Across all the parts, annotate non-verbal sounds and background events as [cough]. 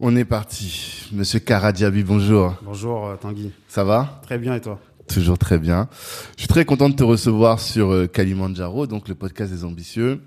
On est parti. Monsieur Karadiabi, bonjour. Bonjour euh, Tanguy. Ça va? Très bien et toi? Toujours très bien. Je suis très content de te recevoir sur euh, Kalimandjaro, donc le podcast des ambitieux.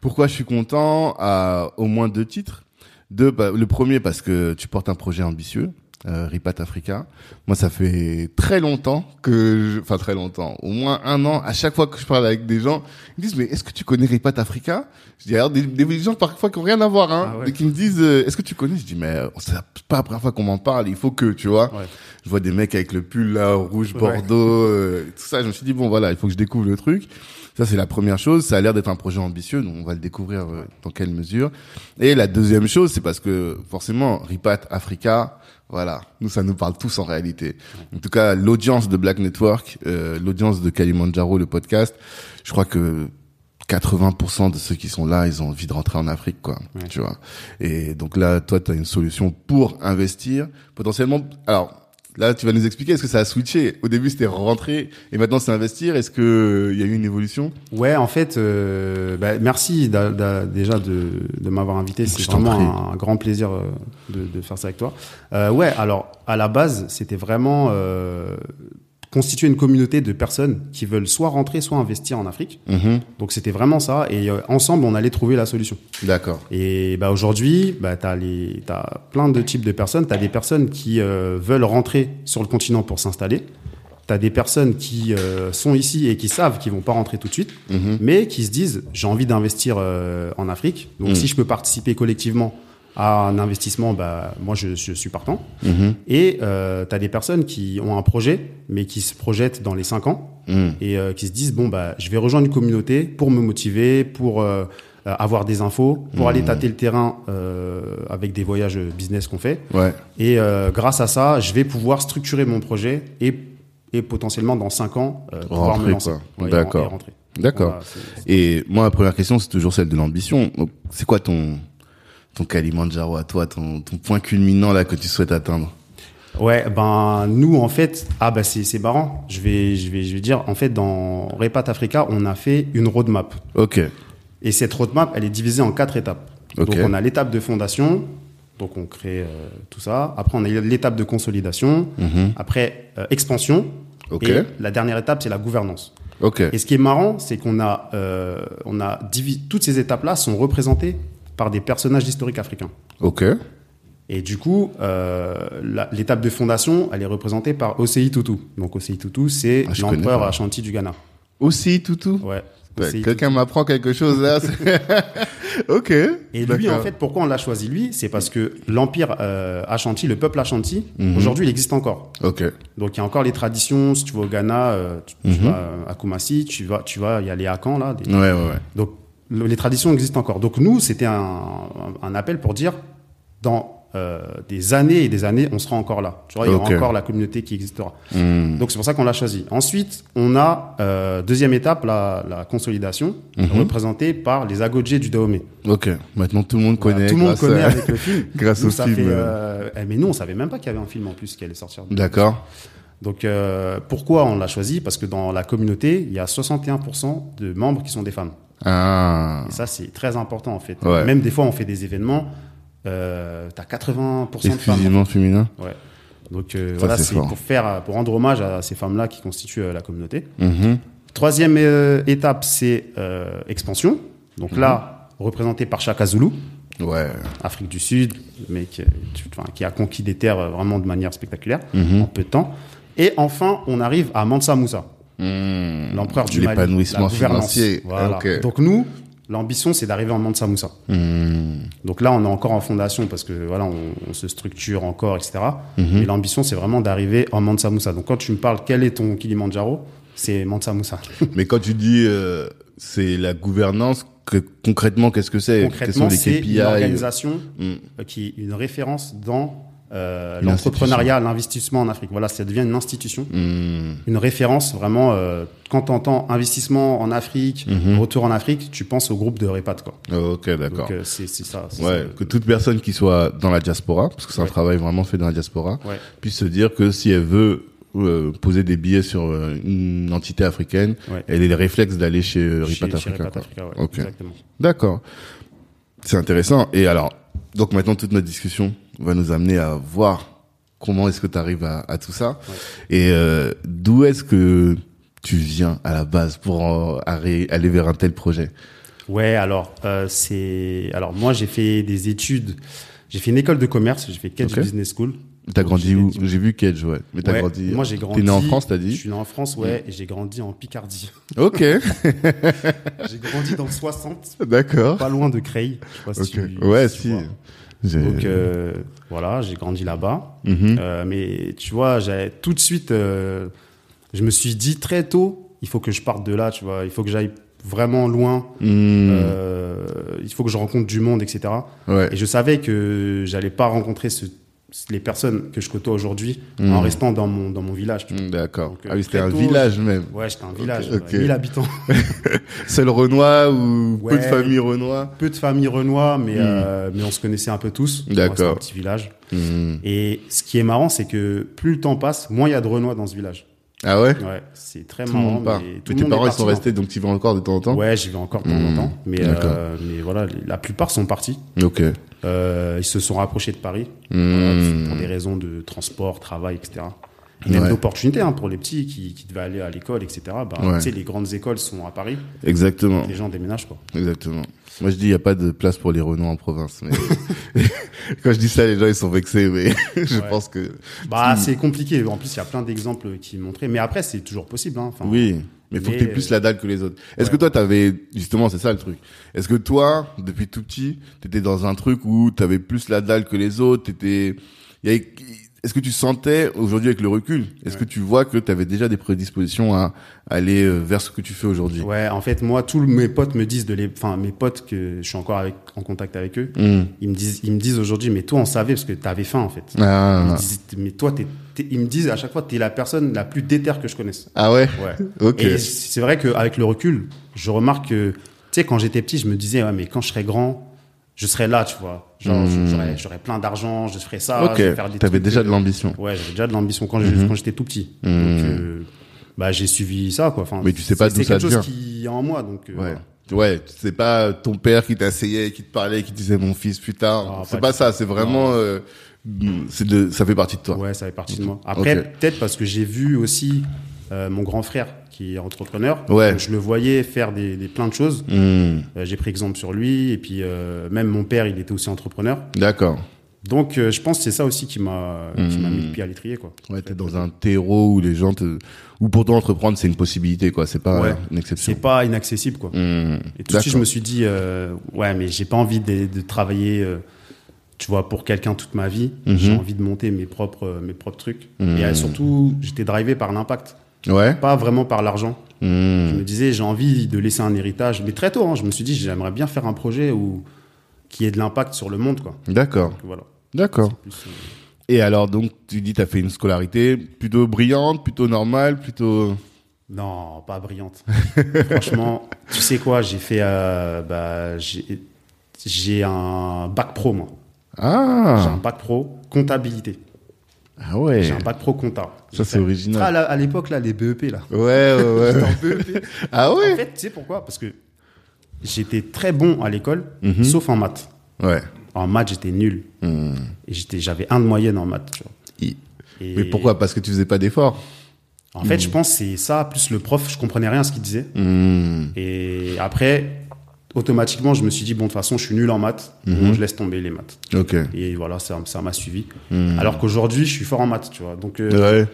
Pourquoi je suis content? À au moins deux titres. Deux, bah, le premier parce que tu portes un projet ambitieux, euh, Ripat Africa. Moi, ça fait très longtemps que, je... enfin très longtemps, au moins un an. À chaque fois que je parle avec des gens, ils me disent mais est-ce que tu connais Ripat Africa? Je dis alors des, des gens parfois qui ont rien à voir, hein, Ah ouais. et qui me disent euh, est-ce que tu connais? Je dis mais euh, c'est pas la première fois qu'on m'en parle. Il faut que tu vois. Ouais. Je vois des mecs avec le pull là rouge Ouais. bordeaux, euh, tout ça. Je me suis dit bon voilà, il faut que je découvre le truc. Ça c'est la première chose. Ça a l'air d'être un projet ambitieux, donc on va le découvrir euh, dans quelle mesure. Et la deuxième chose, c'est parce que forcément Ripat Africa, voilà, nous ça nous parle tous en réalité. En tout cas, l'audience de Black Network, euh, l'audience de Kalimandjaro, le podcast, je crois que 80% de ceux qui sont là, ils ont envie de rentrer en Afrique, quoi. Ouais. Tu vois. Et donc là, toi, tu as une solution pour investir potentiellement. Alors là, tu vas nous expliquer. Est-ce que ça a switché? Au début, c'était rentrer et maintenant c'est investir. Est-ce que euh, il y a eu une évolution? Ouais, en fait, euh, bah, merci déjà de, de m'avoir invité. C'est vraiment un, grand plaisir euh, de, de faire ça avec toi. Euh, ouais, alors à la base, c'était vraiment euh, constituer une communauté de personnes qui veulent soit rentrer, soit investir en Afrique. Mhm. Donc c'était vraiment ça. Et euh, ensemble, on allait trouver la solution. D'accord. Et bah aujourd'hui, bah t'as les t'as plein de types de personnes. T'as des personnes qui euh, veulent rentrer sur le continent pour s'installer. T'as des personnes qui euh, sont ici et qui savent qu'ils vont pas rentrer tout de suite, Mhm. mais qui se disent j'ai envie d'investir en Afrique. Donc Mm. si je peux participer collectivement à un investissement, bah moi je, je suis partant. Mhm. Et euh, t'as des personnes qui ont un projet, mais qui se projettent dans les cinq ans Mhm. et euh, qui se disent bon bah je vais rejoindre une communauté pour me motiver, pour euh, euh, avoir des infos, pour Mhm. aller tâter le terrain euh, avec des voyages business qu'on fait. Ouais. Et euh, grâce à ça, je vais pouvoir structurer mon projet et, et potentiellement dans cinq ans pouvoir Rentrer, me lancer. Ouais, D'accord. D'accord. Voilà, Et moi, la première question, c'est toujours celle de l'ambition. C'est quoi ton ton Kalimandjaro à toi, ton, ton point culminant là que tu souhaites atteindre Ouais, ben nous en fait, ah bah c'est c'est marrant. Je vais je vais je vais dire en fait dans Repat Africa, on a fait une roadmap. Ok. Et cette roadmap, elle est divisée en quatre étapes. Ok. Donc on a l'étape de fondation, donc on crée euh, tout ça. Après on a l'étape de consolidation. Mhm. Après euh, expansion. Ok. Et la dernière étape, c'est la gouvernance. Ok. Et ce qui est marrant, c'est qu'on a, euh, on a divi- toutes ces étapes-là sont représentées par des personnages historiques africains. Ok. Et du coup, euh, l'étape de fondation, elle est représentée par Osei Tutu. Donc Osei Tutu, c'est Ah, l'empereur. Ashanti du Ghana. Aussi, toutou. Ouais. Osei Quelqu'un m'apprend quelque chose là. [laughs] ok. Et lui, en fait, pourquoi on l'a choisi lui C'est parce que l'empire euh, Ashanti, le peuple Ashanti, Mhm. aujourd'hui, il existe encore. Ok. Donc il y a encore les traditions. Si tu vas au Ghana, euh, tu, tu Mhm. vas à Kumasi, tu vas, tu vas, y a les Akans là. des- Ouais, ouais, ouais. Donc le- les traditions existent encore. Donc nous, c'était un, appel pour dire dans euh, des années et des années, on sera encore là. Tu vois, il y aura encore la communauté qui existera. Hmm. Donc c'est pour ça qu'on l'a choisi. Ensuite, on a euh, deuxième étape, la, la consolidation, Mhm. représentée par les Agodjé du Dahomey. Ok. Maintenant tout le monde Voilà, connaît. tout le monde connaît à- avec le film. [laughs] grâce Nous, au film. fait, euh. eh, mais nous, on savait même pas qu'il y avait un film en plus qui allait sortir. D'accord. Donc pourquoi on l'a choisi? Parce que dans la communauté, il y a 61% de membres qui sont des femmes. Ah. Et ça, c'est très important en fait. Ouais. Même des fois, on fait des événements, euh, t'as 80% de femmes. Féminin. Ouais. Donc euh, Ça, voilà, c'est pour faire, pour rendre hommage à ces femmes-là qui constituent euh, la communauté. Mhm. Troisième euh, étape, c'est expansion. Donc là, représenté par Chaka Zulu, Ouais. Afrique du Sud, mais qui, a conquis des terres vraiment de manière spectaculaire Mhm. en peu de temps. Et enfin, on arrive à Mansa Moussa, Mhm. l'empereur du Mali. L'épanouissement financier. Voilà. Donc nous, l'ambition, c'est d'arriver en Mansa Moussa. Mhm. Donc là, on est encore en fondation parce que voilà, on, on se structure encore, etc. Mhm. Mais l'ambition, c'est vraiment d'arriver en Mansa Moussa. Donc quand tu me parles, quel est ton Kilimandjaro C'est Mansa Moussa. [laughs] Mais quand tu dis euh, c'est la gouvernance, que, concrètement, qu'est-ce que c'est? Concrètement, c'est une organisation Mm. euh, qui est une référence dans euh, l'entrepreneuriat, l'investissement en Afrique. Voilà, ça devient une institution, Mhm. une référence vraiment. euh, quand tu entends investissement en Afrique, Mhm. retour en Afrique, tu penses au groupe de Repat. Quoi. Ok, d'accord. Euh, c'est ça. Ouais, ça. que toute personne qui soit dans la diaspora, parce que c'est un travail vraiment fait dans la diaspora, Ouais. puisse se dire que si elle veut euh, poser des billets sur euh, une entité africaine, elle ait les réflexes d'aller chez. Repat. Africa, ouais, Ok. exactement. D'accord. C'est intéressant. Et alors, donc maintenant, toute notre discussion va nous amener à voir comment est-ce que tu arrives à, à tout ça. Et euh, d'où est-ce que tu viens à la base pour euh, aller vers un tel projet? Ouais, alors euh, c'est alors moi j'ai fait des études, j'ai fait une école de commerce, j'ai fait Kedge Ok. Business School. T'as grandi où J'ai vu Kedge, ouais. Mais t'as Ouais, grandi. Moi j'ai grandi. T'es né en France, t'as Je dit suis né en France, ouais, et j'ai grandi en Picardie. [laughs] Ok, [laughs] j'ai grandi dans le 60, d'accord. pas loin de Creil. Je sais pas si Ok. tu- Ouais, si. Donc euh, voilà, j'ai grandi là-bas. Mhm. Euh, mais tu vois, tout de suite, euh, je me suis dit très tôt, il faut que je parte de là, tu vois, il faut que j'aille vraiment loin, Hmm. euh, il faut que je rencontre du monde, etc. Ouais. Et je savais que j'allais pas rencontrer ce- les personnes que je côtoie aujourd'hui Mhm. en restant dans mon, dans mon village. Hmm, D'accord. Euh, Ah oui, c'était un tôt, village même. Ouais, j'étais un village, ok. ouais, 1000 habitants. [laughs] Seul Renoir ou peu de Ouais. familles Renoir? Peu de familles renois, mais, Mhm. euh, mais on se connaissait un peu tous. D'accord. C'est un petit village. Hmm. Et ce qui est marrant, c'est que plus le temps passe, moins il y a de renois dans ce village. Ah ouais? Ouais, c'est très Tout marrant. part. Mais, tout tes parents, ils sont restés, donc tu vas encore de temps en temps? Ouais, j'y vais encore de temps en temps. Mais, euh, mais voilà, les- la plupart sont partis. Ok. Euh, ils se sont rapprochés de Paris. Hmm. Pour des raisons de transport, travail, etc. Et même Ouais. d'opportunités hein, pour les petits qui, qui devaient aller à l'école, etc. Bah, Ouais. tu sais, les grandes écoles sont à Paris, Exactement. les gens déménagent quoi. Exactement. Moi, je dis, il n'y a pas de place pour les Renois en province. Mais... [laughs] Quand je dis ça, les gens, ils sont vexés, mais [laughs] je Ouais. pense que... Bah, c'est compliqué. En plus, il y a plein d'exemples qui montraient. Mais après, c'est toujours possible. Hein. Enfin, Oui, mais faut mais, que tu plus euh, la dalle que les autres. Est-ce ouais. que toi, t'avais... Justement, c'est ça le truc. Est-ce que toi, depuis tout petit, t'étais dans un truc où t'avais plus la dalle que les autres t'étais... avait- Est-ce que tu sentais, aujourd'hui avec le recul, est-ce Ouais. que tu vois que tu avais déjà des prédispositions à aller euh, vers ce que tu fais aujourd'hui? Ouais, en fait, moi, tous mes potes me disent de les, enfin, mes potes que je suis encore avec, en contact avec eux, Hmm. ils me disent, ils me disent aujourd'hui, mais toi, on savait parce que t'avais faim, en fait. Ils Ah. me disent, mais toi, t'es- ils me disent à chaque fois, t'es la personne la plus déterre que je connaisse. ah ouais Ouais. [laughs] Ok. Et c'est vrai qu'avec le recul, je remarque que, tu sais, quand j'étais petit, je me disais, ouais, mais quand je serai grand, je serai là, tu vois. Genre, Hmm. j'aurais, plein d'argent, je ferai ça, ok, t'avais déjà euh, de l'ambition. Ouais, j'avais déjà de l'ambition quand quand j'étais tout petit. Mhm. Donc, euh, bah, j'ai suivi ça, quoi. Enfin, Mais tu sais pas c'est- d'où c'est ça quelque chose vient. qui est en moi, donc. euh, Ouais. Ouais, c'est pas ton père qui t'asseyait, qui te parlait, qui disait mon fils plus tard. Ah, c'est pas pas ça, c'est vraiment, euh, c'est de, ça fait partie de toi. Ouais, ça fait partie de moi. Après, peut-être parce que j'ai vu aussi euh, mon grand frère qui est entrepreneur. Ouais. Donc, Je le voyais faire des, des plein de choses. Hmm. Euh, j'ai pris exemple sur lui et puis euh, même mon père, il était aussi entrepreneur. D'accord. Donc je pense que c'est ça aussi qui m'a m'a mis le pied à l'étrier quoi. Ouais, t'es dans un terreau où les gens te, où pour toi entreprendre c'est une possibilité quoi, c'est pas Ouais. une exception. C'est pas inaccessible quoi. Hmm. Et tout de suite je me suis dit ouais mais j'ai pas envie de, de travailler tu vois pour quelqu'un toute ma vie. Mhm. J'ai envie de monter mes propres euh, mes propres trucs. Mhm. Et euh, surtout j'étais drivé par l'impact, Ouais. pas vraiment par l'argent. Je Hmm. me disais j'ai envie de laisser un héritage mais très tôt hein, je me suis dit j'aimerais bien faire un projet où qui ait de l'impact sur le monde quoi. D'accord. Voilà. D'accord. Euh, Et alors donc tu dis t'as fait une scolarité plutôt brillante, plutôt normale, plutôt. Non, pas brillante. [laughs] Franchement, tu sais quoi, j'ai fait, euh, bah, j'ai, j'ai un bac pro moi. J'ai un Ah. bac pro comptabilité. Ah ouais. J'ai un bac pro compta. Ça c'est Ah, original. là, à l'époque là, les BEP là. Ouais ouais ouais. [laughs] J'étais en BEP. [laughs] ah En ouais. fait, tu sais pourquoi? Parce que j'étais très bon à l'école, Mhm. sauf en maths. Ouais. En maths, j'étais nul. Hmm. Et j'étais, j'avais un de moyenne en maths. tu vois. I- Et Mais pourquoi? Parce que tu faisais pas d'efforts. En fait, je pense que c'est ça, plus le prof, je comprenais rien à ce qu'il disait. Hmm. Et après, automatiquement, je me suis dit, bon, de toute façon, je suis nul en maths, Mhm. bon, je laisse tomber les maths. Et voilà, ça ça m'a suivi. Hmm. Alors qu'aujourd'hui, je suis fort en maths, tu vois. Donc, euh, Ouais.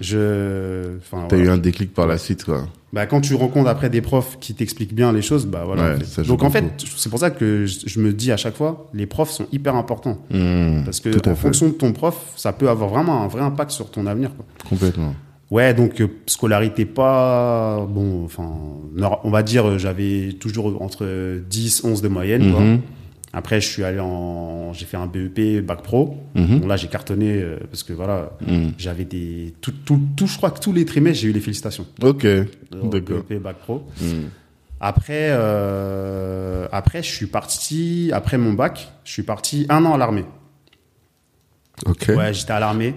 je. T'as voilà. eu un déclic par la suite, quoi. Bah, quand tu rencontres après des profs qui t'expliquent bien les choses, bah voilà. Ouais, en fait. ça joue Donc en fait, c'est pour ça que je, je me dis à chaque fois, les profs sont hyper importants. Hmm. Parce que en fait. fonction de ton prof, ça peut avoir vraiment un vrai impact sur ton avenir. Quoi. Complètement. Ouais, donc euh, scolarité pas bon, enfin, on va dire euh, j'avais toujours entre 10, 11 de moyenne. quoi. Mhm. Après, je suis allé en, j'ai fait un BEP bac pro. Mhm. Bon, là, j'ai cartonné euh, parce que voilà, Hmm. j'avais des tout, tout, tout, je crois que tous les trimestres, j'ai eu les félicitations. Ok. D'accord. BEP bac pro. Après, euh, après, je suis parti, après mon bac, je suis parti un an à l'armée. Ok. Ouais, j'étais à l'armée.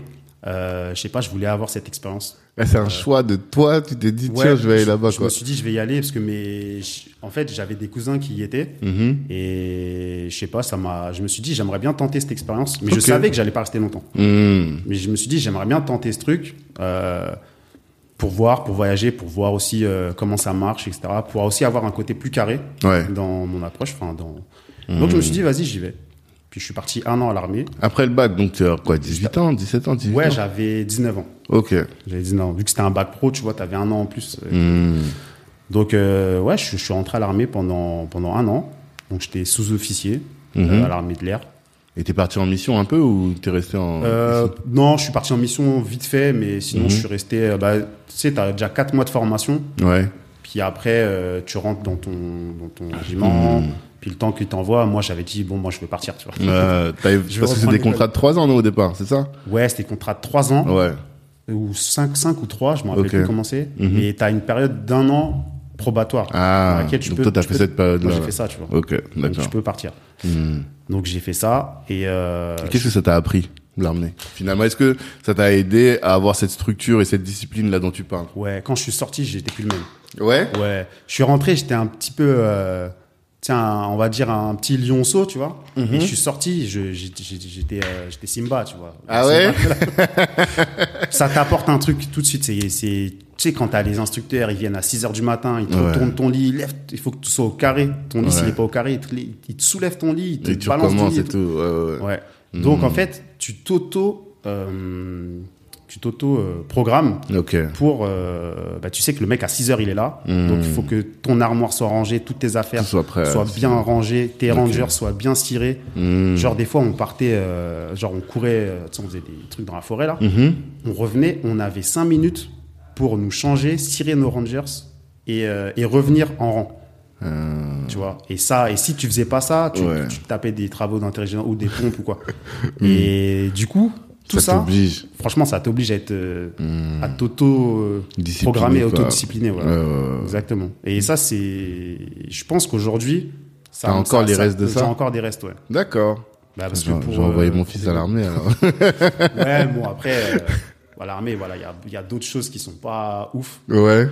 Euh, je sais pas, je voulais avoir cette expérience. C'est un choix de toi, tu t'es dit, Ouais, tiens, je vais aller là-bas, Je quoi. me suis dit, je vais y aller parce que mes, en fait, j'avais des cousins qui y étaient Mhm. et je sais pas, ça m'a, je me suis dit, j'aimerais bien tenter cette expérience, mais je savais que j'allais pas rester longtemps. Hmm. Mais je me suis dit, j'aimerais bien tenter ce truc euh, pour voir, pour voyager, pour voir aussi euh, comment ça marche, etc. Pour aussi avoir un côté plus carré Ouais. dans mon approche. Enfin, dans... Donc je me suis dit, vas-y, j'y vais. Puis je suis parti un an à l'armée. Après le bac, donc tu as quoi, 18 ans, 17 ans, 18 Ouais, ans j'avais 19 ans. Ok. J'avais 19 ans. Vu que c'était un bac pro, tu vois, t'avais un an en plus. Hmm. Donc, euh, ouais, je, je suis rentré à l'armée pendant, pendant un an. Donc, j'étais sous-officier Mhm. euh, à l'armée de l'air. Et t'es parti en mission un peu ou t'es resté en... Euh, non, je suis parti en mission vite fait, mais sinon, Mhm. je suis resté. euh, bah, tu sais, t'as déjà 4 mois de formation. Ouais. Puis après, euh, tu rentres dans ton, dans ton régiment. Puis le temps qu'ils t'envoient, moi, j'avais dit, bon, moi, je veux partir, tu vois. Euh, [laughs] Je parce que c'est des contrats de 3 ans non, au départ, c'est ça? Ouais, c'était contrat de 3 ans. Ouais. ou 5, 5 ou 3, je me rappelle Ok. plus comment c'est. Mhm. Et tu as une période d'un an probatoire. dans Ah, laquelle tu donc peux- toi t'as fait peux- cette période-là. Moi, j'ai fait ça, tu vois. Ok, Donc d'accord. tu peux partir. Hmm. Donc j'ai fait ça. Et euh, Qu'est-ce que ça t'a appris, l'armée Finalement, est-ce que ça t'a aidé à avoir cette structure et cette discipline là dont tu parles? Ouais, quand je suis sorti, j'étais plus le même. Ouais? Ouais, je suis rentré, j'étais un petit peu, euh, tiens, on va dire un petit lionceau, tu vois. Mhm. Et je suis sorti, je- j'étais euh, Simba, tu vois. Ah Simba. [laughs] Ça t'apporte un truc tout de suite. C'est, c'est, tu sais, quand t'as les instructeurs, ils viennent à 6 heures du matin, ils te Ouais. retournent ton lit, ils lèvent, il faut que tu sois au carré. Ton lit, Ouais. s'il n'est pas au carré, ils te, ils te soulèvent ton lit, ils te balancent ton lit. et tout. Ouais, ouais, ouais. Ouais. Donc, Mhm. en fait, tu t'auto, euh, tu t'auto programmes Ok. pour, euh, bah, tu sais que le mec à 6 heures il est là, Mhm. donc il faut que ton armoire soit rangée, toutes tes affaires soient bien rangées, tes rangers soient bien cirés. Hmm. Genre des fois on partait, euh, genre on courait, euh, tu sais, on faisait des trucs dans la forêt là, on revenait, on avait 5 minutes pour nous changer, cirer nos rangers et, euh, et revenir en rang. Tu vois, et ça, et si tu faisais pas ça, tu, Ouais. tu tapais des travaux d'intelligence ou des pompes ou quoi. [laughs] Et du coup, tout ça ça, t'oblige. franchement, ça t'oblige à être Hmm. à t'auto euh, Discipliné, programmer, quoi. autodiscipliné. Voilà. Exactement. Et ça, c'est. Je pense qu'aujourd'hui. ça- T'as encore les restes de ça J'ai encore des restes, ouais. D'accord. Bah, parce que pour, j'ai envoyé euh, mon fils à l'armée alors. [laughs] Ouais, bon, [laughs] après, euh, à l'armée, voilà, il y a, il y a d'autres choses qui sont pas ouf. ouais.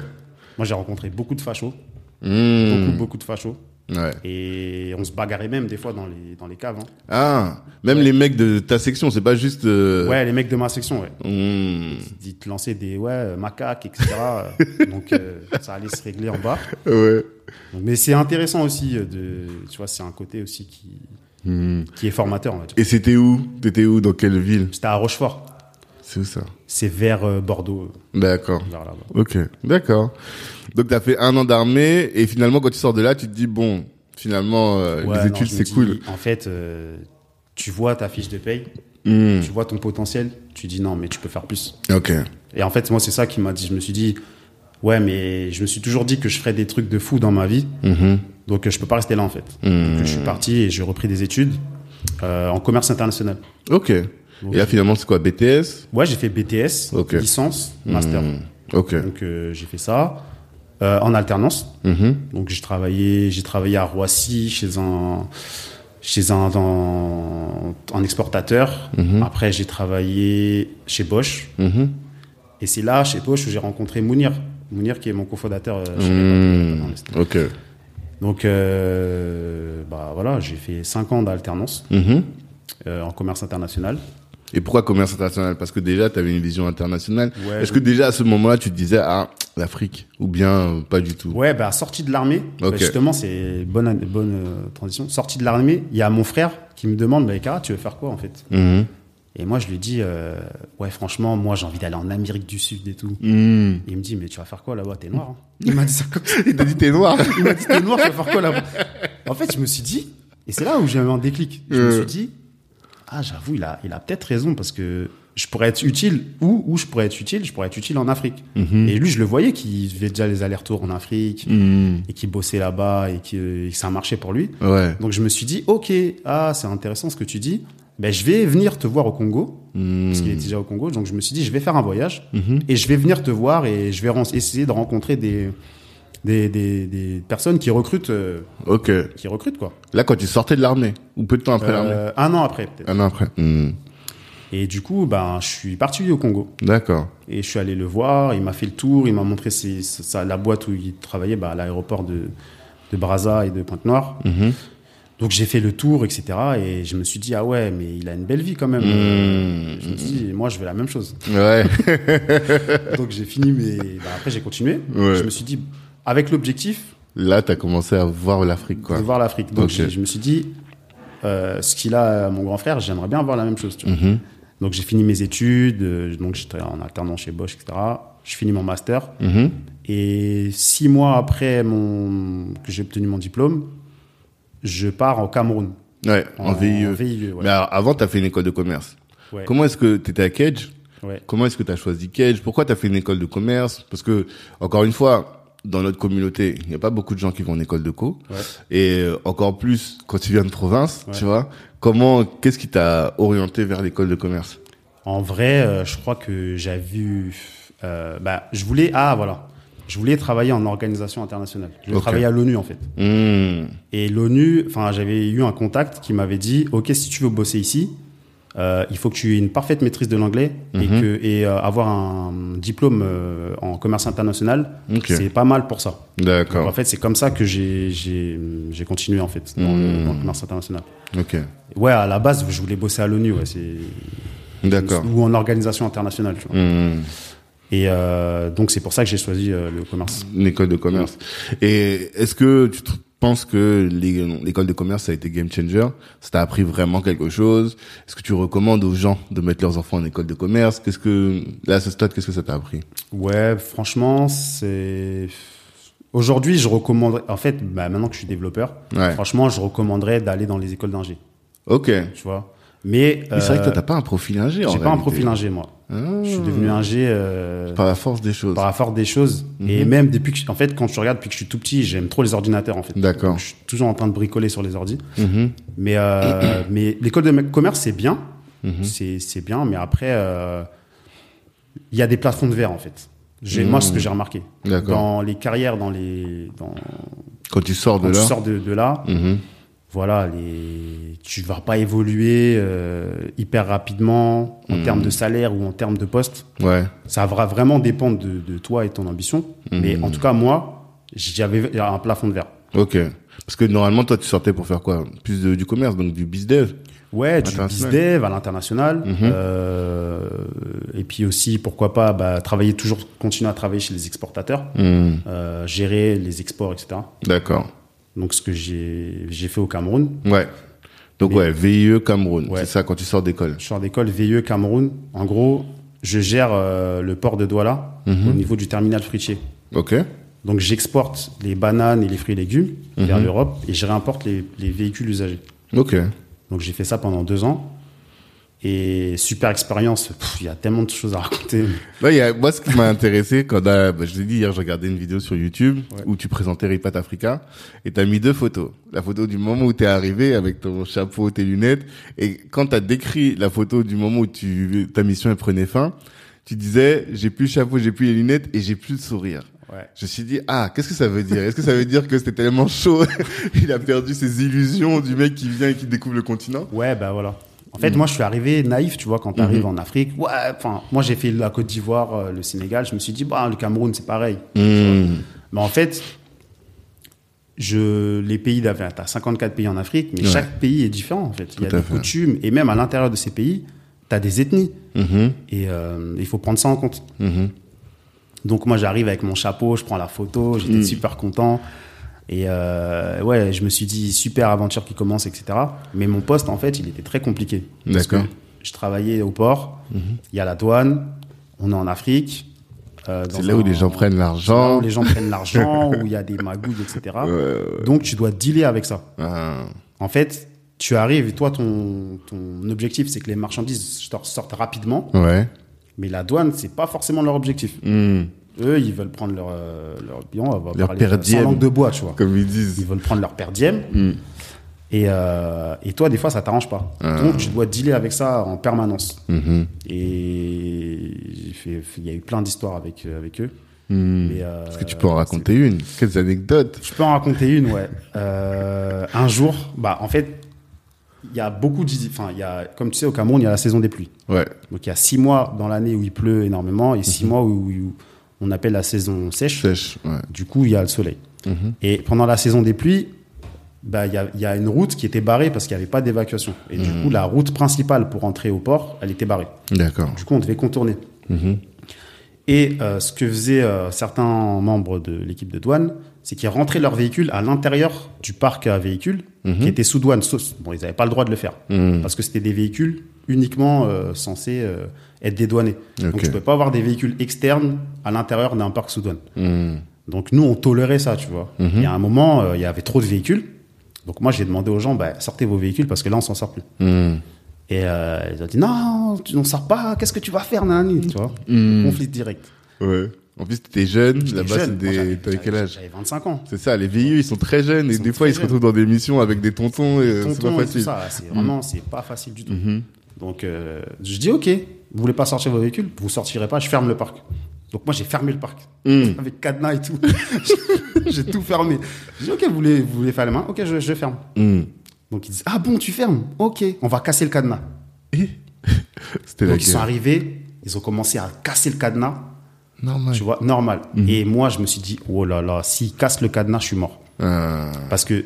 Moi, j'ai rencontré beaucoup de fachos. Hmm. Beaucoup, beaucoup de fachos. Ouais. Et on se bagarrait même des fois dans les, dans les caves. hein. Ah, même les mecs de ta section, c'est pas juste. euh, Ouais, les mecs de ma section, ouais. hmm. Ils te lançaient des ouais, euh, macaques, etc. [laughs] donc, euh, ça allait se régler en bas. Ouais. Donc, mais c'est intéressant aussi de, tu vois, c'est un côté aussi qui, Hmm. qui est formateur, va dire. Et c'était où? T'étais où? Dans quelle ville? C'était à Rochefort. C'est où ça? C'est vers euh, Bordeaux, D'accord. Ok, d'accord. Donc t'as fait un an d'armée et finalement quand tu sors de là, tu te dis bon, finalement euh, Ouais, les études c'est cool. En fait, euh, tu vois ta fiche de paye, Hmm. tu vois ton potentiel, tu dis non, mais tu peux faire plus. Ok. Et en fait, moi, c'est ça qui m'a dit. Je me suis dit, ouais, mais je me suis toujours dit que je ferais des trucs de fou dans ma vie, Mhm. donc je peux pas rester là en fait. Hmm. Donc, je suis parti et j'ai repris des études euh, en commerce international. Ok. Donc, Et là finalement c'est quoi BTS Ouais, j'ai fait BTS, licence, master. Hmm. Ok. Donc j'ai fait ça euh, en alternance. Mhm. Donc j'ai travaillé, j'ai travaillé à Roissy chez un chez un dans, un exportateur. Mhm. Après j'ai travaillé chez Bosch Mhm. et c'est là chez Bosch où j'ai rencontré Mounir. Mounir qui est mon cofondateur. euh. Ok. Donc, euh, bah voilà, j'ai fait 5 ans d'alternance en commerce international. Et pourquoi commerce international? Parce que déjà, tu avais une vision internationale. Ouais, Est-ce que déjà à ce moment-là, tu te disais, ah, l'Afrique? Ou bien euh, pas du tout? Ouais, bah sortie de l'armée, bah, justement, c'est bonne bonne euh, transition. Sortie de l'armée, il y a mon frère qui me demande, bah Cara, tu veux faire quoi en fait? Mhm. Et moi, je lui dis, euh, ouais, franchement, moi, j'ai envie d'aller en Amérique du Sud et tout. Mhm. Et il me dit, mais tu vas faire quoi là-bas? T'es noir. hein [laughs] il m'a dit ça comme ça. Il t'a dit, t'es noir [laughs] Il m'a dit, t'es noir, tu vas faire quoi là-bas? En fait, je me suis dit, et c'est là où j'ai eu un déclic. Je me suis dit, ah, j'avoue, il a, il a peut-être raison parce que je pourrais être utile où, où je pourrais être utile, je pourrais être utile en Afrique. Mhm. Et lui, je le voyais qu'il faisait déjà les allers-retours en Afrique Mhm. et qu'il bossait là-bas et que, et que ça marchait pour lui. Ouais. Donc je me suis dit, ok, ah, c'est intéressant ce que tu dis. Ben, je vais venir te voir au Congo, Mhm. parce qu'il était déjà au Congo. Donc je me suis dit, je vais faire un voyage et je vais venir te voir et je vais essayer de rencontrer des, des, des, des personnes qui recrutent, euh, Ok. qui recrutent quoi. Là, quand tu sortais de l'armée Ou peu de temps après l'armée Euh, un an après peut-être. Un an après. Mhm. Et du coup, ben, je suis parti au Congo D'accord. et je suis allé le voir. Il m'a fait le tour, il m'a montré ses- sa- la boîte où il travaillait bah, à l'aéroport de, de Brazza et de Pointe-Noire. Mhm. Donc j'ai fait le tour, etc. Et je me suis dit, ah ouais, mais il a une belle vie quand même. Mhm. Je me suis dit, moi je veux la même chose. Ouais. [laughs] Donc j'ai fini, mais bah, après j'ai continué. Ouais. Je me suis dit, avec l'objectif Là, t'as commencé à voir l'Afrique, quoi. de voir l'Afrique. Donc je me suis dit, euh, ce qu'il a, mon grand frère, j'aimerais bien avoir la même chose. Tu vois. Mhm. Donc j'ai fini mes études, euh, donc j'étais en alternant chez Bosch, etc. Je finis mon master. Mhm. Et six mois après mon, que j'ai obtenu mon diplôme, je pars au Cameroun. Ouais, en, VIE. VIE, ouais. Mais avant, t'as fait une école de commerce. Ouais. Comment est-ce que t'étais à Cage Ouais. Comment est-ce que tu as choisi Cage Pourquoi tu as fait une école de commerce? Parce que, encore une fois, dans notre communauté, il n'y a pas beaucoup de gens qui vont en école de co. Ouais. Et euh, encore plus quand tu viens de province, Ouais. tu vois. Comment, qu'est-ce qui t'a orienté vers l'école de commerce? En vrai, euh, je crois que j'ai vu. euh, bah, je voulais. Ah, voilà. Je voulais travailler en organisation internationale. Je voulais travailler à l'ONU, en fait. Mmh. Et l'ONU, enfin, j'avais eu un contact qui m'avait dit Ok, si tu veux bosser ici, euh, il faut que tu aies une parfaite maîtrise de l'anglais et, Mhm. que, et euh, avoir un diplôme euh, en commerce international, c'est pas mal pour ça. D'accord. en fait, c'est comme ça que j'ai continué, en fait, dans, le, dans le commerce international. Ok. Ouais, à la base, je voulais bosser à l'ONU, ouais, c'est. D'accord. Ou en organisation internationale, tu vois. Mmh. Et donc c'est pour ça que j'ai choisi le commerce. Une école de commerce. Et est-ce que tu penses que l'école de commerce ça a été game changer? Ça t'a appris vraiment quelque chose? Est-ce que tu recommandes aux gens de mettre leurs enfants en école de commerce? Qu'est-ce que là à ce stade, qu'est-ce que ça t'a appris? Ouais, franchement, c'est aujourd'hui je recommanderais. En fait, bah, maintenant que je suis développeur, Ouais. franchement, je recommanderais d'aller dans les écoles d'ingé. Ok. Tu vois? Mais Mais c'est vrai que toi euh, t'as pas un profil ingé. j'ai pas un profil ingé moi. Ah. Je suis devenu ingé euh, par la force des choses. par la force des choses. Et Mhm. même depuis que, en fait, quand je regarde depuis que je suis tout petit, j'aime trop les ordinateurs en fait. D'accord. Je suis toujours en train de bricoler sur les ordis. Mhm. Mais, euh, [clears throat] mais l'école de commerce, c'est bien. Mhm. C'est c'est bien, mais après, euh, il y a des plafonds de verre, en fait. J'ai Mhm. Moi, ce que j'ai remarqué. Dans les carrières, dans les, dans, Quand tu sors de quand là. tu sors de, de là, Mhm. Voilà, les, tu vas pas évoluer euh, hyper rapidement en Mhm. termes de salaire ou en termes de poste. Ouais. Ça va vraiment dépendre de, de toi et ton ambition. Mhm. Mais en tout cas, moi, j'avais un plafond de verre. Ok. Parce que normalement toi tu sortais pour faire quoi? Plus de- du commerce, donc du bizdev? Ouais, du bizdev à l'international. Mhm. Euh, et puis aussi, pourquoi pas, bah, travailler toujours, continuer à travailler chez les exportateurs, euh, gérer les exports, etc. D'accord. Donc, ce que j'ai fait au Cameroun. Ouais. Donc Mais- ouais, VIE Cameroun, Ouais. c'est ça quand tu sors d'école. Je sors d'école VIE Cameroun. En gros, je gère euh, le port de Douala Mhm. au niveau du terminal fruitier. Ok. Donc, j'exporte les bananes et les fruits et légumes vers Mhm. l'Europe et je réimporte les, les véhicules usagés. Ok. Donc, j'ai fait ça pendant deux ans. Et super expérience. Il y a tellement de choses à raconter. [laughs] Y a, moi, ce qui m'a intéressé quand a- bah, je l'ai dit hier, je regardais une vidéo sur YouTube Ouais. où tu présentais Ripat Africa et t'as mis deux photos. La photo du moment où t'es arrivé avec ton chapeau, tes lunettes et quand t'as décrit la photo du moment où tu, ta mission elle prenait fin, tu disais, j'ai plus le chapeau, j'ai plus les lunettes et j'ai plus le sourire. Ouais. Je me suis dit, ah, qu'est-ce que ça veut dire? Est-ce que ça veut dire que c'était tellement chaud? [laughs] il a perdu ses illusions du mec qui vient et qui découvre le continent? Ouais, bah voilà. En fait, moi, je suis arrivé naïf, tu vois, quand tu arrives Mhm. en Afrique. Ouais, enfin, moi, j'ai fait la Côte d'Ivoire, euh, le Sénégal. Je me suis dit, bah, le Cameroun, c'est pareil. Mmh. Mais en fait, je, les pays d'Afrique, t'as 54 pays en Afrique, mais Ouais. chaque pays est différent en fait. Il y a des fait. coutumes et même à l'intérieur de ces pays, t'as des ethnies Mhm, et euh, il faut prendre ça en compte. mhm. Donc moi j'arrive avec mon chapeau, je prends la photo, j'étais Mm. super content. Et euh, ouais, je me suis dit super aventure qui commence, etc. Mais mon poste en fait, il était très compliqué. Parce que D'accord. je travaillais au port, il y a la douane, on est en Afrique. euh, C'est là où les gens prennent l'argent. où les gens prennent l'argent, [laughs] où il y a des magouilles, etc. Ouais, ouais. Donc tu dois dealer avec ça. Ah, En fait, tu arrives, toi ton, ton objectif c'est que les marchandises sortent- sortent rapidement, ouais. mais la douane c'est pas forcément leur objectif. Hmm, Eux, ils veulent prendre leur, euh, leur on va Leur parler per diem. sans langue de bois, tu vois. Comme ils Ils disent. veulent prendre leur per diem. Hmm. Et, euh, et toi, des fois, ça t'arrange pas. Ah. Donc, tu dois dealer avec ça en permanence. Mhm, Et il y a eu plein d'histoires avec, euh, avec eux. euh, Est-ce que tu peux en raconter une? Quelles anecdotes? Je peux en raconter une, ouais. Euh, un jour, bah, en fait, il y a beaucoup de, enfin, il y a, comme tu sais, au Cameroun, il y a la saison des pluies. Ouais. Donc, il y a six mois dans l'année où il pleut énormément et six mois où, où on appelle la saison sèche. Sèche. Ouais. Du coup, il y a le soleil. Mhm. Et pendant la saison des pluies, bah, il y, a, y a une route qui était barrée parce qu'il n'y avait pas d'évacuation. Et du coup, la route principale pour entrer au port, elle était barrée. D'accord. Du coup, on devait contourner. Mhm. Et euh, ce que faisaient euh, certains membres de l'équipe de douane, c'est qu'ils rentraient leur véhicule à l'intérieur du parc à véhicules Mhm. qui était sous douane. Bon, ils n'avaient pas le droit de le faire Hmm. parce que c'était des véhicules uniquement euh, censés euh, être dédouanés. Donc, Ok. tu ne peux pas avoir des véhicules externes à l'intérieur d'un parc sous douane. Hmm. Donc nous, on tolérait ça, tu vois. Mhm. Et à un moment, euh, il y avait trop de véhicules. Donc moi, j'ai demandé aux gens, bah, sortez vos véhicules parce que là, on s'en sort plus. Et ils ont dit, non, tu n'en sors pas, qu'est-ce que tu vas faire, nanani, tu vois. Conflit direct. Ouais. En plus, t'étais jeune. J'étais Là-bas, c'était. T'avais quel âge? J'avais 25 ans. C'est ça, les vieux, ils sont très jeunes. Et des fois, ils se retrouvent dans des missions avec des tontons. Et c'est pas facile. c'est vraiment, c'est pas facile du tout. Mhm. Donc euh, je dis, ok, vous voulez pas sortir vos véhicules, vous sortirez pas, je ferme le parc. Donc moi, j'ai fermé le parc. [laughs] Avec cadenas et tout. [laughs] j'ai tout fermé. Je dis, ok, vous voulez, vous voulez faire les mains? Ok, je, je ferme. Donc ils disent ah bon tu fermes? Ok on va casser le cadenas [laughs] Et la donc ils sont arrivés ils ont commencé à casser le cadenas Normal. tu vois normal Mhm. et moi je me suis dit oh là là s'ils cassent le cadenas je suis mort Ah. parce que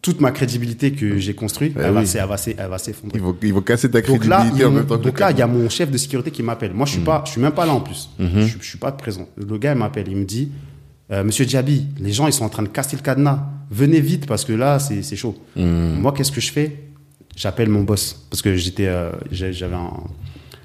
toute ma crédibilité que j'ai construite Ah elle, va oui. s'e- elle va s'e- elle va s'effondrer Ils vont, ils vont casser ta donc crédibilité en même temps que donc là, il y a cadenas. mon chef de sécurité qui m'appelle. Moi, je suis Mhm. pas, je suis même pas là en plus. Je, je suis pas présent. Le gars il m'appelle, il me dit, euh, Monsieur Diaby, les gens ils sont en train de casser le cadenas. Venez vite parce que là c'est c'est chaud. Moi, qu'est-ce que je fais? J'appelle mon boss parce que j'étais, euh, j'avais un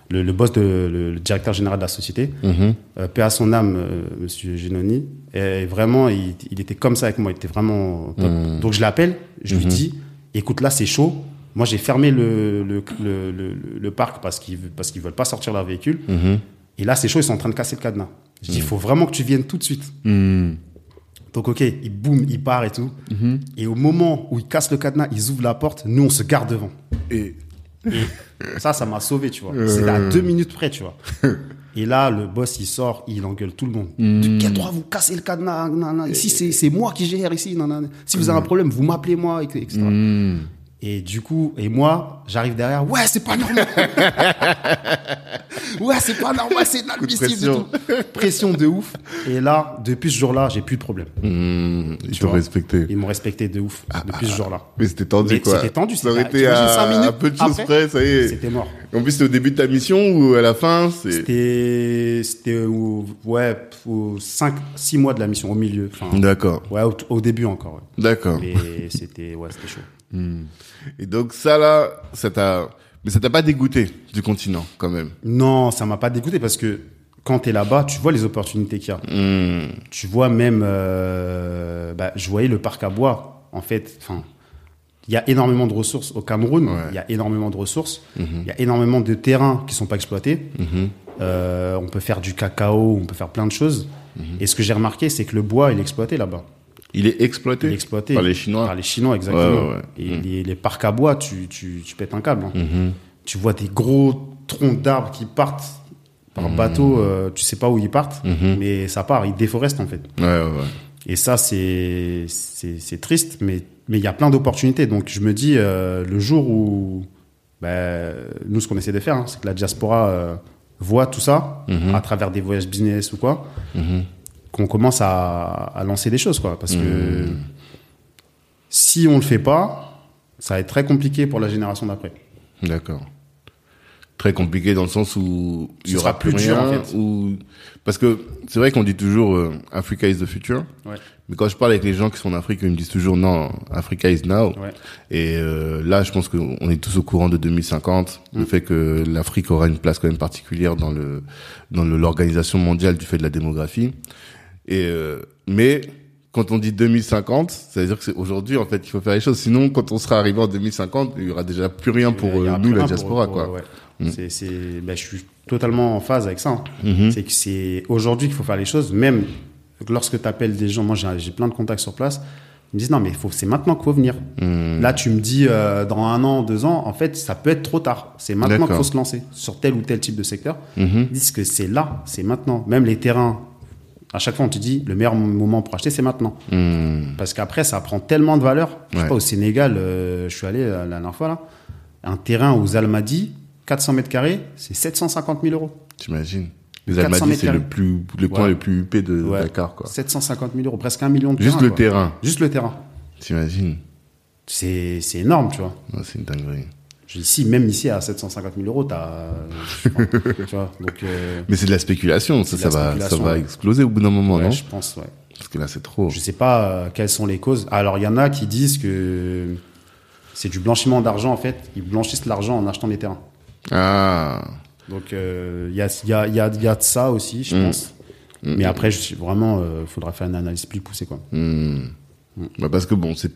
le, le boss de le, le directeur général de la société, euh, paix à son âme, euh, Monsieur Genoni. Et vraiment, il, il était comme ça avec moi. Il était vraiment top. Mhm. Donc je l'appelle, je lui Mhm. dis, écoute là c'est chaud. Moi j'ai fermé le le, le, le, le parc parce qu'ils parce qu'ils veulent pas sortir leur véhicule. Mhm. Et là c'est chaud, ils sont en train de casser le cadenas. Je dis, il faut vraiment que tu viennes tout de suite. Donc ok, il boum, il part et tout. Et au moment où ils cassent le cadenas, ils ouvrent la porte, nous on se garde devant. Et Ça, ça m'a sauvé, tu vois. Euh. C'était à deux minutes près, tu vois. Et là, le boss, il sort, il engueule tout le monde. Hmm. De quel droit vous cassez le cadenas. Ici, c'est moi qui gère ici. Si vous avez un problème, vous m'appelez moi, etc. Hmm. Et du coup, et moi, j'arrive derrière. Ouais, c'est pas normal. [laughs] ouais, c'est pas normal, c'est inadmissible. et pression. tout. Pression de ouf. Et là, depuis ce jour-là, j'ai plus de problème. Ils t'ont respecté. Ils m'ont respecté de ouf depuis ce jour-là. Mais c'était tendu, Mais quoi. c'était tendu, Ça aurait c'était- été à, à peu de choses après près, ça y est. C'était mort. En plus, c'était au début de ta mission ou à la fin. C'était, c'était au, ouais, au 5, 6 mois de la mission, au milieu. Enfin, D'accord, ouais, au, au début encore. ouais. d'accord. Mais [laughs] c'était, ouais, c'était chaud. Hmm. Et donc ça là, ça t'a... Mais ça t'a pas dégoûté du continent, quand même? Non, ça m'a pas dégoûté parce que quand tu es là-bas, tu vois les opportunités qu'il y a. Hmm. Tu vois même, euh, bah, je voyais le parc à bois. En fait, enfin, il y a énormément de ressources au Cameroun. Ouais. Il y a énormément de ressources. Mhm. Il y a énormément de terrains qui sont pas exploités. Mhm. Euh, on peut faire du cacao, on peut faire plein de choses. Mhm. Et ce que j'ai remarqué, c'est que le bois, il est exploité là-bas. Il est exploité, Il est exploité. par les Chinois. Par les Chinois, exactement. Ouais, ouais, ouais. Et les, les parcs à bois, tu, tu, tu pètes un câble. hein. Mhm. Tu vois des gros troncs d'arbres qui partent par bateau, euh, tu sais pas où ils partent, mais ça part, ils déforestent en fait. Ouais. Et ça, c'est c'est c'est triste, mais mais il y a plein d'opportunités. Donc je me dis, euh, le jour où, ben, nous, ce qu'on essaie de faire, hein, c'est que la diaspora euh, voit tout ça à travers des voyages business ou quoi. Qu'on commence à, à lancer des choses, quoi. Parce que si on le fait pas, ça va être très compliqué pour la génération d'après. D'accord. Très compliqué dans le sens où il y aura plus plus dur, rien. en fait. ou... Parce que c'est vrai qu'on dit toujours euh, Africa is the future. Ouais. Mais quand je parle avec les gens qui sont en Afrique, ils me disent toujours non, Africa is now. Ouais. Et euh, là, je pense qu'on est tous au courant de 2050, le Mm. fait que l'Afrique aura une place quand même particulière dans le dans l'organisation mondiale du fait de la démographie. Et euh, mais quand on dit 2050, ça veut dire que c'est aujourd'hui en fait qu'il faut faire les choses. Sinon, quand on sera arrivé en 2050, il y aura déjà plus rien pour euh, nous la diaspora pour- quoi. ouais. Mm. C'est, c'est, ben, je suis totalement en phase avec ça. hein. Mhm. C'est que c'est aujourd'hui qu'il faut faire les choses. Même lorsque tu appelles des gens, moi j'ai, j'ai plein de contacts sur place, ils me disent non mais faut, c'est maintenant qu'il faut venir. Mhm. Là tu me dis euh, dans un an, deux ans, en fait ça peut être trop tard. C'est maintenant D'accord. qu'il faut se lancer sur tel ou tel type de secteur. Mhm. Ils disent que c'est là, c'est maintenant. Même les terrains, à chaque fois on te dit le meilleur moment pour acheter c'est maintenant. Mhm. Parce qu'après, ça prend tellement de valeur. Je sais pas, au Sénégal, euh, je suis allé euh, la dernière fois là. Un terrain aux Almadies, 400 mètres carrés, c'est 750 000 euros. T'imagines Les 400 Almadies, c'est le plus le coin Ouais. le plus huppé de Ouais. Dakar quoi. 750 000 euros, presque un million de Juste le quoi. terrain, Juste le terrain. t'imagines C'est c'est énorme, tu vois. C'est une dinguerie. Je- Ici, même ici, à 750 000 euros, tu vois, donc. euh, Mais c'est de la spéculation, ça, va, ça va exploser au bout d'un moment, ouais, non je pense, ouais. Parce que là, c'est trop. Je sais pas euh, quelles sont les causes. Alors, il y en a qui disent que c'est du blanchiment d'argent, en fait. Ils blanchissent l'argent en achetant des terrains. Ah, Donc euh, il y, a, y, a, y, a, y a de ça aussi, je Mm. pense. Mais après, je vraiment, il faudra faire une analyse plus poussée. Quoi. hmm. Bah, parce que bon, c'est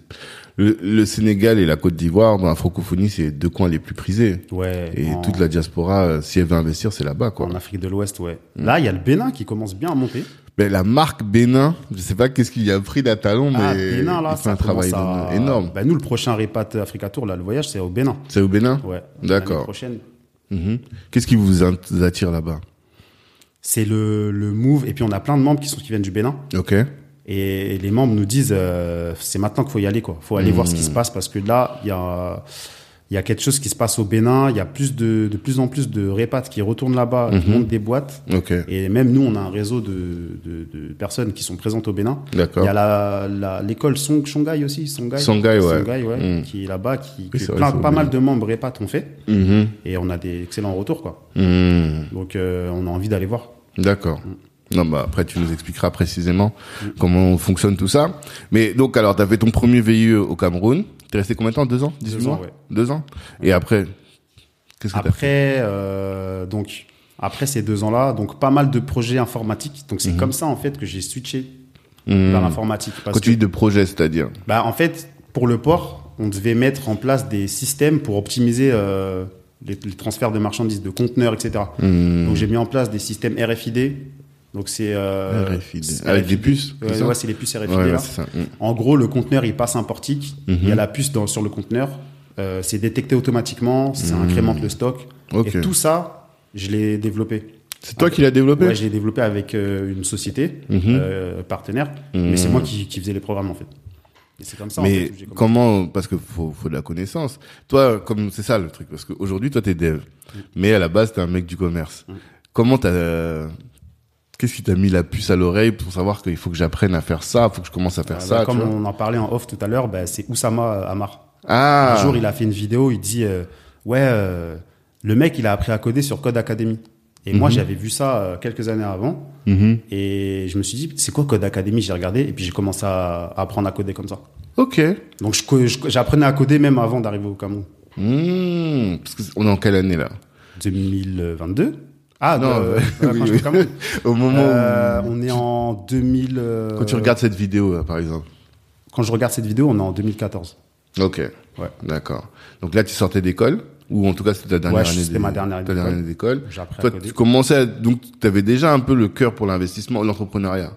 le, le Sénégal et la Côte d'Ivoire dans la francophonie, c'est les deux coins les plus prisés. Ouais, Et en, toute la diaspora, euh, si elle veut investir, c'est là-bas, quoi. en Afrique de l'Ouest, ouais. Mm. Là, il y a le Bénin qui commence bien à monter. Ben, la marque Bénin, je sais pas qu'est-ce qu'il y a pris d'Atalon, mais ah, Bénin, là, il fait un travail à- énorme. Bah, nous, le prochain Repat Africa Tour, là, le voyage, c'est au Bénin. C'est au Bénin Ouais. D'accord. Prochaine. Mhm. Qu'est-ce qui vous attire là-bas? C'est le, le move. Et puis, on a plein de membres qui, sont, qui viennent du Bénin. Ok. Et les membres nous disent, euh, c'est maintenant qu'il faut y aller, quoi. faut aller Mmh. voir ce qui se passe parce que là, il y a, il y a quelque chose qui se passe au Bénin. Il y a plus de, de plus en plus de répates qui retournent là-bas, qui Mhm. montent des boîtes. Et même nous, on a un réseau de, de, de personnes qui sont présentes au Bénin. Il y a la, la, l'école Song, Songhai aussi, Songhai. Songhai, ouais. Songhai, ouais, Mm. qui est là-bas, qui, Oui, que plein- pas mal de membres répates ont fait. Mhm. Et on a des excellents retours, quoi. Mhm. Donc, euh, on a envie d'aller voir. D'accord. Non, bah après tu nous expliqueras précisément Mm. comment fonctionne tout ça. Mais donc alors t'as fait ton premier VIE au Cameroun. T'es resté combien de temps? Deux ans? 18 Deux ans, ouais. Deux ans? Et après, qu'est-ce que t'as fait Après, euh, donc, après ces deux ans-là, donc pas mal de projets informatiques. Donc, c'est Mhm. comme ça, en fait, que j'ai switché Mhm. vers l'informatique. Parce Quand tu que, dis de projet, c'est-à-dire? Bah, en fait, pour le port, on devait mettre en place des systèmes pour optimiser euh, les, les transferts de marchandises, de conteneurs, etc. Mhm. Donc, j'ai mis en place des systèmes RFID. Donc, c'est. euh, Avec des puces ça ouais, c'est les puces RFID. Ouais, là. ça. Mhm. En gros, le conteneur, il passe un portique. Il y Mhm. a la puce dans, sur le conteneur. Euh, c'est détecté automatiquement. Ça Mhm. incrémente le stock. Et tout ça, je l'ai développé. C'est toi qui l'as développé Ouais, je l'ai développé avec euh, une société Mhm. euh, partenaire, mais c'est Mhm. moi qui, qui faisais les programmes en fait. Et c'est comme ça. en Mais fait, comment Parce que faut, faut de la connaissance. Toi, comme c'est ça le truc, parce qu'aujourd'hui, toi, t'es dev, mais à la base, t'es un mec du commerce. Mm. Comment t'as Qu'est-ce qui t'a mis la puce à l'oreille pour savoir qu'il faut que j'apprenne à faire ça, faut que je commence à faire Euh, ça bah, comme on en parlait en off tout à l'heure, bah, c'est Oussama Amar. Ah. Un jour, il a fait une vidéo, il dit euh, ouais, euh, le mec, il a appris à coder sur Code Academy. Et moi, Mhm. j'avais vu ça euh, quelques années avant, Mhm. et je me suis dit c'est quoi Code Academy? J'ai regardé, et puis j'ai commencé à, à apprendre à coder comme ça. Ok. Donc j'apprenais à coder même avant d'arriver au Cameroun. Mmh. Parce que on est en quelle année là? 2022 Ah Non, non, euh, euh, [laughs] quand oui, [laughs] oui. au moment Euh, où on est en 2000. euh, quand tu regardes cette vidéo, là, par exemple. Quand je regarde cette vidéo, on est en 2014. Ok. Ouais. D'accord. Donc là, tu sortais d'école ou en tout cas c'était ta dernière Ouais, année. c'était ma dernière année ta d'école. année d'école. Toi, tu commençais à, donc tu avais déjà un peu le cœur pour l'investissement, l'entrepreneuriat.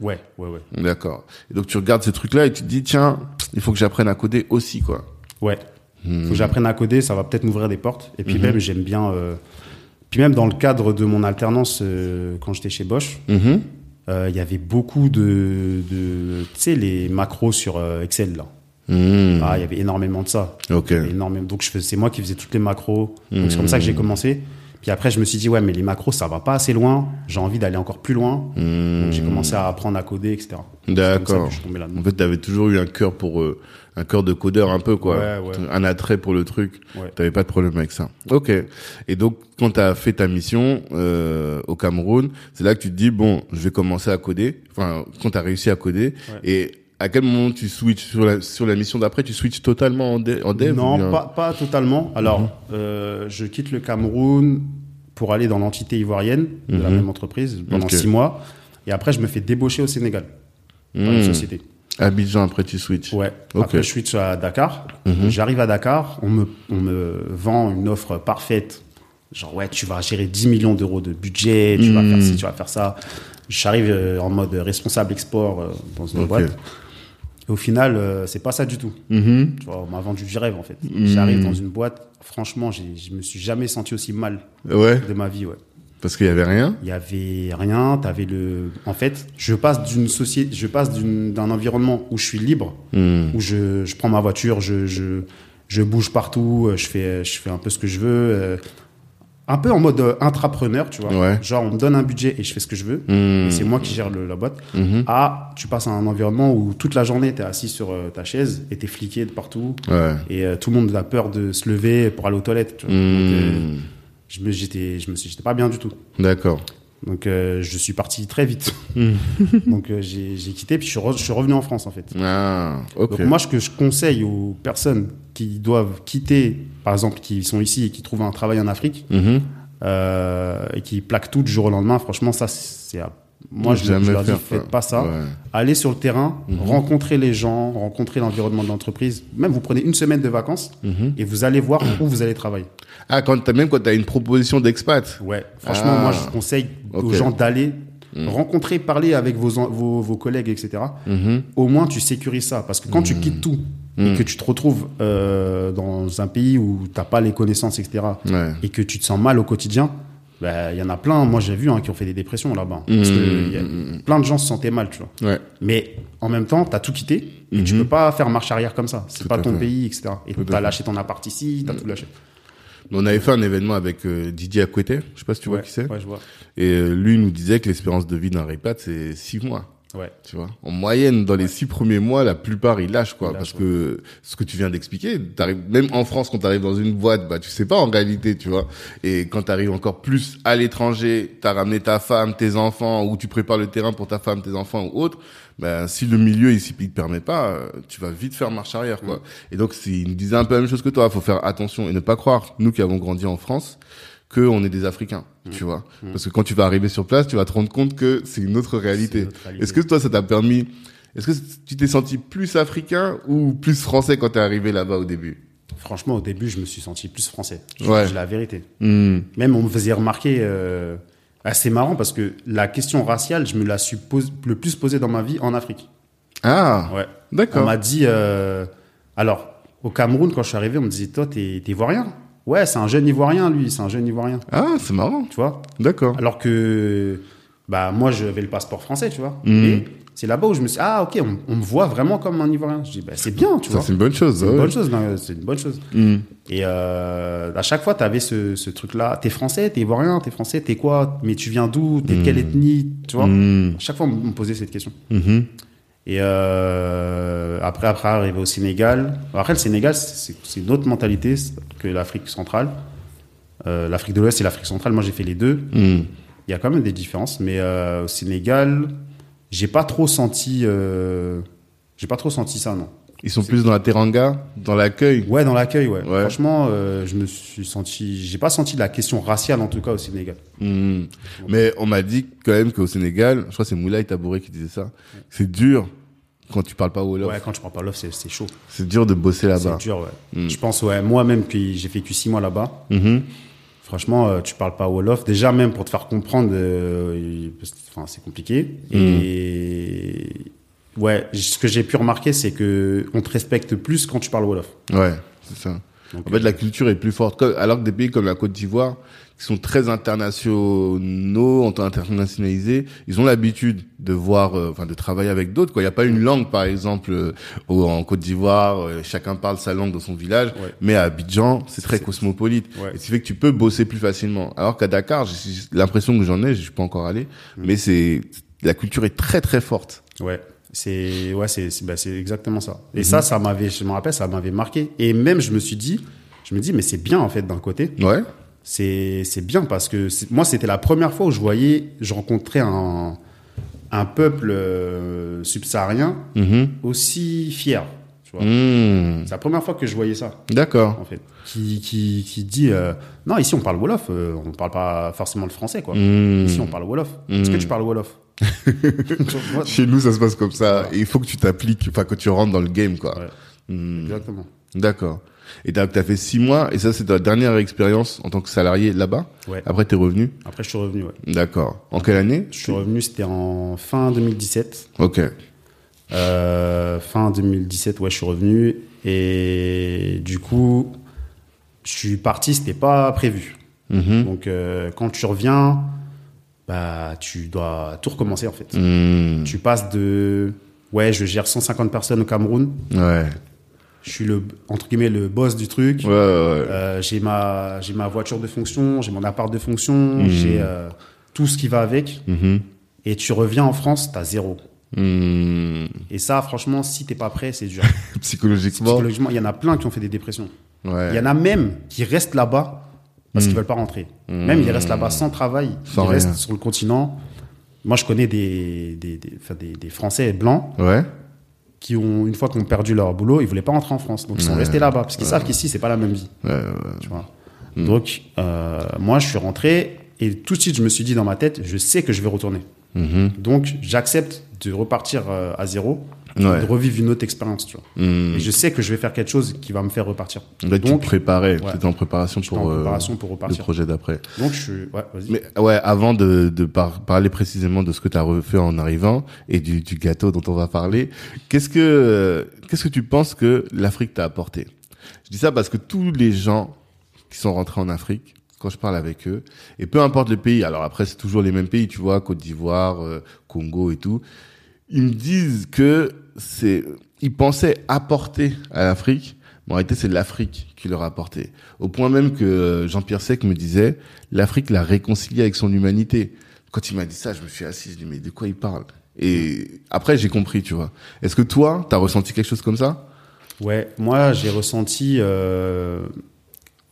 Ouais, ouais, ouais. D'accord. Et donc tu regardes ces trucs-là et tu te dis tiens, il faut que j'apprenne à coder aussi quoi. Ouais. Hmm. Faut que j'apprenne à coder, ça va peut-être m'ouvrir des portes. Et puis Mhm. même, j'aime bien. Puis même dans le cadre de mon alternance, euh, quand j'étais chez Bosch, Mhm. euh, il y avait beaucoup de, de tu sais, les macros sur euh, Excel là. Mhm. Ah, il y avait énormément de ça. Ok. Énormément. Donc c'est moi qui faisais toutes les macros. Donc c'est Mhm. comme ça que j'ai commencé. Puis après, je me suis dit, ouais, mais les macros, ça va pas assez loin. J'ai envie d'aller encore plus loin. Donc, j'ai commencé à apprendre à coder, etc. D'accord. En fait, t'avais toujours eu un cœur pour euh, un cœur de codeur un peu quoi, Ouais, ouais. un attrait pour le truc. Ouais. T'avais pas de problème avec ça. Ok. Et donc, quand t'as fait ta mission euh, au Cameroun, c'est là que tu te dis bon, je vais commencer à coder. Enfin, quand t'as réussi à coder. Et à quel moment tu switches sur la sur la mission d'après, tu switches totalement en, en dev Non, pas, pas totalement. Alors, Mhm. euh, je quitte le Cameroun pour aller dans l'entité ivoirienne de la Mhm. même entreprise pendant six mois. Et après, je me fais débaucher au Sénégal par une Hmm. société. Abidjan après tu switches. Ouais. Ok. Après, je switch à Dakar. Mhm. J'arrive à Dakar. On me, on me vend une offre parfaite. Genre, ouais, tu vas gérer 10 millions d'euros de budget, tu vas Mhm. faire ci, tu vas faire ça. J'arrive euh, en mode responsable export euh, dans une boîte. Et au final, euh, c'est pas ça du tout. Mhm. Tu vois, on m'a vendu du rêve, en fait. Mhm. J'arrive dans une boîte. Franchement, je me suis jamais senti aussi mal Ouais. de ma vie, ouais. Parce qu'il y avait rien. Il y avait rien, t'avais le, en fait, je passe d'une société, je passe d'un environnement où je suis libre, Hmm. où je, je prends ma voiture, je, je, je bouge partout, euh, je fais, je fais un peu ce que je veux, euh, un peu en mode euh, intrapreneur, tu vois. Ouais. Genre, on me donne un budget et je fais ce que je veux. Hmm. C'est moi qui gère le- la boîte. Mhm. Ah, tu passes à un environnement où toute la journée, t'es assis sur ta chaise et t'es fliqué de partout. Ouais. Et euh, tout le monde a peur de se lever pour aller aux toilettes. Tu vois. Donc, euh, Hmm. Je me, j'étais, je me suis, j'étais pas bien du tout. D'accord. Donc euh, je suis parti très vite. Hmm. [laughs] Donc euh, j'ai j'ai quitté puis je suis, re- je suis revenu en France en fait. Ah. Ok. Donc moi ce que je conseille aux personnes qui doivent quitter, par exemple qui sont ici et qui trouvent un travail en Afrique Mhm. euh, et qui plaquent tout du jour au lendemain, franchement ça c'est à- moi je, je leur dis faites pas ça. Ouais. Allez sur le terrain, Mhm. rencontrez les gens, rencontrez l'environnement de l'entreprise. Même vous prenez une semaine de vacances Mhm. et vous allez voir où vous allez travailler. Ah, quand t'as même quand t'as une proposition d'expat. Ouais, franchement, Ah. moi, je conseille aux gens d'aller Mm. rencontrer, parler avec vos, vos, vos collègues, etc. Mhm. Au moins, tu sécurises ça. Parce que quand tu quittes tout et que tu te retrouves euh, dans un pays où t'as pas les connaissances, etc., Ouais. et que tu te sens mal au quotidien, bah, il y en a plein, moi j'ai vu, hein, qui ont fait des dépressions là-bas. Parce Mm. que y a- plein de gens se sentaient mal, tu vois. Ouais. Mais en même temps, tu as tout quitté et tu peux pas faire marche arrière comme ça. C'est pas ton fait. pays, etc. Et tu as lâché ton appart ici, tu as tout lâché. On avait fait un événement avec euh, Didier Acquete. Je sais pas si tu vois qui c'est. ouais, je vois. Et euh, lui nous disait que l'espérance de vie d'un ripat c'est six mois. Ouais. Tu vois, en moyenne, dans les six premiers mois, la plupart ils lâchent quoi, Ils lâchent, parce que ce que tu viens d'expliquer, t'arrives même en France quand t'arrives dans une boîte, bah tu sais pas en réalité, tu vois. Et quand t'arrives encore plus à l'étranger, t'as ramené ta femme, tes enfants, ou tu prépares le terrain pour ta femme, tes enfants ou autre. Ben si le milieu ici il te permet pas, euh, tu vas vite faire marche arrière quoi. Et donc c'est, il nous disait un peu la même chose que toi, faut faire attention et ne pas croire, nous qui avons grandi en France, que on est des Africains, tu vois. Parce que quand tu vas arriver sur place, tu vas te rendre compte que c'est une autre réalité. Est-ce que toi, ça t'a permis Est-ce que tu t'es senti plus africain ou plus français quand t'es arrivé là-bas au début? Franchement, au début, je me suis senti plus français. Je Ouais. la vérité. Hmm. Même on me faisait remarquer, euh, assez marrant parce que la question raciale, je me la suis pose- le plus posée dans ma vie en Afrique. Ah, Ouais. On d'accord. m'a dit, euh, alors, au Cameroun, quand je suis arrivé, on me disait, toi, t'es t'es ivoirien? Ouais, c'est un jeune ivoirien, lui, c'est un jeune ivoirien. Ah, c'est marrant. Tu vois? D'accord. Alors que, bah, moi, j'avais le passeport français, tu vois. Et c'est là-bas où je me suis dit, ah, ok, on, on me voit vraiment comme un ivoirien. Je dis, bah, c'est bien, tu Ça, vois. c'est une bonne chose. C'est une ouais. bonne chose, c'est une bonne chose. Hmm. Et euh, à chaque fois, tu avais ce, ce truc-là. T'es français, t'es ivoirien, t'es français, t'es quoi? Mais tu viens d'où? T'es de quelle ethnie? Tu vois? Hmm. À chaque fois, on me posait cette question. Et euh, après, après, arriver au Sénégal. Après, le Sénégal, c'est une autre mentalité que l'Afrique centrale. Euh, L'Afrique de l'Ouest et l'Afrique centrale, moi, j'ai fait les deux. Hmm. Il y a quand même des différences, mais euh, au Sénégal, j'ai pas trop senti. J'ai pas trop senti ça, non. Ils sont plus dans la teranga, dans l'accueil. Ouais, dans l'accueil, ouais. Ouais. Franchement, euh, je me suis senti. J'ai pas senti la question raciale en tout cas au Sénégal. Hmm. Mais on m'a dit quand même qu'au Sénégal, je crois que c'est Moulay Tabouré qui disait ça, c'est dur quand tu parles pas Wolof. Ouais, quand tu prends pas l'off, c'est c'est chaud. C'est dur de bosser là-bas. C'est dur, ouais. Mm. Je pense, ouais, moi-même, que j'ai vécu six mois là-bas. Mhm. Franchement, euh, tu parles pas Wolof. Déjà, même pour te faire comprendre, euh, c'est compliqué. Mm. Et ouais, ce que j'ai pu remarquer, c'est que on te respecte plus quand tu parles Wolof. Ouais, c'est ça. Donc, En fait, la culture est plus forte. Alors que des pays comme la Côte d'Ivoire, qui sont très internationaux, en tant internationalisés, ils ont l'habitude de voir, euh, enfin, de travailler avec d'autres. Quoi, il n'y a pas une langue, par exemple, euh, en Côte d'Ivoire, euh, chacun parle sa langue dans son village. Ouais. Mais à Abidjan, c'est très cosmopolite. Ouais. Et ce qui fait que tu peux bosser plus facilement. Alors qu'à Dakar, j'ai j'ai l'impression que j'en ai, je suis pas encore allé, Mm. mais c'est la culture est très très forte. Ouais, c'est ouais, c'est bah, c'est exactement ça. Mhm. Et ça, ça m'avait, je me rappelle, ça m'avait marqué. Et même, je me suis dit, je me dis, mais c'est bien en fait d'un côté. Ouais. C'est c'est bien parce que moi, c'était la première fois où je voyais, je rencontrais un un peuple euh, subsaharien Mhm. aussi fier. Tu vois. Mmh. C'est la première fois que je voyais ça D'accord. en fait. Qui qui qui dit euh, non ici on parle wolof, euh, on parle pas forcément le français quoi. Mmh. Ici on parle wolof. Est-ce que tu parles wolof [laughs] Chez nous, ça se passe comme ça. Et il faut que tu t'appliques, enfin que tu rentres dans le game, quoi. Ouais. Hmm. Exactement. D'accord. Et t'as as fait six mois, et ça c'est ta dernière expérience en tant que salarié là-bas. Ouais. Après, t'es revenu. Après je suis revenu. Ouais. D'accord. En quelle année Je suis revenu, c'était en fin 2017. Ok. Euh, fin 2017, ouais, je suis revenu. Et du coup, je suis parti, c'était pas prévu. Mhm. Donc, euh, quand tu reviens, bah, tu dois tout recommencer, en fait. Hmm. Tu passes de, ouais, je gère 150 personnes au Cameroun. Ouais. Je suis le, entre guillemets, le boss du truc. Ouais. Euh, j'ai ma, j'ai ma voiture de fonction, j'ai mon appart de fonction, Mhm. j'ai euh, tout ce qui va avec. Mhm. Et tu reviens en France, t'as zéro. Hmm. Et ça, franchement, si t'es pas prêt, c'est dur. [laughs] Psychologiquement. Psychologiquement, il y en a plein qui ont fait des dépressions. Ouais. Il y en a même qui restent là-bas parce qu'ils veulent pas rentrer. Même ils restent là-bas sans travail, Sans ils rien. restent sur le continent. Moi, je connais des, des, des, Français blancs Ouais. qui ont, une fois qu'ils ont perdu leur boulot, ils voulaient pas rentrer en France. Donc, ils sont Ouais. restés là-bas parce qu'ils savent qu'ici, c'est pas la même vie. Tu vois. Donc, euh, moi, je suis rentré et tout de suite, je me suis dit dans ma tête, je sais que je vais retourner. Mhm. Donc, j'accepte de repartir euh, à zéro, Ouais. de revivre une autre expérience. Tu vois. Hmm. Et je sais que je vais faire quelque chose qui va me faire repartir. Là, tu te Donc, préparais. ouais. Tu étais en préparation pour, en euh, préparation pour le projet d'après. Donc, je suis. Ouais, vas-y. Mais ouais, avant de, de par- parler précisément de ce que tu as refait en arrivant et du, du gâteau dont on va parler, qu'est-ce que euh, qu'est-ce que tu penses que l'Afrique t'a apporté? Je dis ça parce que tous les gens qui sont rentrés en Afrique, quand je parle avec eux, et peu importe le pays, alors après c'est toujours les mêmes pays, tu vois, Côte d'Ivoire, euh, Congo et tout, ils me disent que c'est ils pensaient apporter à l'Afrique, mais en réalité c'est l'Afrique qui leur a apporté. Au point même que euh, Jean-Pierre Sec me disait, l'Afrique l'a réconcilié avec son humanité. Quand il m'a dit ça, je me suis assis, je dis mais de quoi il parle? Et après j'ai compris, tu vois. Est-ce que toi, t'as ressenti quelque chose comme ça? Ouais, moi, j'ai ressenti. euh,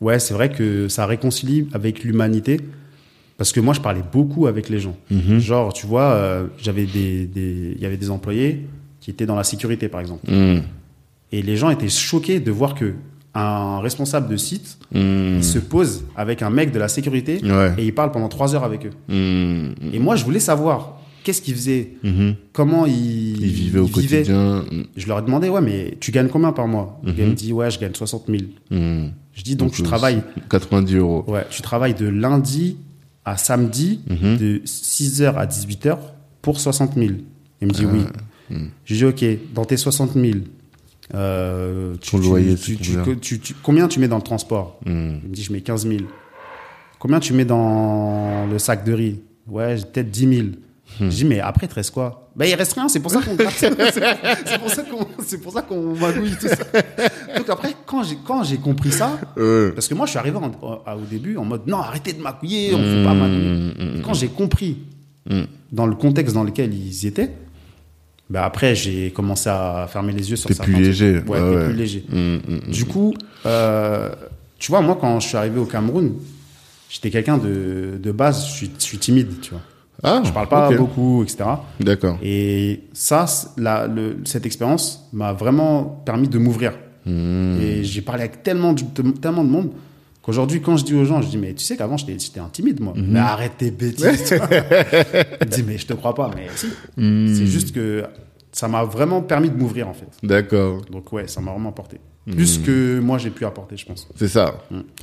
Ouais, c'est vrai que ça réconcilie avec l'humanité. Parce que moi, je parlais beaucoup avec les gens. Mhm. Genre, tu vois, euh, j'avais des, des, il y avait des employés qui étaient dans la sécurité, par exemple. Mmh. Et les gens étaient choqués de voir que un responsable de site Mmh. il se pose avec un mec de la sécurité Ouais. et il parle pendant trois heures avec eux. Et moi, je voulais savoir qu'est-ce qu'ils faisaient, Mhm. comment ils, Ils vivaient au quotidien. Je leur ai demandé, ouais, mais tu gagnes combien par mois Il Mhm. me dit, ouais, je gagne 60 000. Mmh. Je dis, donc, tu euh, travailles, 90 euros. ouais, tu travailles de lundi à samedi, Mhm. de 6h à 18h pour 60 000. Il me dit, oui. Mhm. Je dis, ok, dans tes 60 000, euh, tu, Ton tu- loyer, tu- c'est tu- combien tu- tu- combien tu mets dans le transport Mmh. Il me dit, je mets 15 000. Combien tu mets dans le sac de riz Ouais, peut-être 10 000. Hmm. Je dis, mais après, il te reste quoi? Ben, il reste rien, c'est pour ça qu'on [laughs] c'est pour ça qu'on, c'est pour ça qu'on magouille tout ça. Donc après, quand j'ai, quand j'ai compris ça, Euh. parce que moi, je suis arrivé en- au, au début en mode, non, arrêtez de magouiller, on ne faut pas magouiller. Mmh. Et Quand j'ai compris Mmh. dans le contexte dans lequel ils étaient, ben après, j'ai commencé à fermer les yeux sur certains plus léger. Ouais, plus léger. Mmh, mmh, mmh. Du coup, euh, tu vois, moi, quand je suis arrivé au Cameroun, j'étais quelqu'un de, de base, je suis, je suis timide, tu vois. Ah, Je parle pas beaucoup, etc. D'accord. Et ça, c- la, le, cette expérience m'a vraiment permis de m'ouvrir. Mmh. Et j'ai parlé avec tellement de, tellement de monde qu'aujourd'hui, quand je dis aux gens, je dis, mais tu sais qu'avant, j'étais j'étais un timide, moi. Mhm. Mais arrête tes bêtises. [laughs] Je dis, mais je te crois pas. Mais si. Mmh. C'est juste que ça m'a vraiment permis de m'ouvrir, en fait. D'accord. Donc, ouais, ça m'a vraiment apporté. Plus que moi, j'ai pu apporter, je pense. C'est ça.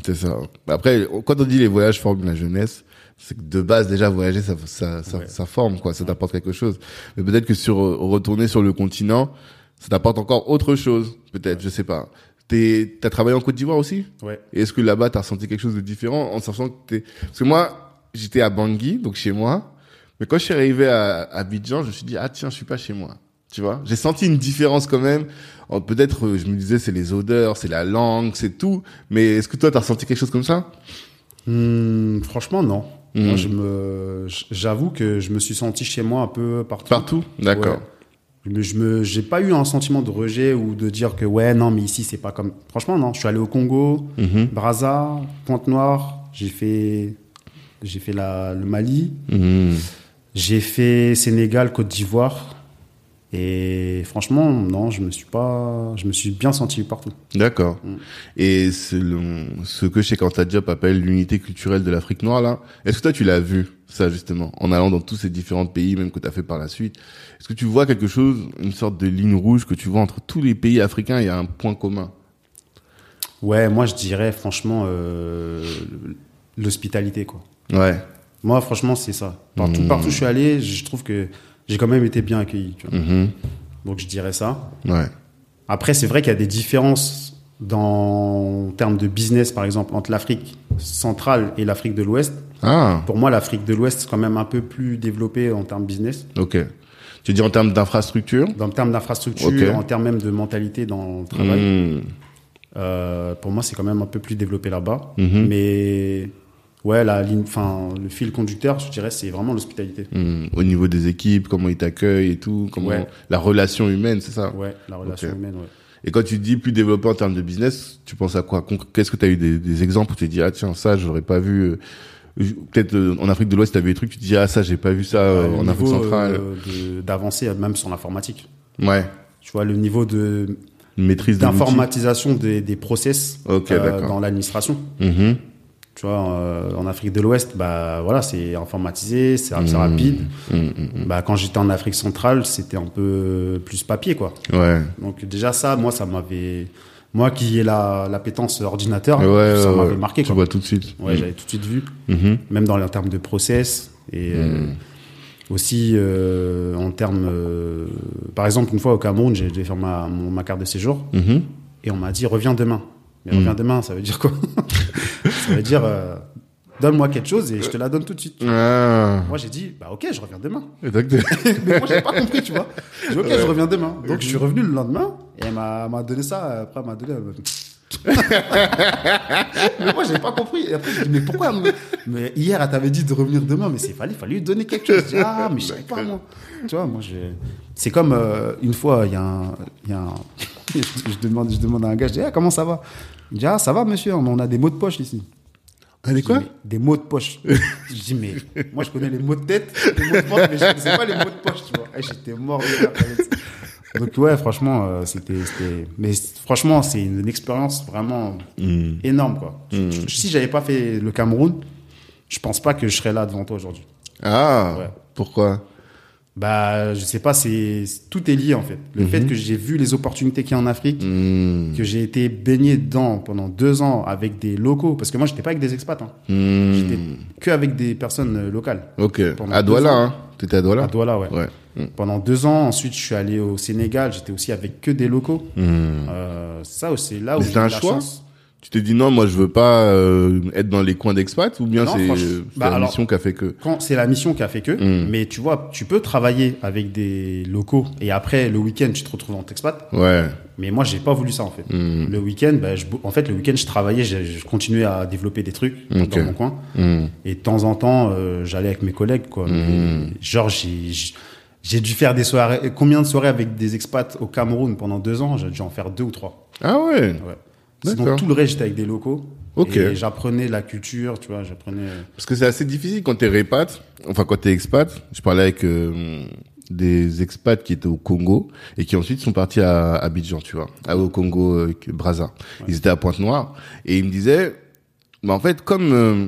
C'est ça. Après, quand on dit les voyages forment la jeunesse, c'est que de base, déjà, voyager, ça, ça, ça, Ouais. ça forme, quoi. Ça t'apporte quelque chose. Mais peut-être que sur, retourner sur le continent, ça t'apporte encore autre chose. Peut-être, je sais pas. T'es, t'as travaillé en Côte d'Ivoire aussi? Ouais. Et est-ce que là-bas, t'as ressenti quelque chose de différent en sachant que t'es... Parce que moi, j'étais à Bangui, donc chez moi. Mais quand je suis arrivé à, à Abidjan, je me suis dit, ah tiens, je suis pas chez moi. Tu vois? J'ai senti une différence quand même. Peut-être, euh, je me disais, c'est les odeurs, c'est la langue, c'est tout. Mais est-ce que toi, t'as ressenti quelque chose comme ça? Hmm, franchement, non. Moi, je me, j'avoue que je me suis senti chez moi un peu partout. Partout D'accord. Mais je me, j'ai pas eu un sentiment de rejet ou de dire que ouais, non, mais ici c'est pas comme. Franchement, non. Je suis allé au Congo, Mhm. Brazza, Pointe-Noire. J'ai fait, j'ai fait la, le Mali. Mhm. J'ai fait Sénégal, Côte d'Ivoire. Et franchement, non, je me suis pas, je me suis bien senti partout. D'accord. Mm. Et ce que chez Diop appelle l'unité culturelle de l'Afrique noire, là, est-ce que toi, tu l'as vu, ça, justement, en allant dans tous ces différents pays, même que tu as fait par la suite? Est-ce que tu vois quelque chose, une sorte de ligne rouge que tu vois entre tous les pays africains, il y a un point commun? Ouais, moi je dirais franchement euh, l'hospitalité quoi. Ouais. Moi franchement c'est ça. Partout, Mm. partout où je suis allé, je trouve que j'ai quand même été bien accueilli. Tu vois. Mhm. Donc je dirais ça. Ouais. Après c'est vrai qu'il y a des différences dans en termes de business par exemple entre l'Afrique centrale et l'Afrique de l'Ouest. Ah, Pour moi l'Afrique de l'Ouest c'est quand même un peu plus développé en termes business, ok. Tu dis en termes d'infrastructure? Dans le terme d'infrastructure, Ok. en termes même de mentalité dans le travail. Mhm. Euh, pour moi, c'est quand même un peu plus développé là-bas. Mhm. Mais ouais, la ligne, enfin, le fil conducteur, je dirais, c'est vraiment l'hospitalité. Mhm. Au niveau des équipes, comment ils t'accueillent et tout, comment Ouais. la relation humaine, c'est ça? Ouais, la relation humaine, ouais. Et quand tu dis plus développé en termes de business, tu penses à quoi? Qu'est-ce que tu as eu des, des exemples où tu dit ah tiens ça j'aurais pas vu euh, peut-être euh, en Afrique de l'Ouest tu as vu des trucs tu te dis ah ça j'ai pas vu ça euh, en Afrique centrale. euh, d'avancer même sur l'informatique. Ouais, Tu vois, le niveau de maîtrise d'informatisation des, des process dans l'administration. Mhm. Tu vois, euh, en Afrique de l'Ouest, bah voilà, c'est informatisé, c'est Mhm. rapide. Mhm, mhm. Bah quand j'étais en Afrique centrale, c'était un peu plus papier, quoi. Ouais. Donc déjà ça, moi, ça m'avait, moi qui ai la l'appétence ordinateur, Ouais, ça ouais, m'avait marqué. Tu Quoi. vois tout de suite. Ouais, j'avais tout de suite vu, même dans les en termes de process et euh, aussi euh, en termes, euh, par exemple, une fois au Cameroun, j'ai faire ma, mon- ma carte de séjour et on m'a dit reviens demain. Mais Mhm. reviens demain, ça veut dire quoi [laughs] Ça veut dire euh, donne-moi quelque chose et je te la donne tout de suite. Ah. Moi j'ai dit bah ok, je reviens demain. [laughs] Mais moi, j'ai pas compris, tu vois. J'ai dit, ok, je reviens demain. Donc, je suis revenu le lendemain et elle m'a donné ça. Après, elle m'a donné. elle [laughs] m'a- mais moi, j'avais pas compris. Et après, je dis, mais pourquoi Mais hier, elle t'avait dit de revenir demain, mais c'est fallait, fallait lui donner quelque chose. Je dis, ah, mais je savais pas, moi. Tu vois, moi, j'ai. C'est comme euh, une fois, il y a un. il Y a un... je, je demande, je demande à un gars, je dis, ah, comment ça va? Il dit, ah, ça va, monsieur, on a des mots de poche ici. Allez Je quoi dis, Des mots de poche. [laughs] je dis, mais moi, je connais les mots de tête, les mots de poche, mais je ne connaissais pas les mots de poche, tu vois. Et j'étais mort de. Donc, ouais, franchement, euh, c'était. Mais franchement, c'est une, expérience vraiment Mhm. énorme, quoi. Je- je- Si j'avais pas fait le Cameroun, je pense pas que je serais là devant toi aujourd'hui. Ah. Ouais. Pourquoi? Bah, je sais pas, c'est tout est lié en fait. Le Mhm. fait que j'ai vu les opportunités qu'il y a en Afrique, Mhm. que j'ai été baigné dedans pendant deux ans avec des locaux, parce que moi, j'étais pas avec des expats, hein. Mhm. j'étais que avec des personnes euh, locales. Ok. À Douala, ans. hein T'étais à Douala? À Douala, ouais. Ouais. Mhm. Pendant deux ans, ensuite, je suis allé au Sénégal. J'étais aussi avec que des locaux. Mhm. Euh, ça, c'est là où j'ai un eu la choix? chance. Tu t'es dit non, moi je veux pas euh, être dans les coins d'expat ou bien c'est c'est bah, la mission qui a fait que Quand c'est la mission qui a fait que, Mm. mais tu vois, tu peux travailler avec des locaux et après le week-end, tu te retrouves en expat. Ouais. Mais moi, j'ai pas voulu ça en fait. Mm. Le week-end, bah, je, en fait, le week-end, je travaillais, je, je continuais à développer des trucs dans mon coin. Mm. Et de temps en temps, euh, j'allais avec mes collègues, quoi. Mais, genre, j'ai, j'ai- j'ai dû faire des soirées. Combien de soirées avec des expats au Cameroun pendant deux ans? J'ai dû en faire deux ou trois. Ah ouais. Ouais. Sinon, tout le reste, j'étais avec des locaux. Ok. Et j'apprenais la culture, tu vois, j'apprenais. Parce que c'est assez difficile quand t'es répat, enfin quand t'es expat. Je parlais avec euh, des expats qui étaient au Congo et qui ensuite sont partis à Abidjan, tu vois, au Congo euh, Brazza. Ils étaient à Pointe-Noire et ils me disaient, bah en fait comme euh,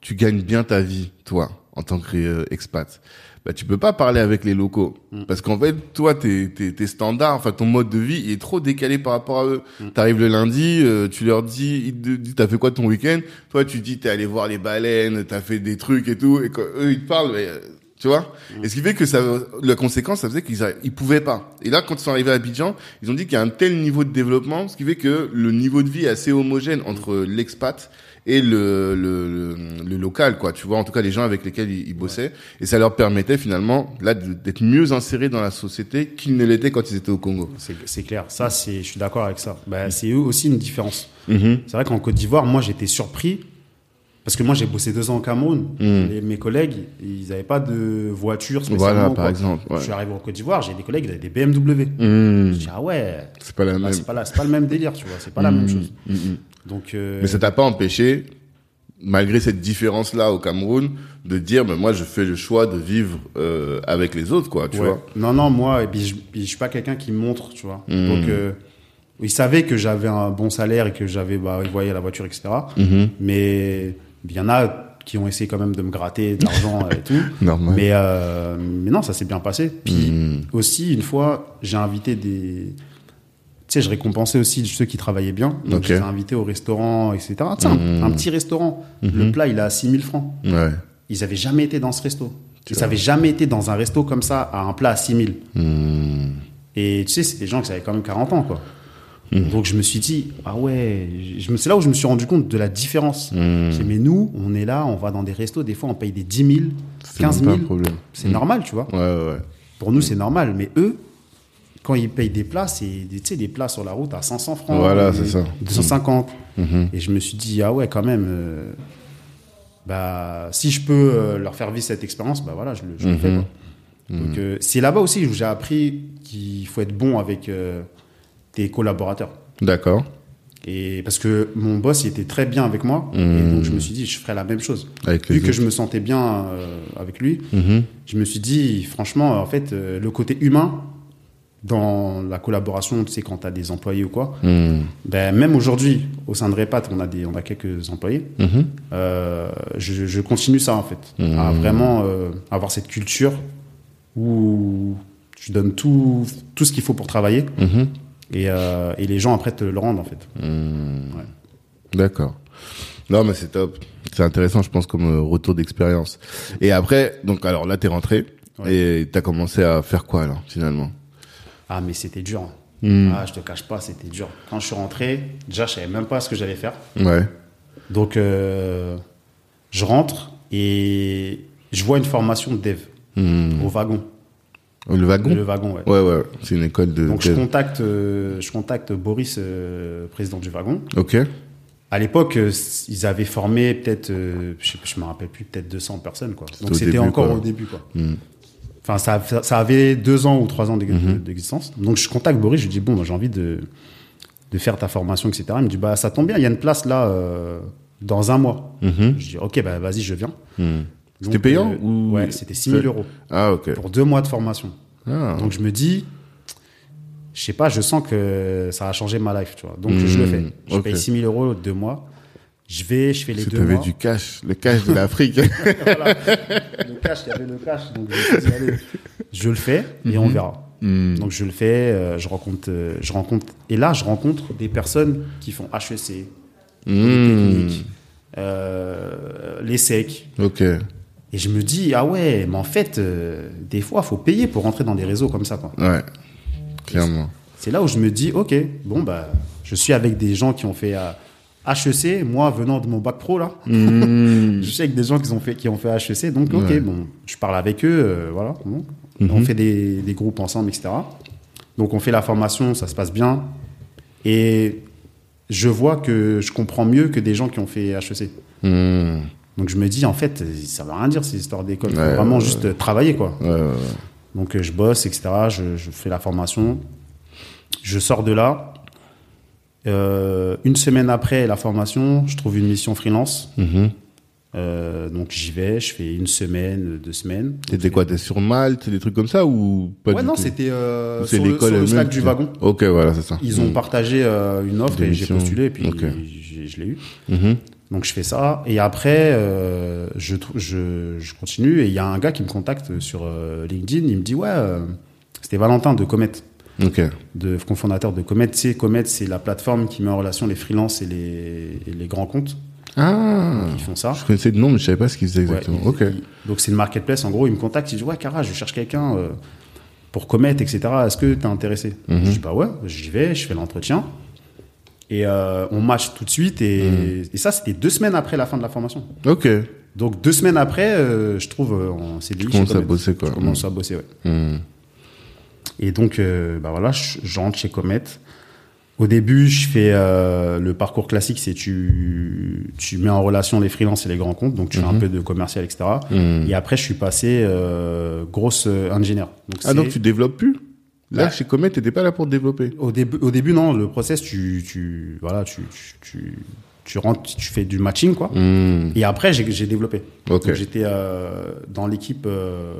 tu gagnes bien ta vie, toi, en tant qu'expat, bah tu peux pas parler avec les locaux. Parce qu'en fait toi tes tes tes standards, enfin ton mode de vie il est trop décalé par rapport à eux. T'arrives le lundi, euh, tu leur dis, ils te disent t'as fait quoi ton week-end? Toi tu dis t'es allé voir les baleines, t'as fait des trucs et tout. Et quand eux ils te parlent, mais, euh, Tu vois? Et ce qui fait que ça, la conséquence, ça faisait qu'ils ils pouvaient pas. Et là, quand ils sont arrivés à Abidjan, ils ont dit qu'il y a un tel niveau de développement, ce qui fait que le niveau de vie est assez homogène entre l'expat et le, le, le, le local, quoi. Tu vois, en tout cas, les gens avec lesquels ils, ils bossaient. Et ça leur permettait finalement, là, d'être mieux insérés dans la société qu'ils ne l'étaient quand ils étaient au Congo. C'est clair. Ça, c'est, je suis d'accord avec ça. Bah, c'est eux aussi une différence. Mhm. C'est vrai qu'en Côte d'Ivoire, moi, j'étais surpris. Parce que moi, j'ai bossé deux ans au Cameroun. Et mes collègues, ils n'avaient pas de voiture spécialement. Voilà, par quoi. exemple, ouais. Je suis arrivé en Côte d'Ivoire, j'ai des collègues, ils avaient des BMW. Mhm. Je dis, ah ouais, C'est pas la là, même. c'est pas, la- c'est pas le même délire, tu vois. C'est pas la même chose. Mhm. Donc, euh, Mais ça t'a pas empêché, malgré cette différence-là au Cameroun, de dire, mais moi, je fais le choix de vivre euh, avec les autres, quoi, tu Ouais. vois. Non, non, moi, et puis je, puis je suis pas quelqu'un qui montre, tu vois. Donc, euh, ils savaient que j'avais un bon salaire et que j'avais, bah, ils voyaient la voiture, etc. Mais il y en a qui ont essayé quand même de me gratter de l'argent et tout. [laughs] Normal. Mais, euh, mais non, ça s'est bien passé. Puis Mhm. aussi, une fois, j'ai invité des. Tu sais, je récompensais aussi ceux qui travaillaient bien. Donc, Ok. je les ai invités au restaurant, etc. Tu sais, un- Mhm. petit restaurant. Le plat, il est à 6000 francs. Ouais. Ils avaient jamais été dans ce resto. Ils avaient jamais été dans un resto comme ça à un plat à 6000. Mhm. Et tu sais, c'est des gens qui avaient quand même 40 ans, quoi. Mhm. Donc je me suis dit, ah ouais, c'est là où je me suis rendu compte de la différence. Mhm. Dit, mais nous, on est là, on va dans des restos, des fois on paye des 10 000, C'est 15 même pas 000. un problème. C'est normal, tu vois. Ouais, ouais, ouais. Pour nous, c'est normal. Mais eux, quand ils payent des plats, c'est des, des plats sur la route à 500 francs. Voilà, c'est ça. 250. Mhm. Et je me suis dit, ah ouais, quand même, euh, bah, si je peux euh, leur faire vivre cette expérience, bah voilà, je le, je le fais. Mhm. quoi. Donc, euh, c'est là-bas aussi où j'ai appris qu'il faut être bon avec tes collaborateurs. D'accord. Et parce que mon boss, il était très bien avec moi. Et donc, je me suis dit, je ferai la même chose. Avec Vu que autres. je me sentais bien euh, avec lui, Mhm. je me suis dit, franchement, en fait, euh, le côté humain dans la collaboration, tu sais, quand tu as des employés ou quoi, Mhm. ben, même aujourd'hui, au sein de Repat, on a, des, on a quelques employés. Euh, je, je continue ça, en fait. À vraiment avoir cette culture où tu donnes tout, tout ce qu'il faut pour travailler. Et, euh, et les gens, après, te le rendent, en fait. Ouais. D'accord. Non, mais c'est top. C'est intéressant, je pense, comme euh, retour d'expérience. Et après, donc, alors là, t'es rentré. Ouais. Et t'as commencé à faire quoi, alors, finalement? Ah, mais c'était dur. Mhm. Ah, je te cache pas, c'était dur. Quand je suis rentré, déjà, je savais même pas ce que j'allais faire. Ouais. Donc, euh, je rentre et je vois une formation de dev Mhm. au wagon. Le wagon Le wagon, ouais. Ouais, ouais. C'est une école de. Donc, je contacte, euh, je contacte Boris, euh, président du wagon. Ok. À l'époque, euh, ils avaient formé peut-être, je, je me rappelle plus, peut-être 200 personnes, quoi. Donc, c'était encore quoi. au début, quoi. Mhm. Enfin, ça, ça avait deux ans ou trois ans Mhm. d'existence. Donc, je contacte Boris, je lui dis, bon, moi, j'ai envie de, de faire ta formation, etc. Il me dit, bah, ça tombe bien, il y a une place là, dans un mois. Mhm. Je dis, ok, bah, vas-y, je viens. C'était payant euh, ou Ouais, c'était 6 000 euros Ah, ok. pour deux mois de formation. Ah. Donc, je me dis, je sais pas, je sens que ça a changé ma life, tu vois. Donc, je le fais. Je paye 6 000 euros deux mois. Je vais, je fais les Si deux mois. du cash, le cash de l'Afrique. [laughs] Le cash, il y avait le cash. Donc, je dit, allez, je le fais et on verra. Mhm. Donc je le fais, euh, je rencontre, euh, je rencontre, et là je rencontre des personnes qui font HEC, Mhm. techniques, euh, les SEC, Ok. Et je me dis ah ouais, mais en fait euh, des fois faut payer pour rentrer dans des réseaux comme ça quoi. Ouais. Clairement. C'est là où je me dis ok, bon bah je suis avec des gens qui ont fait euh, HEC, moi venant de mon bac pro là, Mhm. [laughs] je suis avec des gens qui ont fait qui ont fait HEC, donc ok Ouais. bon, je parle avec eux, euh, voilà. Mhm. on fait des, des groupes ensemble, etc. Donc on fait la formation, ça se passe bien, et je vois que je comprends mieux que des gens qui ont fait HEC. Mhm. Donc je me dis en fait ça veut rien dire ces histoires d'école, Ouais, vraiment ouais, juste travailler quoi. Donc euh, je bosse, etc. Je, je fais la formation, je sors de là. Euh, une semaine après la formation, je trouve une mission freelance. Mhm. Euh, donc j'y vais, je fais une semaine, deux semaines. T'étais quoi T'es sur Malte, des trucs comme ça ou pas Ouais, du non, c'était euh, sur, le, sur le Slack du wagon. Ok, voilà, c'est ça. Ils ont Mhm. partagé euh, une offre Des et j'ai postulé et puis je l'ai eu. Mhm. Donc je fais ça et après euh, je, je, je continue et il y a un gars qui me contacte sur euh, LinkedIn. Il me dit ouais, euh, c'était Valentin de Comet, Ok. de cofondateur de Comet. Tu sais, Comet c'est la plateforme qui met en relation les freelances et les, et les grands comptes. Ah. qui font ça. Je connaissais le nom, mais je savais pas ce qu'ils faisaient Ouais, exactement. ok. donc c'est une marketplace. En gros, il me contacte, il dit ouais, Cara, je cherche quelqu'un pour Comet, etc. Est-ce que t'es intéressé? Mhm. Je dis bah ouais, j'y vais, je fais l'entretien et euh, on match tout de suite. Et, Mhm. et ça, c'était deux semaines après la fin de la formation. Ok. Donc deux semaines après, euh, je trouve euh, en CDI. Tu commences à bosser, quoi. Je commence à bosser, ouais. Hmm. Et donc, euh, bah voilà, je, je rentre chez Comet. Au début, je fais euh, le parcours classique, c'est tu tu mets en relation les freelances et les grands comptes, donc tu fais un Mhm. peu de commercial, etc. Et après, je suis passé euh, grosse euh, ingénieur. Donc, Ah, donc tu développes plus? Là, chez Comet, t'étais pas là pour développer. au début, au début, non, le process, tu tu voilà, tu tu, tu, tu rentres, tu fais du matching, quoi. Hmm. Et après, j'ai développé. J'étais euh, dans l'équipe euh,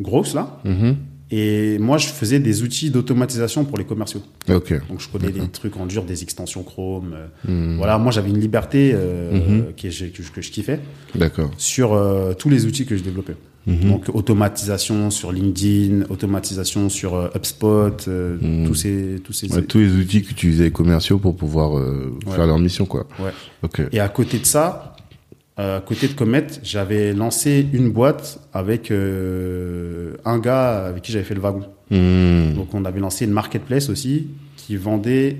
grosse là, Mhm. et moi, je faisais des outils d'automatisation pour les commerciaux. Donc je connais des trucs en dur, des extensions Chrome. euh, Hmm. Voilà, moi j'avais une liberté euh, que, je- que je kiffais sur euh, tous les outils que je développais. Mhm. Donc automatisation sur LinkedIn, automatisation sur euh, HubSpot, euh, Mhm. tous ces tous ces. Ouais, tous les outils qu'utilisaient les commerciaux pour pouvoir euh, Ouais. faire leur mission, quoi. Ouais. Ok. Et à côté de ça, euh, à côté de Comet, j'avais lancé une boîte avec un gars avec qui j'avais fait le wagon. Hmm. Donc on avait lancé une marketplace aussi qui vendait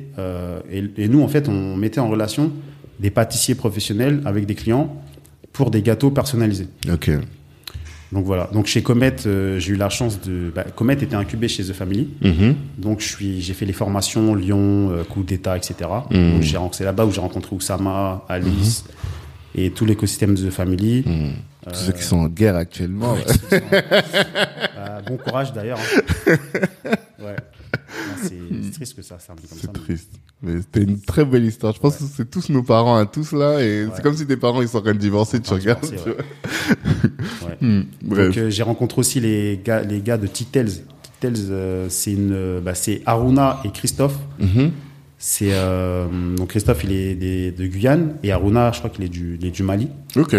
et, et nous en fait on mettait en relation des pâtissiers professionnels avec des clients pour des gâteaux personnalisés. Ok. Donc voilà. Donc chez Comet, euh, j'ai eu la chance de. Bah, Comet était incubé chez The Family. Mhm. Donc je suis, j'ai fait les formations Lyon, euh, coup d'État, etc. Mhm. Donc j'ai c'est là-bas où j'ai rencontré Oussama, Alice et tout l'écosystème de The Family. Hmm. Tous ceux qui sont en guerre actuellement. Ouais. Euh, bon courage d'ailleurs. hein. [laughs] Ouais. Non, C'est c'est triste que ça c'est comme ça. Triste. Mais c'était une très belle histoire. Je pense que c'est tous nos parents à tous là. Et c'est comme si tes parents ils sont en train de divorcer, tu regardes. tu vois. [laughs] Hmm. Donc euh, j'ai rencontré aussi les gars, les gars de Titels. Titels, euh, c'est une, euh, bah, c'est Aruna et Christophe. Mhm. C'est euh, donc Christophe il est des- de Guyane et Aruna je crois qu'il est du, il est du Mali. Ok.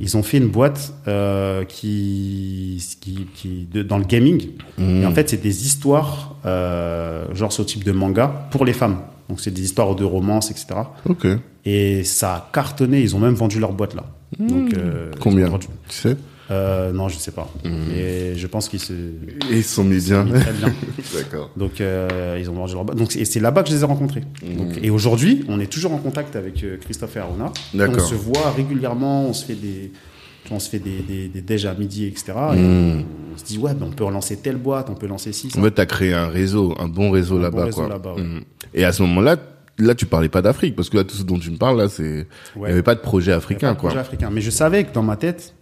Ils ont fait une boîte euh, qui, qui, qui de- dans le gaming. Hmm. Et en fait c'est des histoires euh, genre ce type de manga pour les femmes. Donc c'est des histoires de romance etc. Ok. Et ça a cartonné. Ils ont même vendu leur boîte là. Donc euh, Combien vendu- Tu sais? Euh, Non je sais pas. Mais je pense qu'ils se Et ils sont mis bien. mis très bien. [laughs] D'accord. Donc euh, ils ont vendu leur. Donc et c'est là-bas que je les ai rencontrés. Donc, et aujourd'hui, on est toujours en contact avec euh, Christophe et Aruna. D'accord. On se voit régulièrement, on se fait des on se fait des, des, des déj à midi, etc. Et Mm. on se dit, ouais, ben, on peut relancer telle boîte, on peut lancer ci. En fait, t'as créé un réseau, un bon réseau là-bas, bon là-bas, ouais. Mhm. Et à ce moment-là, là, tu parlais pas d'Afrique, parce que là, tout ce dont tu me parles, là, c'est, il y avait pas de projet africain, de quoi. projet africain. Mais je savais que dans ma tête,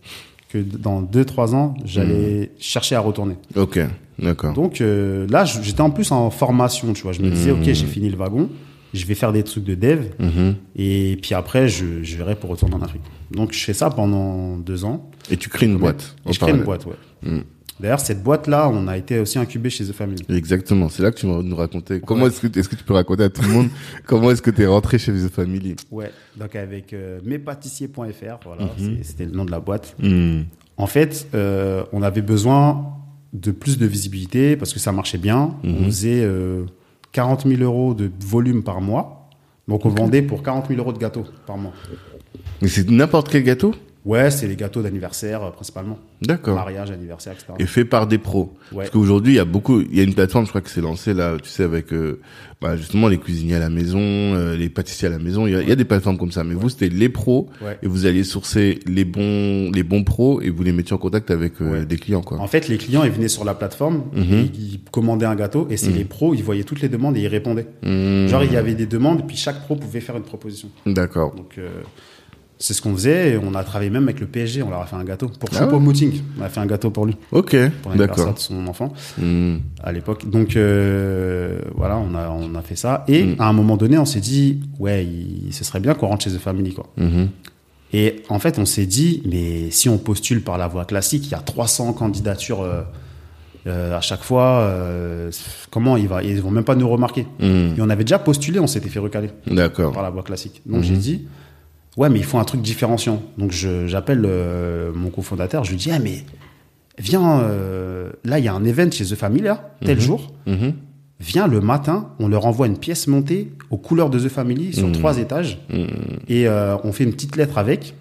que dans 2-3 ans, j'allais chercher à retourner. Ok. D'accord. Donc euh, là, j'étais en plus en formation, tu vois. Je me disais, ok, j'ai fini le wagon, je vais faire des trucs de dev. Mhm. Et puis après, je, je verrai pour retourner en Afrique. Donc, je fais ça pendant deux ans. Et tu crées une boîte. Et je crée une boîte, ouais. D'ailleurs, cette boîte-là, on a été aussi incubé chez The Family. Exactement. C'est là que tu nous raconter. Comment Ouais. est-ce que, est-ce que tu peux raconter à tout le monde [laughs] comment est-ce que tu es rentré chez The Family? Ouais. Donc, avec euh, mespâtissiers.fr, voilà, Mhm. c'était le nom de la boîte. Mhm. En fait, euh, on avait besoin de plus de visibilité parce que ça marchait bien. Mhm. On faisait euh, 40 000 euros de volume par mois. Donc, on vendait pour 40 000 euros de gâteaux par mois. Mais c'est n'importe quel gâteau? Ouais, c'est les gâteaux d'anniversaire euh, principalement. D'accord. Mariage, anniversaire, etc. Et fait par des pros. Ouais. Parce qu'aujourd'hui, il y a beaucoup, il y a une plateforme, je crois que c'est lancé là, tu sais, avec euh, bah, justement les cuisiniers à la maison, euh, les pâtissiers à la maison. Il y a, il y a des plateformes comme ça. Mais vous, c'était les pros Ouais. et vous alliez sourcer les bons, les bons pros et vous les mettiez en contact avec des clients, quoi. En fait, les clients, ils venaient sur la plateforme, Mhm. et ils commandaient un gâteau, et c'est les pros, ils voyaient toutes les demandes et ils répondaient. Mhm. Genre, il y avait des demandes, puis chaque pro pouvait faire une proposition. D'accord. Donc, euh, c'est ce qu'on faisait, et on a travaillé même avec le PSG, on leur a fait un gâteau. Pour Ah Choupo-Moting, on a fait un gâteau pour lui, Ok. pour l'anniversaire de son enfant, Mhm. à l'époque. Donc, euh, voilà, on a, on a fait ça. Et Mhm. à un moment donné, on s'est dit, ouais, il- ce serait bien qu'on rentre chez The Family, quoi. Mhm. Et en fait, on s'est dit, mais si on postule par la voie classique, il y a 300 candidatures euh, euh, à chaque fois. euh, comment il va Ils vont même pas nous remarquer. Et on avait déjà postulé, on s'était fait recaler D'accord. par la voie classique. Donc j'ai dit, ouais, mais il faut un truc différenciant. Donc j'appelle euh, mon cofondateur, je lui dis, ah, mais viens, euh, là, il y a un event chez The Family, là, tel Mhm. jour. Mhm. vient le matin, on leur envoie une pièce montée aux couleurs de The Family sur trois étages. Et euh, on fait une petite lettre avec.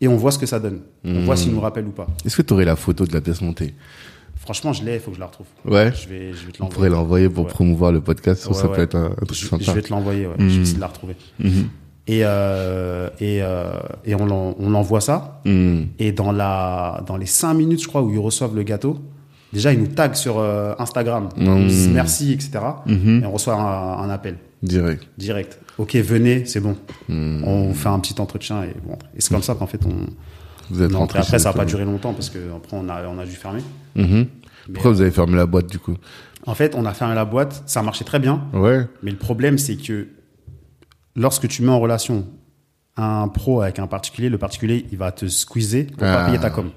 Et on voit ce que ça donne. On voit s'il nous rappelle ou pas. Est-ce que tu aurais la photo de la pièce montée? Franchement, je l'ai, il faut que je la retrouve. Ouais. Je vais, je vais te On pourrait l'envoyer. l'envoyer pour Ouais. promouvoir le podcast. Ouais, ça ouais. peut être un, un truc Je, sympa. je vais te l'envoyer, ouais. Je vais essayer de la retrouver. Et, euh, et, euh, et on, l'en- on envoie ça. Mhm. Et dans, la, dans les 5 minutes, je crois, où ils reçoivent le gâteau, déjà, ils nous taguent sur euh, Instagram. Ils nous disent merci, etc. Mhm. Et on reçoit un, un appel Direct. direct. Ok, venez, c'est bon. Mhm. On fait un petit entretien et bon. Et c'est comme ça qu'en fait, on, Vous êtes on rentré. Après, ça n'a The pas duré longtemps parce qu'après, on a, on a dû fermer. Pourquoi vous avez fermé la boîte du coup? En fait, on a fermé la boîte. Ça marchait très bien. Ouais. Mais le problème, c'est que lorsque tu mets en relation un pro avec un particulier, le particulier, il va te squeezer pour Ah. pas payer ta com.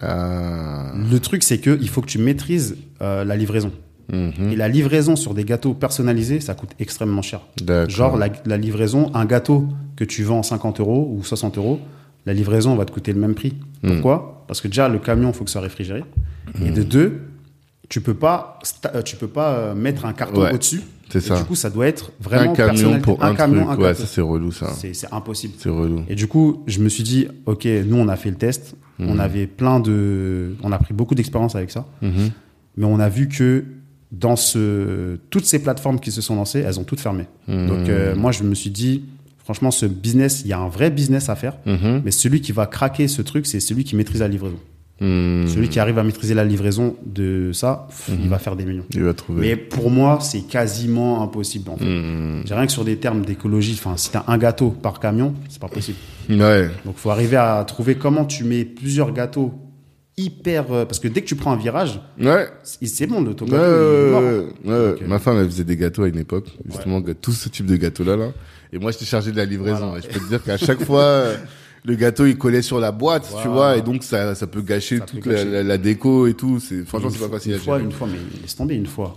Ah. Le truc, c'est que il faut que tu maîtrises euh, la livraison. Mhm. Et la livraison sur des gâteaux personnalisés, ça coûte extrêmement cher. Genre, la, la livraison, un gâteau que tu vends 50 euros ou 60 euros, la livraison va te coûter le même prix. Hmm. Pourquoi? Parce que déjà, le camion, il faut que ça soit réfrigéré. Et de deux, tu peux pas, euh, tu peux pas euh, mettre un carton Ouais, au-dessus. C'est ça. Du coup, ça doit être vraiment un camion pour un, camion, truc. un ouais, ça c'est relou ça. C'est impossible. C'est relou. Et du coup, je me suis dit, ok, nous on a fait le test, on Hmm. avait plein de, on a pris beaucoup d'expérience avec ça, Mhm. mais on a vu que dans ce, toutes ces plateformes qui se sont lancées, elles ont toutes fermé. Hmm. Donc euh, moi je me suis dit, franchement, ce business, il y a un vrai business à faire, Mhm. mais celui qui va craquer ce truc, c'est celui qui maîtrise la livraison. Mhm. Celui qui arrive à maîtriser la livraison de ça, pff, Hmm. il va faire des millions. Il va trouver. Mais pour moi, c'est quasiment impossible en fait. Mhm. J'ai rien que sur des termes d'écologie, enfin, si t'as un gâteau par camion, c'est pas possible. [laughs] Ouais. Donc, faut arriver à trouver comment tu mets plusieurs gâteaux hyper. euh, parce que dès que tu prends un virage, Ouais. c'est bon, le Ouais, gâteau. il mort. ouais. Donc, euh, Ma femme, elle faisait des gâteaux à une époque, justement, tout ce type de gâteaux-là. Là. Et moi, j'étais chargé de la livraison. Voilà. Et je peux te dire qu'à chaque fois, euh, [laughs] le gâteau, il collait sur la boîte, tu vois, et donc ça, ça peut gâcher Ça toute la, gâcher. la- la déco et tout. C'est, franchement, c'est pas facile une à fois, gérer. une fois, mais laisse tomber une fois.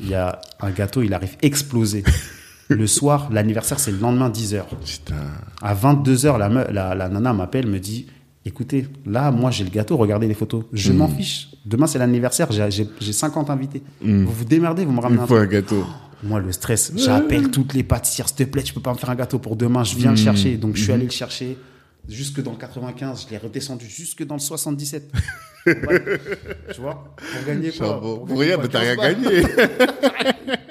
Il y a un gâteau, il arrive explosé. [laughs] le soir, l'anniversaire, c'est le lendemain 10h. Putain. À 22h, la, me- la, la nana m'appelle, me dit Écoutez, là, moi, j'ai le gâteau, regardez les photos. Je Hmm. m'en fiche. Demain, c'est l'anniversaire, j'ai- j'ai j'ai 50 invités. Vous vous démerdez, vous me ramenez un gâteau. [gasps] Moi, le stress, j'appelle toutes les pâtissières, s'il te plaît, tu peux pas me faire un gâteau pour demain, je viens Hmm. le chercher. Donc, je suis allé le chercher jusque dans le 95, je l'ai redescendu jusque dans le 77. Ouais. [laughs] Tu vois Pour gagner quoi. Pour Pour gagner rien, mais t'as rien 15 balles. gagné. [laughs]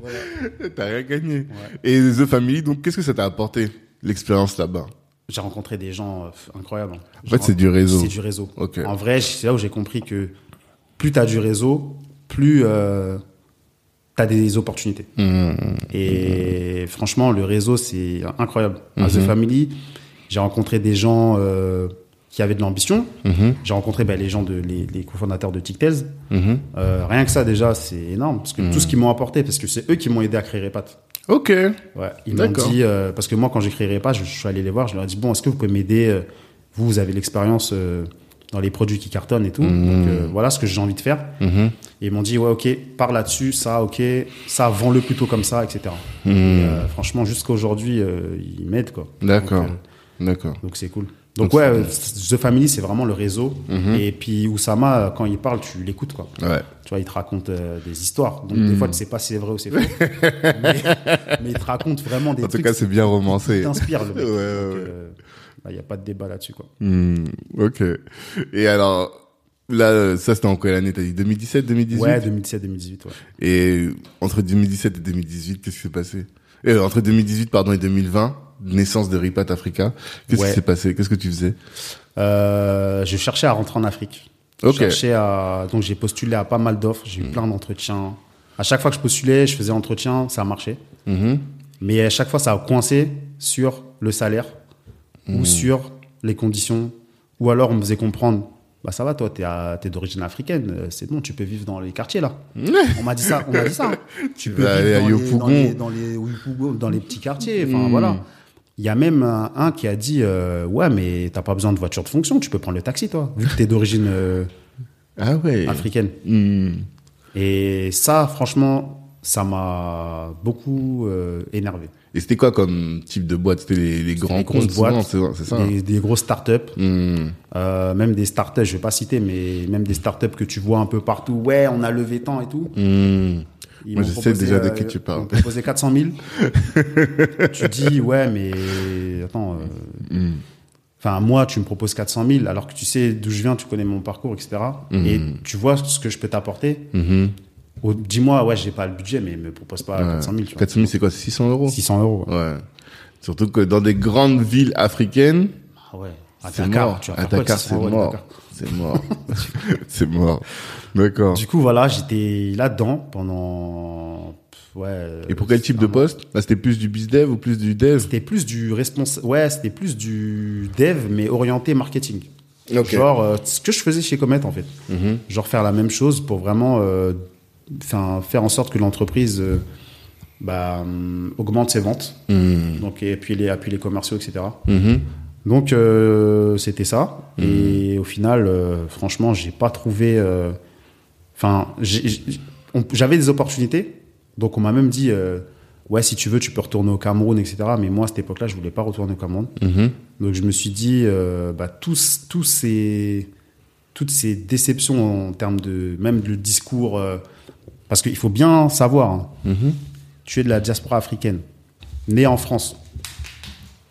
Voilà. t'as rien gagné. Et The Family, donc, qu'est-ce que ça t'a apporté, l'expérience là-bas? J'ai rencontré des gens euh, incroyables. En fait, c'est du réseau. C'est du réseau. Ok. En vrai, c'est là où j'ai compris que plus tu as du réseau, plus euh, tu as des opportunités. Mmh. Et franchement, le réseau, c'est incroyable. The Family, j'ai rencontré des gens euh, qui avaient de l'ambition. Mhm. J'ai rencontré ben, les gens, de, les, les cofondateurs de TickTales. Mhm. Euh, rien que ça, déjà, c'est énorme. Parce que tout ce qu'ils m'ont apporté, parce que c'est eux qui m'ont aidé à créer Repat. Ok. Ouais, ils m'ont dit, euh, parce que moi, quand j'ai créé Repas, je, je suis allé les voir, je leur ai dit, bon, est-ce que vous pouvez m'aider Vous, vous avez l'expérience dans les produits qui cartonnent et tout. Donc, euh, voilà ce que j'ai envie de faire. Mhm. Et ils m'ont dit, ouais, ok, pars là-dessus, ça, ok, ça, vends-le plutôt comme ça, etc. Et, euh, franchement, jusqu'à aujourd'hui, euh, ils m'aident, quoi. D'accord. D'accord. donc c'est cool. Donc, ouais, euh, The Family, c'est vraiment le réseau. Mhm. Et puis, Oussama, euh, quand il parle, tu l'écoutes, quoi. Ouais. Tu vois, il te raconte euh, des histoires. Donc, des fois, tu sais pas si c'est vrai ou c'est faux. [laughs] mais, mais il te raconte vraiment des En tout trucs cas, c'est bien romancé. qui t'inspirent, le mec. [laughs] Ouais, Donc, ouais, euh, bah, il n'y a pas de débat là-dessus, quoi. Hmm, ok. Et alors, là, ça c'était en quelle année? T'as dit 2017, 2018 Ouais, 2017-2018, ouais. Et entre 2017 et 2018, qu'est-ce qui s'est passé? Et Entre 2018 pardon et 2020, naissance de Ripat Africa, qu'est-ce Ouais. qui s'est passé? Qu'est-ce que tu faisais? Euh, je cherchais à rentrer en Afrique. Ok. Je cherchais à... Donc, j'ai postulé à pas mal d'offres. J'ai eu plein d'entretiens. À chaque fois que je postulais, je faisais entretien, ça a marché. Mhm. Mais à chaque fois, ça a coincé sur le salaire Hmm. ou sur les conditions. Ou alors, on me faisait comprendre, bah ça va, toi, t'es, à- t'es d'origine africaine, euh, c'est bon, tu peux vivre dans les quartiers là. [laughs] on m'a dit ça, on m'a dit ça. Tu peux à vivre dans les, dans, les, dans, les, Yopougon, dans les petits quartiers. Enfin Mm. voilà. Il y a même un, un qui a dit, euh, ouais, mais t'as pas besoin de voiture de fonction, tu peux prendre le taxi, toi, vu que t'es d'origine euh, Ah ouais. africaine. Hmm. Et ça, franchement, ça m'a beaucoup euh, énervé. Et c'était quoi comme type de boîte? C'était les, les grands des grosses boîtes, c'est ça Des, des grosses startups. Hmm. Euh, même des startups, je vais pas citer, mais même des startups que tu vois un peu partout. Ouais, on a levé tant et tout. Hmm. Ils Moi, je sais déjà de euh, qui tu parles. Ils m'ont proposé 400 000. [laughs] tu dis, ouais, mais attends. euh, Hmm. Enfin, moi, tu me proposes 400 000 alors que tu sais d'où je viens, tu connais mon parcours, etc. Mhm. Et tu vois ce que je peux t'apporter. Mhm. Dis-moi, ouais, j'ai pas le budget, mais me propose pas Ouais. 400 000. Tu vois. 400 000, c'est quoi 600 euros 600 euros. ouais. Ouais. Surtout que dans des grandes villes africaines, Ah ouais. À c'est Dakar, tu vas À faire quoi avec Dakar, 600 c'est mort. C'est [laughs] mort. c'est mort. D'accord. Du coup, voilà, j'étais là-dedans pendant. Ouais. Et pour quel type de poste? Là, c'était plus du bizdev ou plus du dev? C'était plus du responsable. Ouais, c'était plus du dev, mais orienté marketing. Ok. Genre, euh, ce que je faisais chez Comet, en fait. Mhm. Genre, faire la même chose pour vraiment euh, enfin, faire en sorte que l'entreprise euh, bah, hum, augmente ses ventes. Mhm. Donc, et puis les, appuie les commerciaux, etc. Mhm. Donc, euh, c'était ça. Et au final, euh, franchement, j'ai pas trouvé. Enfin, j'avais des opportunités. Donc, on m'a même dit. Ouais, si tu veux, tu peux retourner au Cameroun, etc. Mais moi, à cette époque-là, je voulais pas retourner au Cameroun. Mhm. Donc je me suis dit, euh, bah, tous, tous ces, toutes ces déceptions en termes de même le discours, euh, parce qu'il faut bien savoir, hein, Mhm. tu es de la diaspora africaine, né en France,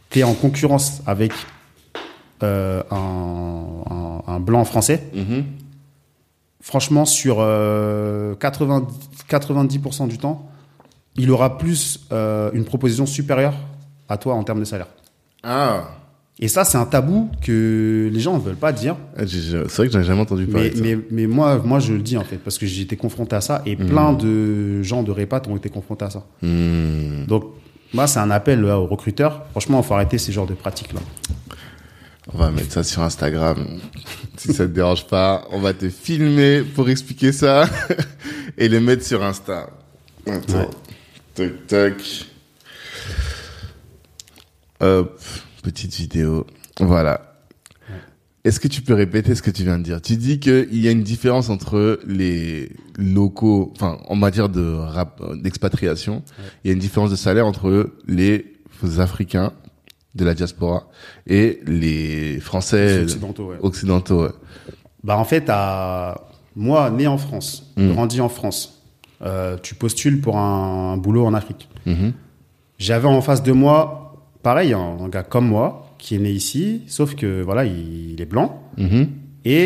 tu es en concurrence avec euh, un, un- un blanc français. Mhm. Franchement, sur euh, 90, 90% du temps, il aura plus euh, une proposition supérieure à toi en termes de salaire. Ah. Et ça, c'est un tabou que les gens ne veulent pas dire. Ah, C'est vrai que j'en ai jamais entendu parler. Mais, de ça. mais, mais moi, moi, je le dis en fait, parce que j'ai été confronté à ça et plein de gens de Répat ont été confrontés à ça. Hmm. Donc, moi, c'est un appel là, aux recruteurs. Franchement, il faut arrêter ces genres de pratiques-là. On va mettre ça sur Instagram. [laughs] si ça te dérange pas, on va te filmer pour expliquer ça [laughs] et le mettre sur Insta. Attends. Ouais. Tac, tac. Hop. Petite vidéo. Voilà. Est-ce que tu peux répéter ce que tu viens de dire? Tu dis qu'il y a une différence entre les locaux, enfin, en matière de d'expatriation, il y a une différence de salaire entre les Africains de la diaspora et les Français Les Occidentaux, ouais. occidentaux. ouais. Bah, en fait, à... moi, né en France, Mm. grandi en France, euh, tu postules pour un, boulot en Afrique. Mhm. J'avais en face de moi, pareil, un, un gars comme moi, qui est né ici, sauf que voilà, il, il est blanc. Mhm. Et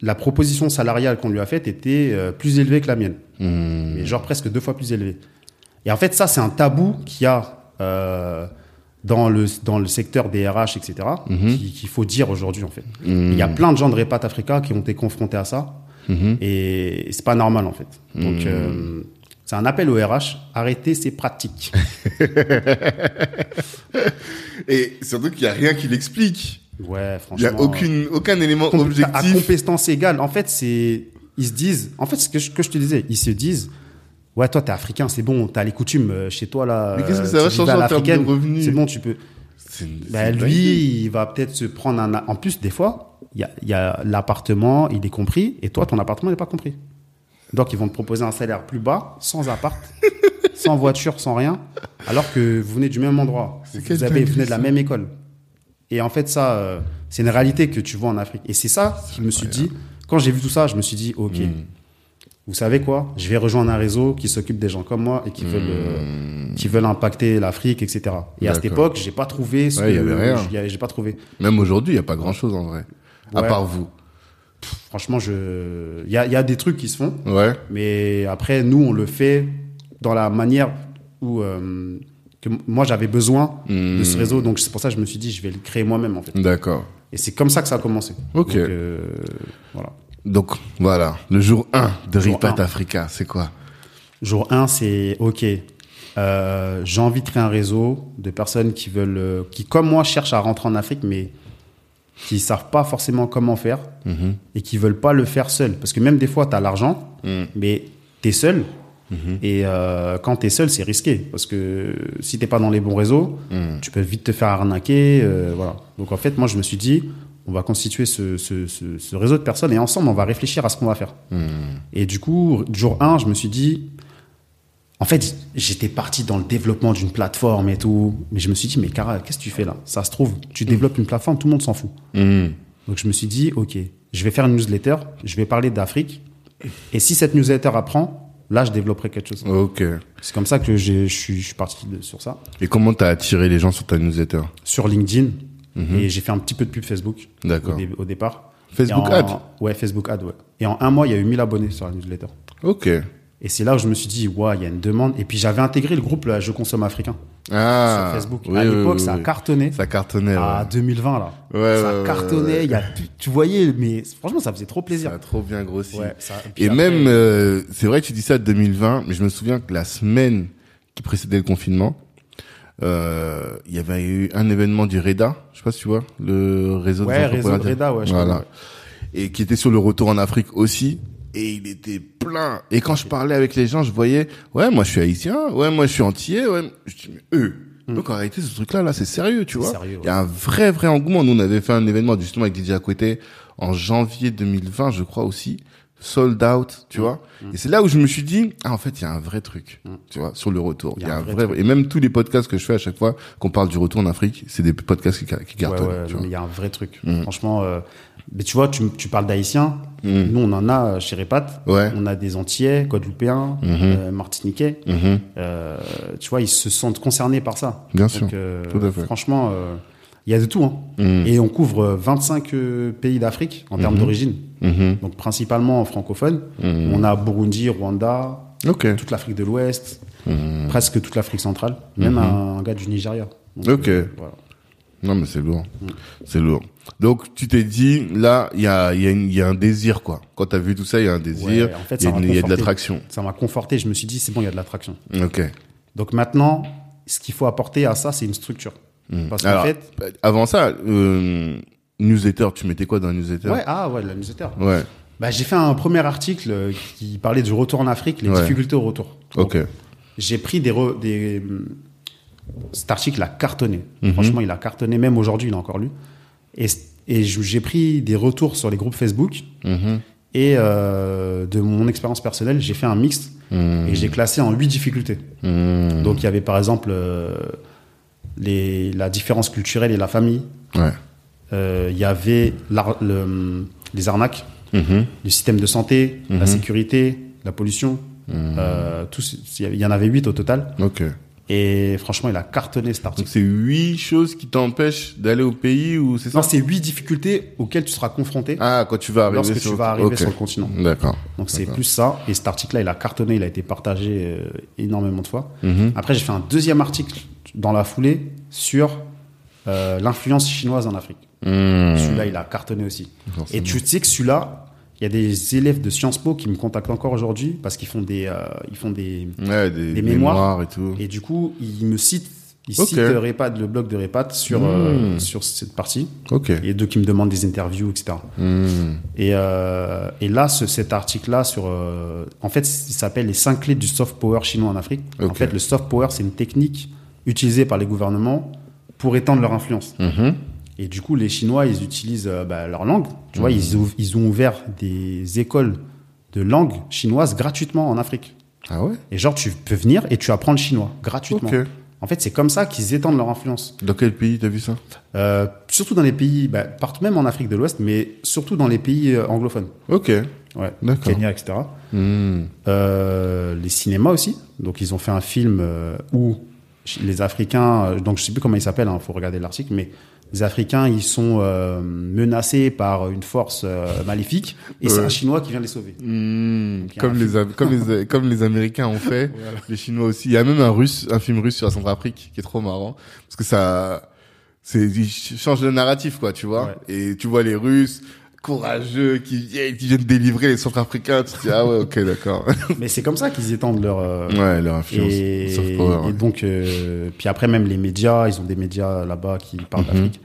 la proposition salariale qu'on lui a faite était euh, plus élevée que la mienne. Mhm. Mais genre presque deux fois plus élevée. Et en fait, ça, c'est un tabou qu'il y a euh, dans, le, dans le secteur des RH, etc., qui- qu'il faut dire aujourd'hui, en fait. Mhm. Il y a plein de gens de Repat Africa qui ont été confrontés à ça. Et c'est pas normal, en fait. Donc, euh, c'est un appel au RH. Arrêtez ces pratiques. [laughs] Et surtout qu'il n'y a rien qui l'explique. Ouais, Il franchement. n'y a aucune, aucun élément Com- à objectif. compétence égale. En fait, c'est ils se disent. En fait, ce que je, que je te disais, ils se disent. Ouais, toi, t'es africain, c'est bon, t'as les coutumes euh, chez toi là. Mais qu'est-ce que ça va changer à en termes de revenus C'est bon, tu peux. Une- Bah, lui, il va peut-être se prendre un. En plus, des fois, il y a, il y a l'appartement, il est compris, et toi, ton appartement n'est pas compris. Donc, ils vont te proposer un salaire plus bas, sans appart, [laughs] sans voiture, sans rien, alors que vous venez du même endroit. Vous, avez, vous venez de la même école. Et en fait, ça, euh, c'est une réalité que tu vois en Afrique. Et c'est ça qui me suis dit. Quand j'ai vu tout ça, je me suis dit, OK, Hmm. vous savez quoi? Je vais rejoindre un réseau qui s'occupe des gens comme moi et qui veulent, euh, qui veulent impacter l'Afrique, etc. Et à cette Hmm. Époque, j'ai pas trouvé ce Ouais, que j'ai- pas trouvé. Même aujourd'hui, il n'y a pas grand chose en vrai. À part vous. Franchement, je, il y a, y a des trucs qui se font, Ouais. mais après, nous, on le fait dans la manière où euh, que moi j'avais besoin Hmm. de ce réseau, donc c'est pour ça que je me suis dit, je vais le créer moi-même en fait. D'accord. Et c'est comme ça que ça a commencé. Ok. Donc, euh, voilà. Donc, voilà. Le jour 1 de Ripat. Africa, c'est quoi? Jour 1, c'est OK. euh, j'ai envie de créer un réseau de personnes qui veulent, euh, qui comme moi cherchent à rentrer en Afrique, mais qui savent pas forcément comment faire Mhm. et qui veulent pas le faire seul. Parce que même des fois, tu as l'argent, Mm. mais tu es seul. Mhm. Et euh, quand tu es seul, c'est risqué. Parce que si t'es pas dans les bons réseaux, Mm. tu peux vite te faire arnaquer. euh, voilà. Donc en fait, moi, je me suis dit, on va constituer ce, ce- ce- ce réseau de personnes et ensemble, on va réfléchir à ce qu'on va faire. Mm. Et du coup, jour 1, je me suis dit, en fait, j'étais parti dans le développement d'une plateforme et tout. Mais je me suis dit, mais Cara, qu'est-ce que tu fais là? Ça se trouve, tu développes une plateforme, tout le monde s'en fout. Mm. Donc je me suis dit, ok, je vais faire une newsletter, je vais parler d'Afrique. Et si cette newsletter apprend, là, je développerai quelque chose. Ok. C'est comme ça que je suis, parti de- sur ça. Et comment t'as attiré les gens sur ta newsletter? Sur LinkedIn, et j'ai fait un petit peu de pub Facebook au. D'accord. dé- au départ. Facebook en- Ad Ouais, Facebook Ad, ouais. Et en un mois, il y a eu 1000 abonnés sur la newsletter. Ok. Et c'est là où je me suis dit, ouais, il y a une demande. Et puis j'avais intégré le groupe là, Je consomme africain Ah. sur Facebook. oui, à l'époque, oui, ça a oui. cartonné. Ça cartonnait. À ouais. 2020 là. Ouais, ça ouais, cartonnait. Il y a, tu, tu voyais, mais franchement, ça faisait trop plaisir. Ça a trop bien grossi. Ouais, ça- Et après- même, euh, c'est vrai que tu dis ça 2020, mais je me souviens que la semaine qui précédait le confinement, euh, il y avait eu un événement du REDA, je sais pas si tu vois, le réseau Ouais, des réseau de. Reda, ouais. je Voilà. Et qui était sur le retour en Afrique aussi. Et il était plein. Et quand je parlais avec les gens, je voyais, ouais, moi je suis haïtien, ouais, moi je suis antillais, ouais. Je dis, mais eux. Donc en réalité, ce truc-là, là, c'est sérieux, tu Hmm. Vois. sérieux, Il y a un vrai, vrai engouement. Nous, on avait fait un événement justement avec Didier Akouete en janvier 2020, je crois aussi. Sold out, Hmm. tu vois. Et c'est là où je me suis dit, ah, en fait, il y a un vrai truc, tu vois, sur le retour. Il y a un vrai, et même tous les podcasts que je fais à chaque fois qu'on parle du retour en Afrique, c'est des podcasts qui, qui Ouais, cartonnent, ouais, tu non, vois. mais il y a un vrai truc. Franchement, euh, mais tu vois, tu, tu parles d'haïtiens. Mm. Nous, on en a chez Repat. Ouais. On a des Antillais, Guadeloupéens, euh, Martiniquais. Mhm. Euh, tu vois, ils se sentent concernés par ça. Bien Donc, sûr. euh, Tout à fait. Franchement, euh, il y a de tout. Hein. Mhm. Et on couvre 25 euh, pays d'Afrique en termes d'origine. Mhm. Donc, principalement francophones. Mhm. On a Burundi, Rwanda, Ok. toute l'Afrique de l'Ouest, Mhm. presque toute l'Afrique centrale, même un, un gars du Nigeria. Donc, Ok. euh, voilà. Non, mais c'est lourd. Mm. C'est lourd. Donc, tu t'es dit, là, il y a, il y, a y a un désir, quoi. Quand t'as vu tout ça, il y a un désir. Ouais, en fait, il y a, de l'attraction. Ça m'a conforté. Je me suis dit, c'est bon, il y a de l'attraction. Ok. Donc maintenant, ce qu'il faut apporter à ça, c'est une structure. Mm. Parce qu'en fait, avant ça, euh, newsletter, tu mettais quoi dans le newsletter? Ouais, ah ouais, la newsletter. Ouais. Bah, j'ai fait un premier article euh, qui parlait du retour en Afrique, les Ouais. difficultés au retour. Donc, Ok. J'ai pris des, re- des hum, cet article a cartonné. Mhm. Franchement, il a cartonné. Même aujourd'hui, il a encore lu. Et, j'ai pris des retours sur les groupes Facebook Mhm. et euh, de mon expérience personnelle, j'ai fait un mix Mhm. et j'ai classé en huit difficultés. Mhm. Donc il y avait par exemple euh, les, la différence culturelle et la famille. Ouais. Euh, Il y avait le- les arnaques, Mhm. le système de santé, la sécurité, la pollution. Il y en avait huit au total. Ok. Et franchement, il a cartonné cet article. c'est huit choses qui t'empêchent d'aller au pays ou c'est ça Non, c'est huit difficultés auxquelles tu seras confronté Ah, quand tu vas arriver lorsque sur... tu vas arriver sur le continent. D'accord. Donc c'est plus ça. Et cet article-là, il a cartonné, il a été partagé euh, énormément de fois. Mhm. Après, j'ai fait un deuxième article dans la foulée sur euh, l'influence chinoise en Afrique. Mhm. Celui-là, il a cartonné aussi. Forcément. Et tu sais que celui-là, il y a des élèves de Sciences Po qui me contactent encore aujourd'hui parce qu'ils font des, euh, ils font des, Ouais, des, des mémoires. mémoires. et tout. et du coup, ils me citent, ils citent le blog de Repat sur euh, Hmm. sur cette partie. Et deux qui me demandent des interviews, etc. Et, euh, et là, ce, cet article-là sur, en fait, il s'appelle les cinq clés du soft power chinois en Afrique. En fait, le soft power, c'est une technique utilisée par les gouvernements pour étendre leur influence. Mhm. Et du coup, les Chinois, ils utilisent euh, bah, leur langue. Tu vois, Mhm. ils, ont ouvert des écoles de langue chinoise gratuitement en Afrique. Ah ouais? Et genre, tu peux venir et tu apprends le chinois gratuitement. Ok. En fait, c'est comme ça qu'ils étendent leur influence. Dans quel pays t'as vu ça? Euh, surtout dans les pays, bah, partout même en Afrique de l'Ouest, mais surtout dans les pays euh, anglophones. Ok. Ouais. Kenya, etc. Euh, les cinémas aussi. Donc ils ont fait un film où les Africains, donc je sais plus comment il s'appelle, il faut regarder l'article, mais les Africains ils sont euh, menacés par une force euh, maléfique et c'est un Chinois qui vient les sauver. A Comme les, comme les comme les Américains ont fait, [laughs] les Chinois aussi. Il y a même un russe, un film russe sur la Centrafrique qui est trop marrant parce que ça, c'est il change le narratif quoi, tu vois. Et tu vois les Russes courageux qui viennent, qui viennent délivrer les Centrafricains. Tu te dis ah ouais ok d'accord. [laughs] mais c'est comme ça qu'ils étendent leur euh, ouais leur influence. et, soft power, et ouais. donc euh, puis après même les médias, ils ont des médias là-bas qui parlent Mhm. d'Afrique.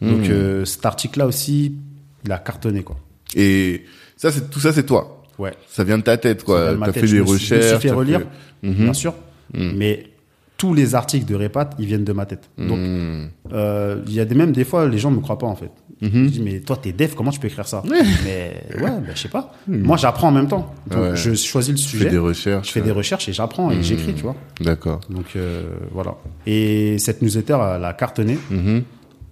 Donc Mhm. euh, cet article-là aussi, il a cartonné quoi. Et ça c'est tout ça c'est toi. Ouais. Ça vient de ta tête quoi. T'as fait des suis- je me suis recherches. fait relire. Mhm. bien sûr. Mais tous les articles de Repat, ils viennent de ma tête. Donc, il y a des, même des fois, les gens ne me croient pas, en fait. Je dis, mais toi, t'es dev, comment tu peux écrire ça [laughs] Mais ouais, ben, je sais pas. Moi, j'apprends en même temps. Donc, Ouais. je choisis le Tu fais sujet, des recherches. je fais des recherches et j'apprends et j'écris, tu vois. D'accord. Donc, euh, voilà. Et cette newsletter, elle a cartonné. Mhm.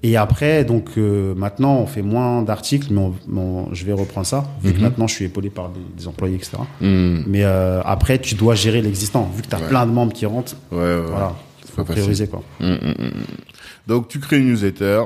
Et après, donc euh, maintenant, on fait moins d'articles, mais on- on- je vais reprendre ça, vu que Mhm. maintenant je suis épaulé par des, des employés, etc. Hmm. Mais euh, après, tu dois gérer l'existant, vu que tu as Ouais. plein de membres qui rentrent. Ouais, ouais. Voilà, faut prioriser quoi. Mm, mm, mm. Donc, tu crées une newsletter.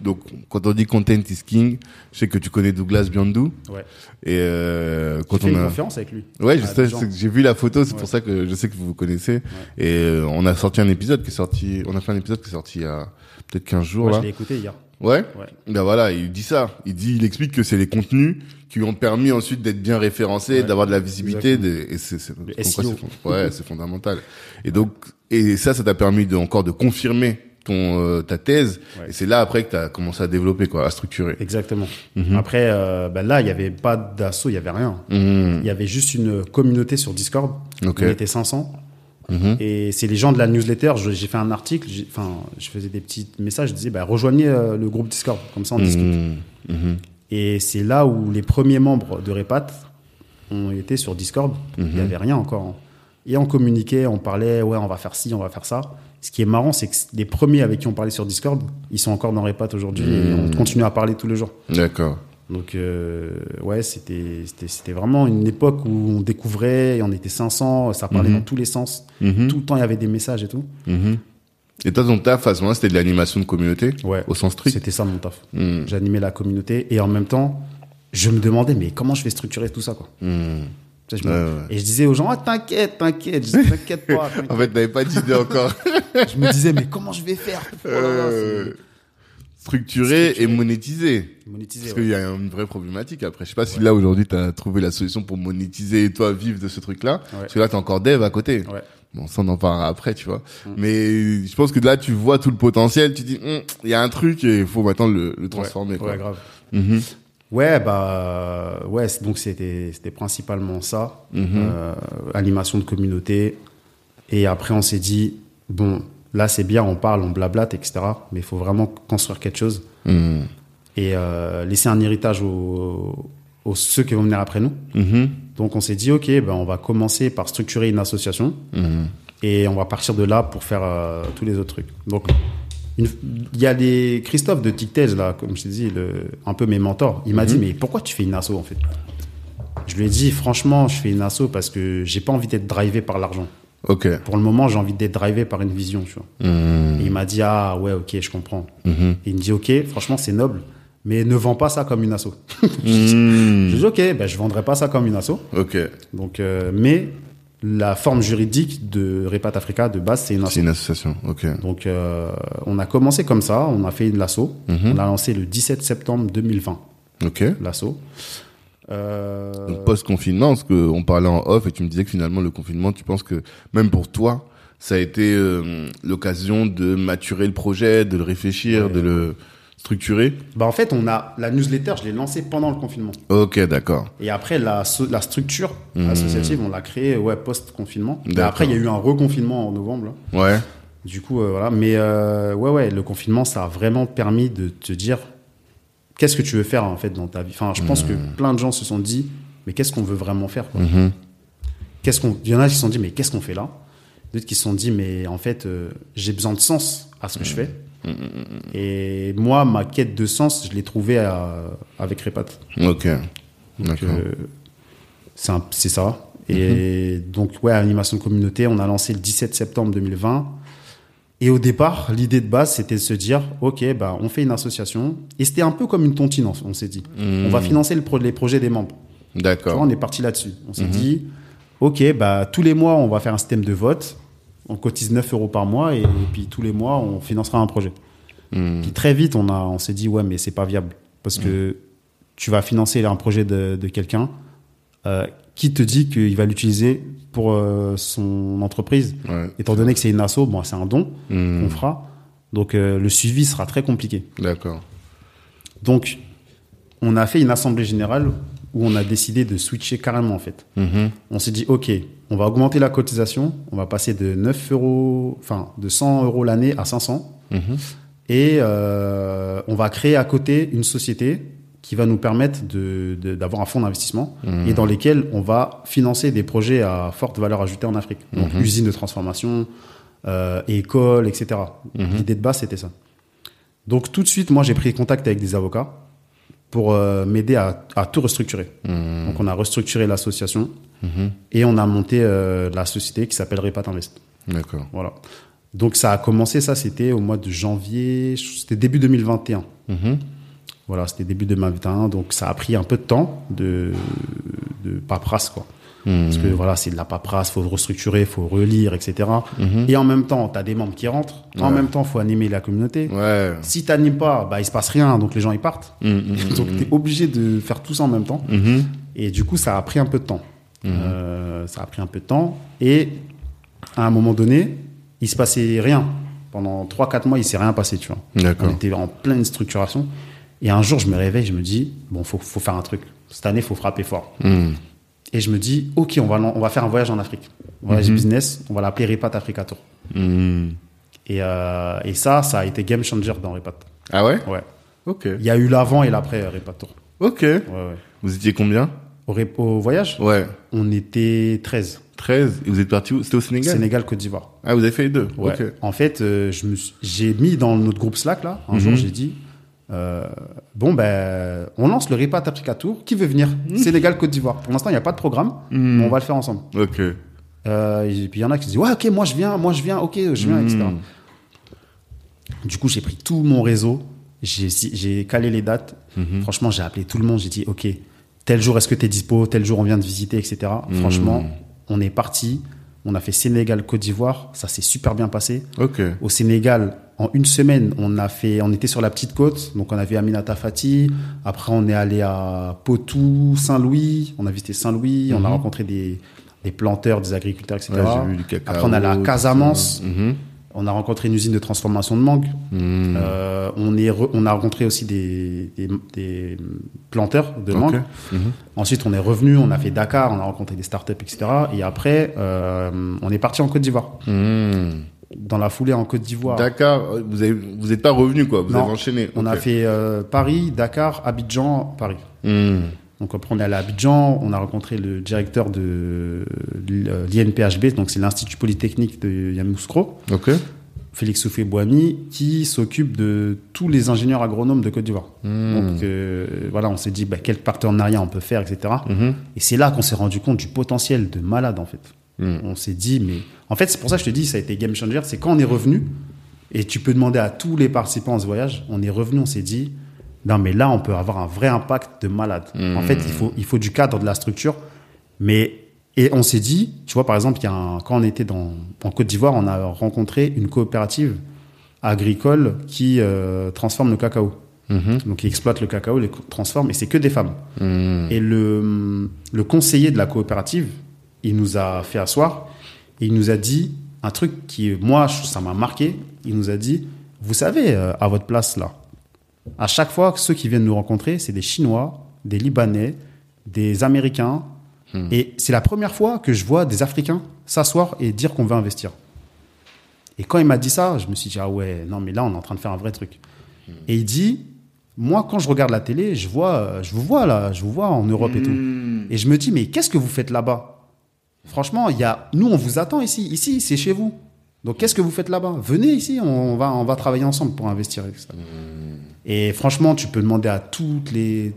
Donc, quand on dit content is king, je sais que tu connais Douglas Biandou. Ouais. Et euh, Quand quand fait on une a, conférence avec lui. ouais, je sais, que j'ai vu la photo, c'est Ouais. pour ça que je sais que vous vous connaissez. Et euh, on a sorti un épisode qui est sorti, on a fait un épisode qui est sorti il y a peut-être 15 jours là. je l'ai écouté hier. Ouais? Ouais. Ben voilà, il dit ça. Il dit, il explique que c'est les contenus qui lui ont permis ensuite d'être bien référencés, Ouais, d'avoir de la visibilité, et c'est, c'est, fond- ouais, c'est fondamental. Et donc, et ça, ça t'a permis de encore de confirmer ton euh, ta thèse. Ouais. Et c'est là après que t'as commencé à développer quoi, à structurer. Exactement. Mhm. Après, euh, ben là, il n'y avait pas d'assaut, il n'y avait rien. Mhm. Il y avait juste une communauté sur Discord. Ok. On était 500. Mhm. Et c'est les gens de la newsletter. J'ai fait un article. Enfin, je faisais des petits messages. Je disais, bah, rejoignez euh, le groupe Discord. Comme ça, on discute. Et c'est là où les premiers membres de Repat ont été sur Discord. Il n'y avait rien encore. hein. Et on communiquait, on parlait, ouais, on va faire ci, on va faire ça. Ce qui est marrant, c'est que les premiers avec qui on parlait sur Discord, ils sont encore dans Repat aujourd'hui et Mhm. on continue à parler tous les jours. D'accord. Donc, euh, ouais, c'était vraiment une époque où on découvrait, et on était 500, ça parlait Mhm. dans tous les sens. Mhm. Tout le temps, il y avait des messages et tout. Et toi, ton taf, à ce moment-là, c'était de l'animation de communauté, Ouais. au sens strict? C'était ça mon taf. J'animais la communauté et en même temps, je me demandais, mais comment je vais structurer tout ça, quoi? Tu sais, je me- Ouais, ouais. Et je disais aux gens, ah, t'inquiète, t'inquiète, t'inquiète pas. [laughs] En fait, t'avais pas d'idée encore. [laughs] je me disais, mais comment je vais faire Oh là là, structurer et monétiser. Monétiser, Parce ouais. qu'il y a une vraie problématique après. Je sais pas si là aujourd'hui tu as trouvé la solution pour monétiser et toi vivre de ce truc-là. Parce que là tu es encore dev à côté. Bon, ça on en parlera après, tu vois. Mm. Mais je pense que là tu vois tout le potentiel, tu dis Hum, il y a un truc et il faut maintenant le, le transformer quoi. ouais, grave. Mhm. Ouais, bah, ouais, donc c'était, c'était principalement ça, Mhm. euh, animation de communauté. Et après, on s'est dit, bon, là, c'est bien, on parle, on blablate, etc. Mais il faut vraiment construire quelque chose Mhm. et euh, laisser un héritage aux, aux ceux qui vont venir après nous. Mhm. Donc, on s'est dit, OK, ben, on va commencer par structurer une association et on va partir de là pour faire euh, tous les autres trucs. Donc, il y a des Christophe de TicTage, là, comme je t'ai dit, le, un peu mes mentors. Il m'a Mhm. dit, mais pourquoi tu fais une asso en fait? Je lui ai dit, franchement, je fais une asso parce que j'ai pas envie d'être drivé par l'argent. Ok. Pour le moment, j'ai envie d'être drivé par une vision, tu vois. Mhm. Et il m'a dit, ah ouais, ok, je comprends. Mhm. Et il me dit, ok, franchement, c'est noble, mais ne vends pas ça comme une asso. [laughs] Mhm. Je dis, ok, ben, je vendrai pas ça comme une asso. Ok. Donc, euh, mais la forme juridique de Repat Africa, de base, c'est une asso. C'est une association. Ok. Donc, euh, on a commencé comme ça, on a fait une lasso. Mhm. On a lancé le 17 septembre 2020, Ok. l'asso. Euh, Donc post-confinement, parce qu'on parlait en off et tu me disais que finalement le confinement, tu penses que même pour toi, ça a été euh, l'occasion de maturer le projet, de le réfléchir, Ouais. de le structurer. bah, en fait, on a la newsletter, je l'ai lancée pendant le confinement. Ok, d'accord. Et après, la, la structure Mhm. associative, on l'a créée ouais, post-confinement. Et D'accord. après, il y a eu un reconfinement en novembre. là. Ouais. Du coup, euh, voilà. Mais euh, ouais, ouais, le confinement, ça a vraiment permis de te dire qu'est-ce que tu veux faire en fait dans ta vie? Enfin, je pense que plein de gens se sont dit, mais qu'est-ce qu'on veut vraiment faire quoi? Mhm. Qu'est-ce qu'on Il y en a qui se sont dit, mais qu'est-ce qu'on fait là? D'autres qui se sont dit, mais en fait, euh, j'ai besoin de sens à ce que je fais. Et moi, ma quête de sens, je l'ai trouvée à- avec Repat. Ok. D'accord. euh, c'est ça. Et donc, ouais, animation de communauté, on a lancé le 17 septembre 2020. Et au départ, l'idée de base, c'était de se dire, OK, bah, on fait une association. Et c'était un peu comme une tontine, on, s'est dit. On va financer le pro- les projets des membres. D'accord. on est parti là-dessus. On s'est dit, OK, bah, tous les mois, on va faire un système de vote. On cotise 9 euros par mois et, puis tous les mois, on financera un projet. Puis très vite, on, a, on s'est dit, ouais, mais c'est pas viable. Parce que tu vas financer un projet de, de quelqu'un euh, qui te dit qu'il va l'utiliser pour euh, son entreprise. Ouais. Étant donné que c'est une asso, bon, c'est un don Mhm. qu'on fera. Donc euh, le suivi sera très compliqué. D'accord. Donc, on a fait une assemblée générale où on a décidé de switcher carrément en fait. Mhm. On s'est dit, OK, on va augmenter la cotisation, on va passer de 9 euros, enfin de 100 euros l'année à 500. Mhm. Et euh, on va créer à côté une société qui va nous permettre de- de- d'avoir un fonds d'investissement Mhm. et dans lesquels on va financer des projets à forte valeur ajoutée en Afrique. Donc usines de transformation, euh, écoles, etc. Mhm. L'idée de base, c'était ça. Donc tout de suite, moi, j'ai pris contact avec des avocats pour euh, m'aider à, à tout restructurer. Mhm. Donc on a restructuré l'association Mhm. et on a monté euh, la société qui s'appelle Repat Invest. D'accord. Voilà. Donc ça a commencé, ça c'était au mois de janvier, c'était début 2021. Mhm. Voilà, c'était début 2021, donc ça a pris un peu de temps de, de paperasse, quoi. Parce que voilà, c'est de la paperasse, faut restructurer, faut relire, etc. Mhm. Et en même temps, tu as des membres qui rentrent, en même temps, faut animer la communauté. Ouais. Si tu pas, bah, il se passe rien, donc les gens ils partent. Mhm, mhm, [laughs] Donc tu es obligé de faire tout ça en même temps. Et du coup, ça a pris un peu de temps. Euh, ça a pris un peu de temps. Et à un moment donné, il se passait rien. Pendant 3-4 mois, il s'est rien passé, tu vois. On était en pleine structuration. Et un jour, je me réveille, je me dis, bon, faut, faut faire un truc. Cette année, faut frapper fort. Mhm. Et je me dis, ok, on va, on va faire un voyage en Afrique. Voyage Mhm. business, on va l'appeler Repat Africa Tour. Mhm. Et, euh, et ça, ça a été game changer dans Repat. Ah ouais? Ouais. Ok. Il y a eu l'avant et l'après euh, Repat Tour. Ok. Ouais, ouais. Vous étiez combien? Au, voyage, Ouais. on était 13. 13. Et vous êtes parti où? C'était au Sénégal? Sénégal, Côte d'Ivoire. Ah, vous avez fait les deux Ouais. Ok. En fait, euh, j'ai mis dans notre groupe Slack là. Un Mhm. jour, j'ai dit euh, bon ben, on lance le Repat Africa Tour. Qui veut venir? [laughs] Sénégal, Côte d'Ivoire. Pour l'instant, il n'y a pas de programme, Mhm. mais on va le faire ensemble. Ok. Euh, et puis il y en a qui disent ouais, ok, moi je viens, moi je viens, ok, je viens, etc. Mhm. Du coup, j'ai pris tout mon réseau, j'ai calé les dates. Mhm. Franchement, j'ai appelé tout le monde. J'ai dit ok, tel jour est-ce que tu es dispo, tel jour on vient de visiter, etc. Franchement, on est parti. On a fait Sénégal, Côte d'Ivoire. Ça s'est super bien passé. Ok. Au Sénégal, en une semaine, on a fait, on était sur la petite côte, donc on a vu Aminata Fati. Après, on est allé à Potou, Saint-Louis. On a visité Saint-Louis. On a Mhm. rencontré des, des planteurs, des agriculteurs, etc. Ouais, cacao. Après, on est allé à Casamance. Mhm. On a rencontré une usine de transformation de mangue. Mhm. Euh, on, est re- on a rencontré aussi des, des, des planteurs de mangue. Ensuite, on est revenu, on a fait Dakar, on a rencontré des startups, etc. Et après, euh, on est parti en Côte d'Ivoire. Dans la foulée en Côte d'Ivoire. Dakar, euh, vous avez, vous êtes pas revenu quoi Vous Non. avez enchaîné. On a fait euh, Paris, Dakar, Abidjan, Paris. Mhm. Donc après on est allé à Abidjan, on a rencontré le directeur de l'INPHB, donc c'est l'Institut Polytechnique de Yamoussoukro, Ok. Félix Soufé Boami, qui s'occupe de tous les ingénieurs agronomes de Côte d'Ivoire. Mhm. Donc euh, voilà, on s'est dit bah, quel partenariat on peut faire, etc. Mhm. Et c'est là qu'on s'est rendu compte du potentiel de malade en fait. Mhm. On s'est dit, mais en fait, c'est pour ça que je te dis, ça a été game changer. C'est quand on est revenu, et tu peux demander à tous les participants à ce voyage, on est revenu, on s'est dit, non, mais là, on peut avoir un vrai impact de malade. Mmh. En fait, il faut, il faut du cadre, de la structure. Mais, et on s'est dit, tu vois, par exemple, il y a un- quand on était dans, en Côte d'Ivoire, on a rencontré une coopérative agricole qui euh, transforme le cacao. Mhm. Donc, qui exploite le cacao, les transforme, et c'est que des femmes. Mhm. Et le, le conseiller de la coopérative, il nous a fait asseoir et il nous a dit un truc qui, moi, ça m'a marqué. Il nous a dit, vous savez, euh, à votre place là, à chaque fois que ceux qui viennent nous rencontrer, c'est des Chinois, des Libanais, des Américains. Hmm. Et c'est la première fois que je vois des Africains s'asseoir et dire qu'on veut investir. Et quand il m'a dit ça, je me suis dit, ah ouais, non, mais là, on est en train de faire un vrai truc. Et il dit, moi, quand je regarde la télé, je vois, euh, je vous vois là, je vous vois en Europe et tout. Mhm. Et je me dis, mais qu'est-ce que vous faites là-bas? Franchement, il y a, nous, on vous attend ici. Ici, c'est chez vous. Donc, qu'est-ce que vous faites là-bas? Venez ici, on va, on va travailler ensemble pour investir. Avec ça. Et franchement, tu peux demander à toutes les,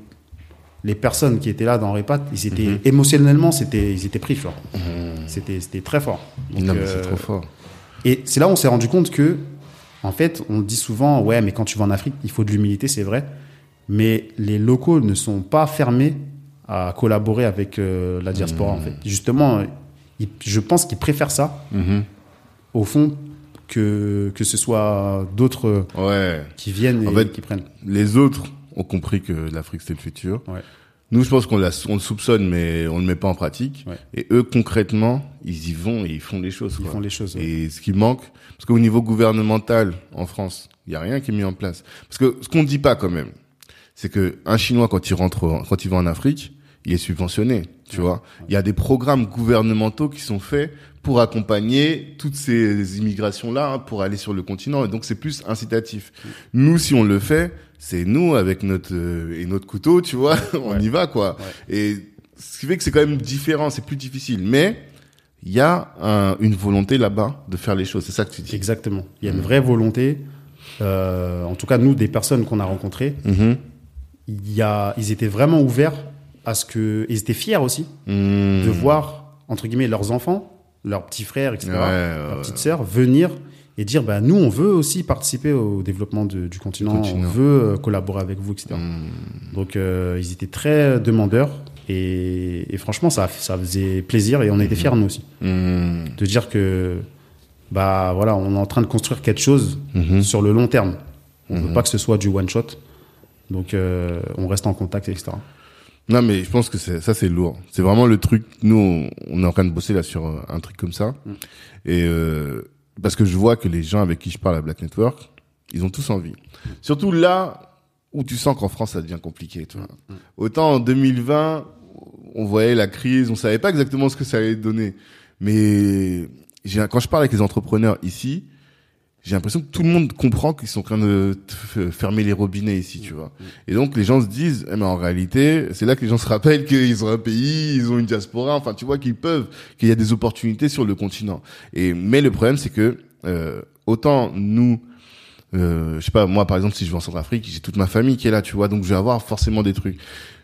les personnes qui étaient là dans Repat, ils étaient Mhm. émotionnellement, c'était, ils étaient pris, tu vois. C'était, c'était très fort. Donc, non, mais euh, c'est trop fort. et c'est là où on s'est rendu compte que, en fait, on dit souvent, ouais, mais quand tu vas en Afrique, il faut de l'humilité, c'est vrai. Mais les locaux ne sont pas fermés à collaborer avec euh, la diaspora, en fait. Justement, je pense qu'ils préfèrent ça, Mhm. au fond, que, que ce soit d'autres Ouais. qui viennent et En fait, qui prennent. Les autres ont compris que l'Afrique c'était le futur. Ouais. Nous, je pense qu'on on le soupçonne, mais on le met pas en pratique. Ouais. Et eux, concrètement, ils y vont et ils font les choses. Ils quoi. font les choses. ouais. Et ce qui manque, parce qu'au niveau gouvernemental en France, il y a rien qui est mis en place. Parce que ce qu'on dit pas quand même, c'est que un Chinois quand il rentre, en- quand il va en Afrique, il est subventionné. Tu vois, il y a des programmes gouvernementaux qui sont faits pour accompagner toutes ces immigrations là hein, pour aller sur le continent. Et donc c'est plus incitatif. Nous, si on le fait, c'est nous avec notre euh, et notre couteau, tu vois, [laughs] on Ouais. y va quoi. Et ce qui fait que c'est quand même différent, c'est plus difficile. Mais il y a un- une volonté là-bas de faire les choses. C'est ça que tu dis. Exactement. Il y a une vraie volonté. euh, en tout cas nous, des personnes qu'on a rencontrées, Mhm. il y a, ils étaient vraiment ouverts à ce que, ils étaient fiers aussi Mhm. de voir entre guillemets leurs enfants, leurs petits frères, etc., Ouais, leurs ouais. petites sœurs venir et dire bah nous on veut aussi participer au développement de- du continent, continent. on veut euh, collaborer avec vous, etc. Mhm. Donc euh, ils étaient très demandeurs et, et franchement ça ça faisait plaisir et on était fiers nous aussi de dire que bah voilà on est en train de construire quelque chose sur le long terme. On Mhm. veut pas que ce soit du one shot. Donc euh, on reste en contact, etc. Non, mais je pense que c'est, ça, c'est lourd. C'est vraiment le truc. Nous, on, on est en train de bosser là sur euh, un truc comme ça. Mm. Et euh, parce que je vois que les gens avec qui je parle à Black Network, ils ont tous envie. Surtout là où tu sens qu'en France, ça devient compliqué. Tu vois. Mm. Autant en 2020, on voyait la crise, on savait pas exactement ce que ça allait donner. Mais quand je parle avec les entrepreneurs ici, j'ai l'impression que tout le monde comprend qu'ils sont en train de f- fermer les robinets ici, tu vois. Et donc les gens se disent, eh, mais en réalité, c'est là que les gens se rappellent [laughs] qu'ils ont un pays, ils ont une diaspora, enfin tu vois qu'ils peuvent, qu'il y a des opportunités sur le continent. Et mais le problème c'est que euh, autant nous, euh, je sais pas, moi par exemple si je vais en Centrafrique, j'ai toute ma famille qui est là, tu vois, donc je vais avoir forcément des trucs.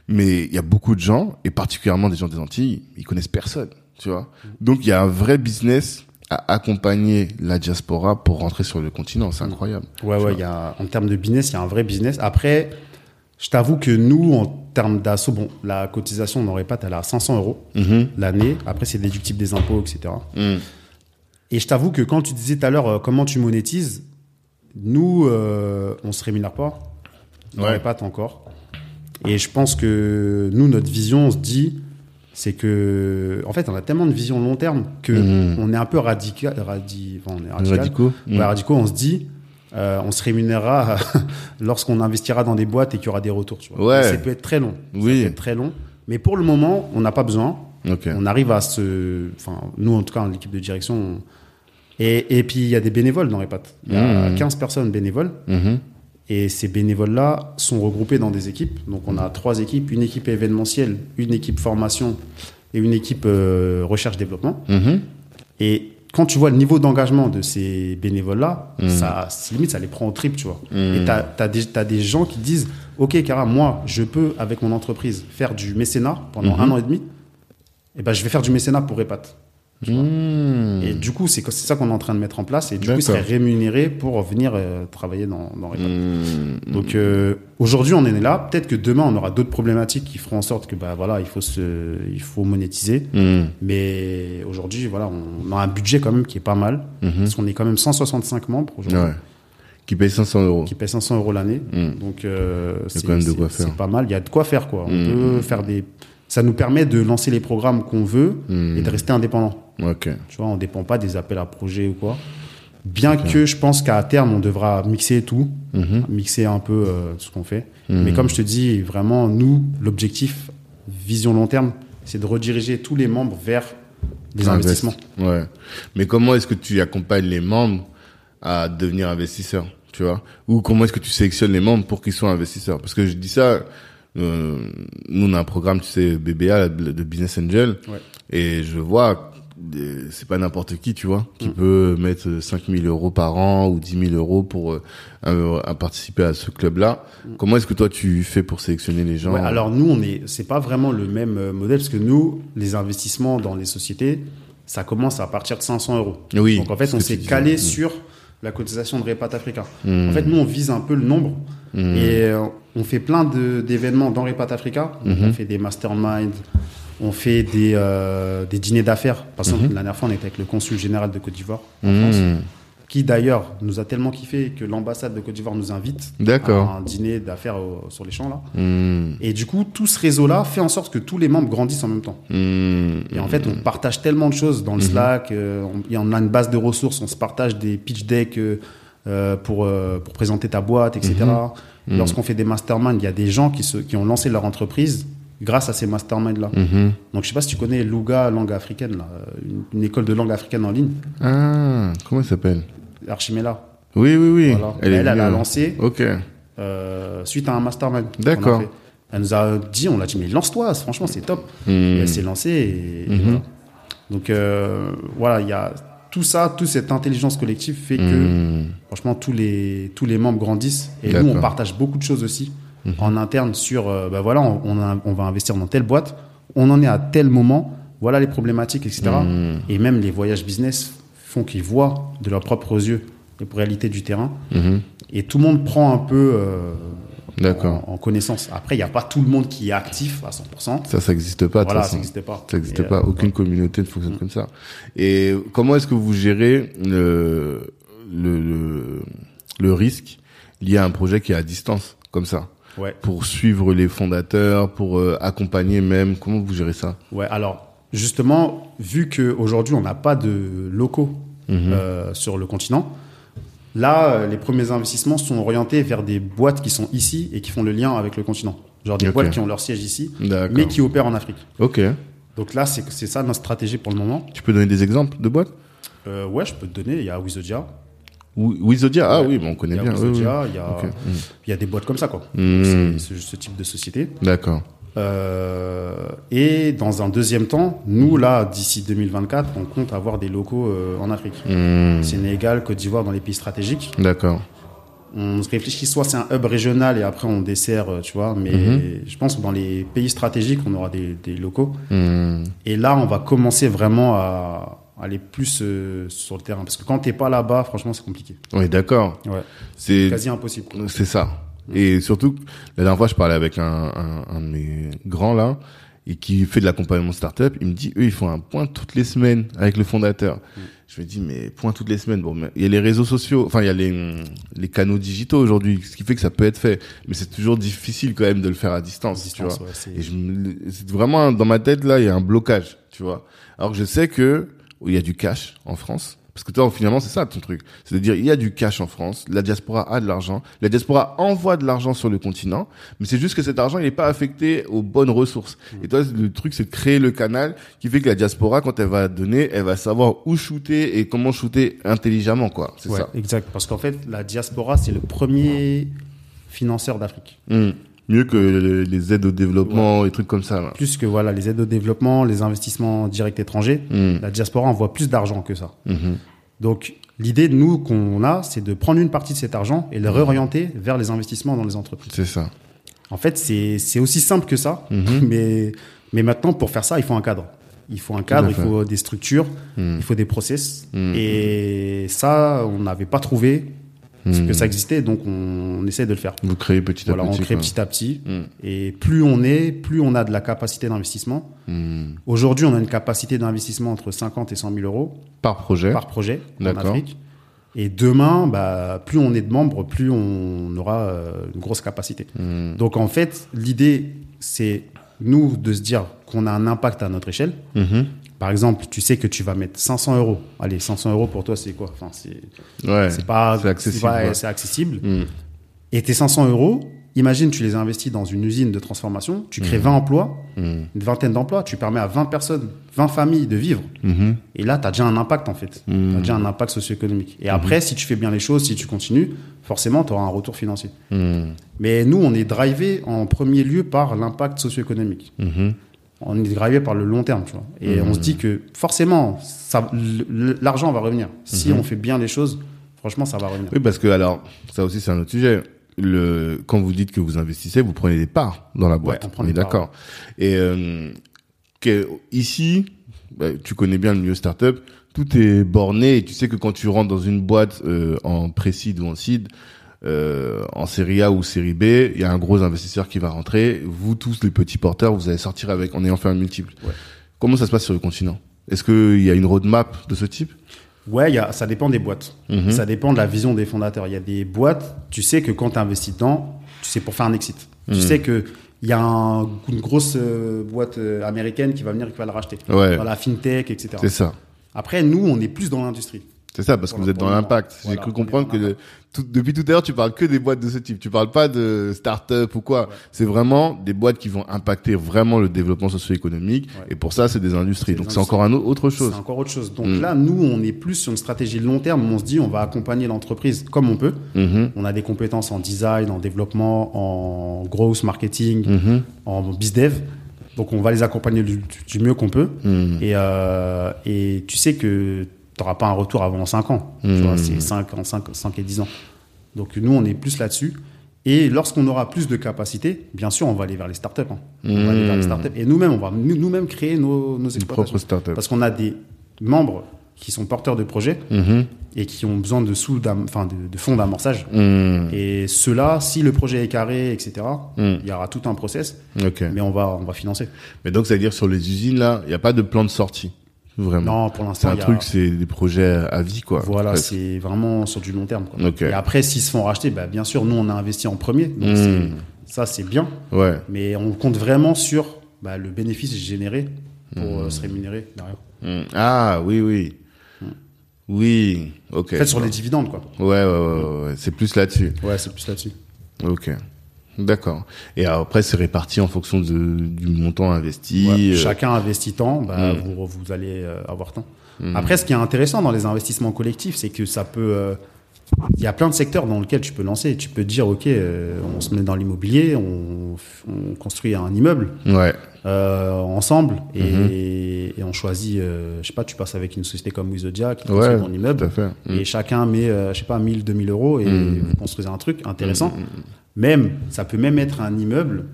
Mais il y a beaucoup de gens, et particulièrement des gens des Antilles, ils connaissent personne, tu vois. Donc il y a un vrai business à accompagner la diaspora pour rentrer sur le continent, c'est incroyable. Ouais, ouais, y a, en termes de business, il y a un vrai business. Après, je t'avoue que nous, en termes d'assaut, bon, la cotisation n'aurait pas, elle est à 500 euros Mhm. l'année. Après, c'est déductible des impôts, etc. Mhm. Et je t'avoue que quand tu disais tout à l'heure euh, comment tu monétises, nous, euh, on se rémunère pas. On Ouais. n'aurait pas encore. Et je pense que nous, notre vision, on se dit, c'est que, en fait, on a tellement de vision long terme que Mhm. on est un peu radical, radi, enfin, on est radical. Radicaux. Radicaux, on se dit, euh, on se rémunérera [laughs] lorsqu'on investira dans des boîtes et qu'il y aura des retours. Tu vois. Ouais. Ça peut être très long. Ça Oui. peut être très long. Mais pour le moment, on n'a pas besoin. On arrive à se, enfin, nous en tout cas, l'équipe de direction. on- Et, et puis il y a des bénévoles dans les pattes. Il y a Mmh. 15 personnes bénévoles. Et ces bénévoles-là sont regroupés dans des équipes. Donc on a trois équipes, une équipe événementielle, une équipe formation et une équipe euh, recherche-développement. Mhm. Et quand tu vois le niveau d'engagement de ces bénévoles-là, Mhm. ça, limite, ça les prend au trip, tu vois. Mhm. Et t'as as des, gens qui disent, OK, Cara, moi, je peux, avec mon entreprise, faire du mécénat pendant un an et demi. Et ben, je vais faire du mécénat pour Repat. Tu vois. Et du coup, c'est ça qu'on est en train de mettre en place. Et du coup, ils seraient rémunérés pour venir euh, travailler dans, dans. Mhm. Donc euh, aujourd'hui on en est là. Peut-être que demain on aura d'autres problématiques qui feront en sorte que bah voilà il faut se, il faut monétiser. Mhm. Mais aujourd'hui voilà on a un budget quand même qui est pas mal Mhm. parce qu'on est quand même 165 membres aujourd'hui Ouais. Qui paye 500 euros. qui paient 500 euros l'année. Donc euh, c'est quand même de c'est- quoi faire. C'est pas mal. Il y a de quoi faire quoi. On peut faire des. Ça nous permet de lancer les programmes qu'on veut et de rester indépendant. Ok. Tu vois, on dépend pas des appels à projets ou quoi. Bien que je pense qu'à terme, on devra mixer tout, Mhm. mixer un peu euh, ce qu'on fait. Mhm. Mais comme je te dis, vraiment, nous, l'objectif, vision long terme, c'est de rediriger tous les membres vers des Invest. investissements. Ouais. Mais comment est-ce que tu accompagnes les membres à devenir investisseurs, tu vois? Ou comment est-ce que tu sélectionnes les membres pour qu'ils soient investisseurs? Parce que je dis ça, euh, nous on a un programme, tu sais, BBA de Business Angel, Ouais. et je vois, c'est pas n'importe qui, tu vois, Mm. qui peut mettre 5000 euros par an ou 10 000 euros pour euh, à participer à ce club-là. Comment est-ce que toi tu fais pour sélectionner les gens Mm. Ouais, alors nous, on est, c'est pas vraiment le même euh, modèle parce que nous, les investissements dans les sociétés, ça commence à partir de 500 euros. Oui. Donc en fait, on s'est calé Mm. sur la cotisation de Repat Africa. Mm. En fait, nous, on vise un peu le nombre Mm. et euh, on fait plein d'événements dans Repat Africa. Mhm. On fait des masterminds, on fait des, euh, des dîners d'affaires. Par exemple, Mhm. la dernière fois, on était avec le consul général de Côte d'Ivoire en France, Mm. qui d'ailleurs nous a tellement kiffé que l'ambassade de Côte d'Ivoire nous invite à un dîner d'affaires sur les champs là. Mm. Et du coup, tout ce réseau-là fait en sorte que tous les membres grandissent en même temps. Et en fait, on partage tellement de choses dans le Mhm. Slack. euh, on, a une base de ressources. On se partage des pitch decks euh, euh, pour, euh, pour présenter ta boîte, etc. Mhm. Lorsqu'on fait des masterminds, il y a des gens qui, se, qui ont lancé leur entreprise grâce à ces masterminds-là. Mhm. Donc, je sais pas si tu connais Luga, langue africaine, là, une, une école de langue africaine en ligne, Ah, comment elle s'appelle? Archimela. Oui, oui, oui. Voilà. Elle, Elle, a lancé Ok. euh, suite à un mastermind. D'accord. Elle nous a dit, on l'a dit, mais lance-toi, franchement, c'est top. Et elle s'est lancée et, et Mhm. voilà. Donc euh, voilà, il y a tout ça, toute cette intelligence collective fait que, franchement, tous les, tous les membres grandissent. Et nous, on partage beaucoup de choses aussi En interne sur, euh, bah voilà, on, on, a- on va investir dans telle boîte, on en est à tel moment, voilà les problématiques, etc. Mhm. Et même les voyages business font qu'ils voient de leurs propres yeux les réalités du terrain. Mhm. Et tout le monde prend un peu euh, D'accord. en, en connaissance. Après, il n'y a pas tout le monde qui est actif à 100%. Ça, ça n'existe pas. voilà, ça n'existait pas. Ça n'existe pas. euh, Aucune communauté ne fonctionne comme ça. Et comment est-ce que vous gérez le, le, le, le risque lié à un projet qui est à distance, comme ça? Ouais. Pour suivre les fondateurs, pour euh, accompagner même. Comment vous gérez ça? Ouais, alors justement, vu qu'aujourd'hui on n'a pas de locaux Mhm. euh, sur le continent, là euh, les premiers investissements sont orientés vers des boîtes qui sont ici et qui font le lien avec le continent. Genre des boîtes qui ont leur siège ici, mais qui opèrent en Afrique. Ok. Donc là, c'est c'est ça notre stratégie pour le moment. Tu peux donner des exemples de boîtes? Euh, ouais, je peux te donner. Il y a Wizodia, Ou Wizodia Ah Ouais. oui, bon, on connaît il bien. oui, oui. Il y a y des boîtes comme ça quoi. Mm. C'est ce type de société. D'accord. Euh, et dans un deuxième temps, nous là, d'ici 2024, on compte avoir des locaux euh, en Afrique. Mm. Sénégal, Côte d'Ivoire, dans les pays stratégiques. D'accord. On se réfléchit soit c'est un hub régional et après on dessert, euh, tu vois. Mais Mhm. je pense que dans les pays stratégiques, on aura des, des locaux. Mm. Et là, on va commencer vraiment à aller plus euh, sur le terrain. Parce que quand t'es pas là-bas, franchement, c'est compliqué. Oui, d'accord. Ouais. C'est Quasi impossible. C'est ça. Et surtout, la dernière fois, je parlais avec un, un, un de mes grands là, et qui fait de l'accompagnement startup. Il me dit, eux, ils font un point toutes les semaines avec le fondateur. Je me dis, mais point toutes les semaines. Bon, mais il y a les réseaux sociaux, enfin, il y a les, les canaux digitaux aujourd'hui, ce qui fait que ça peut être fait. Mais c'est toujours difficile quand même de le faire à distance, Distance, tu vois. ouais, c'est- Et je me- c'est vraiment dans ma tête là, il y a un blocage, tu vois. Alors que je sais que il y a du cash en France. Parce que toi, finalement, c'est ça ton truc. C'est de dire, il y a du cash en France, la diaspora a de l'argent, la diaspora envoie de l'argent sur le continent, mais c'est juste que cet argent, il n'est pas affecté aux bonnes ressources. Et toi, le truc, c'est de créer le canal qui fait que la diaspora, quand elle va donner, elle va savoir où shooter et comment shooter intelligemment, quoi. C'est Ouais, ça. exact. Parce qu'en fait, la diaspora, c'est le premier financeur d'Afrique. Hmm. Mieux que les- aides au développement, les trucs comme ça, là. Plus que voilà, les aides au développement, les investissements directs étrangers, Hmm. la diaspora envoie plus d'argent que ça. Mhm. Donc, l'idée, nous, qu'on a, c'est de prendre une partie de cet argent et le réorienter vers les investissements dans les entreprises. C'est ça. En fait, c'est aussi simple que ça, Mhm. [laughs] mais, mais maintenant, pour faire ça, il faut un cadre. Il faut un cadre, il faut des structures, Hmm. il faut des process. Mhm. Et ça, on n'avait pas trouvé Hmm. que ça existait, donc on, on essaie de le faire. Vous créez petit à Voilà, petit. on crée quoi. petit à petit. Hmm. Et plus on est, plus on a de la capacité d'investissement. Hmm. Aujourd'hui, on a une capacité d'investissement entre 50 et 100 000 euros Par projet. par projet en D'accord. Afrique. Et demain, bah, plus on est de membres, plus on aura euh, une grosse capacité. Hmm. Donc en fait, l'idée, c'est nous de se dire qu'on a un impact à notre échelle. Par exemple, tu sais que tu vas mettre 500 euros. Allez, 500 euros pour toi, c'est quoi? Enfin, c'est Ouais. pas c'est accessible, pas- ouais. c'est accessible. Hmm. Et tes 500 euros, imagine, tu les investis dans une usine de transformation, tu crées 20 emplois, Hmm. une vingtaine d'emplois, tu permets à 20 personnes, 20 familles de vivre. Et là, tu as déjà un impact en fait. Tu as déjà un impact socio-économique. Et après, si tu fais bien les choses, si tu continues, forcément, tu auras un retour financier. Hmm. Mais nous, on est drivé en premier lieu par l'impact socio-économique. On est drivé par le long terme, tu vois. Et on se dit que forcément, l'argent va revenir. Si Mhm. on fait bien les choses, franchement, ça va revenir. Oui, parce que alors, ça aussi c'est un autre sujet. Le, quand vous dites que vous investissez, vous prenez des parts dans la boîte. on prend est d'accord. Et euh, que, ici, bah, tu connais bien le milieu startup. Tout est borné et tu sais que quand tu rentres dans une boîte euh, en pré-seed ou en seed, euh, en série A ou série B, il y a un gros investisseur qui va rentrer. Vous tous les petits porteurs, vous allez sortir avec en ayant fait un multiple. Ouais. Comment ça se passe sur le continent? Est-ce qu'il y a une roadmap de ce type? Ouais, il y a, ça dépend des boîtes. Mhm. Ça dépend de la vision des fondateurs. Il y a des boîtes, tu sais que quand tu investis dedans, tu sais pour faire un exit. Tu Mhm. sais que il y a un- une grosse euh, boîte euh, américaine qui va venir et qui va le racheter. Ouais, Dans la fintech, etc. c'est ça. Après, nous, on est plus dans l'industrie. C'est ça, parce que vous êtes dans l'impact. J'ai Voilà, cru comprendre que tout- depuis tout à l'heure, tu parles que des boîtes de ce type. Tu parles pas de start-up ou quoi. C'est vraiment des boîtes qui vont impacter vraiment le développement socio-économique. Ouais. Et pour ça, c'est des industries. Des Donc c'est encore un au- autre chose. C'est encore autre chose. Donc Mm. là, nous, on est plus sur une stratégie long terme. On se dit, on va accompagner l'entreprise comme on peut. Mhm, On a des compétences en design, en développement, en growth marketing, mhm, en bizdev. Donc on va les accompagner du, du mieux qu'on peut. mhm. Et, euh, et tu sais que n'auras pas un retour avant 5 ans. Tu vois, c'est 5, en 5, 5 et 10 ans. Donc nous, on est plus là-dessus. Et lorsqu'on aura plus de capacité, bien sûr, on va aller vers les startups. hein. On va aller vers les startups. Et nous-mêmes, on va nous- nous-mêmes créer nos, nos exploitations. propre startup. Parce qu'on a des membres qui sont porteurs de projets Mhm. et qui ont besoin de sous, d'am- enfin, de, de fonds d'amorçage. Et ceux-là, si le projet est carré, etc., il y aura tout un process, Ok. mais on va, on va financer. Mais donc, ça veut dire sur les usines, là, il n'y a pas de plan de sortie? Vraiment. Non, pour C'est l'instant, un il y a- truc, c'est des projets à vie, quoi. Voilà, c'est vraiment sur du long terme. quoi. Et après, s'ils se font racheter, bah, bien sûr, nous, on a investi en premier. Donc, c'est- ça, c'est bien. Ouais. Mais on compte vraiment sur bah, le bénéfice généré pour euh, se rémunérer derrière. Mhm. Ah, oui, oui. Oui, ok. En fait, sur les dividendes, quoi. Ouais, ouais, ouais, ouais. C'est plus là-dessus. Ouais, c'est plus là-dessus. Ok. D'accord. Et après, c'est réparti en fonction de, du montant investi. Ouais, euh, Chacun investit tant, bah, Mm. vous, vous allez euh, avoir tant. Mm. Après, ce qui est intéressant dans les investissements collectifs, c'est que ça peut. euh, Il y a plein de secteurs dans lesquels tu peux lancer. Tu peux dire, ok, euh, on se met dans l'immobilier, on, on construit un immeuble Ouais. euh, ensemble et, Mhm. et on choisit. je sais pas, tu passes avec une société comme Wizodia qui Ouais, construit ton Tout immeuble à fait. et chacun met, je sais pas, 1000, 2000 euros et vous construisez un truc intéressant. Même, ça peut même être un immeuble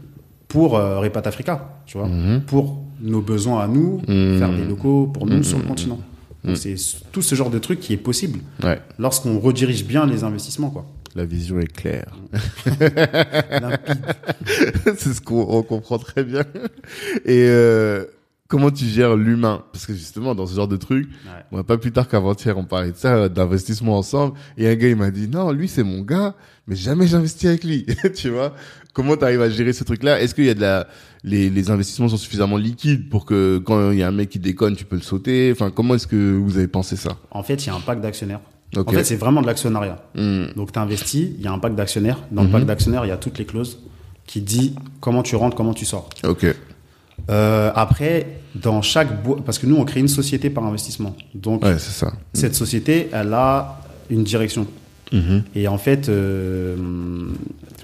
pour euh, Repat Africa, tu vois Mhm. pour nos besoins à nous, Mhm. faire des locaux pour nous Mhm. sur le continent. C'est tout ce genre de truc qui est possible Ouais. lorsqu'on redirige bien les investissements. Quoi. La vision est claire. [laughs] [laughs] C'est ce qu'on on comprend très bien. Et euh, comment tu gères l'humain? Parce que justement, dans ce genre de truc, Ouais. moi, pas plus tard qu'avant-hier, on parlait de ça, d'investissement ensemble. Et un gars, il m'a dit, non, lui, c'est mon gars, mais jamais j'investis avec lui. [laughs] tu vois Comment tu arrives à gérer ce truc-là? Est-ce qu'il y a de la... Les, les investissements sont suffisamment liquides pour que quand il y a un mec qui déconne, tu peux le sauter? Enfin, comment est-ce que vous avez pensé ça? En fait, il y a un pacte d'actionnaires. En fait, c'est vraiment de l'actionnariat. Hmm. Donc, tu investis, il y a un pacte d'actionnaires. Dans le pacte d'actionnaires, il y a toutes les clauses qui dit comment tu rentres, comment tu sors. Ok. Euh, après, dans chaque boîte, parce que nous, on crée une société par investissement. Donc, Ouais, c'est ça. cette société, elle a une direction. Mhm. Et en fait, euh,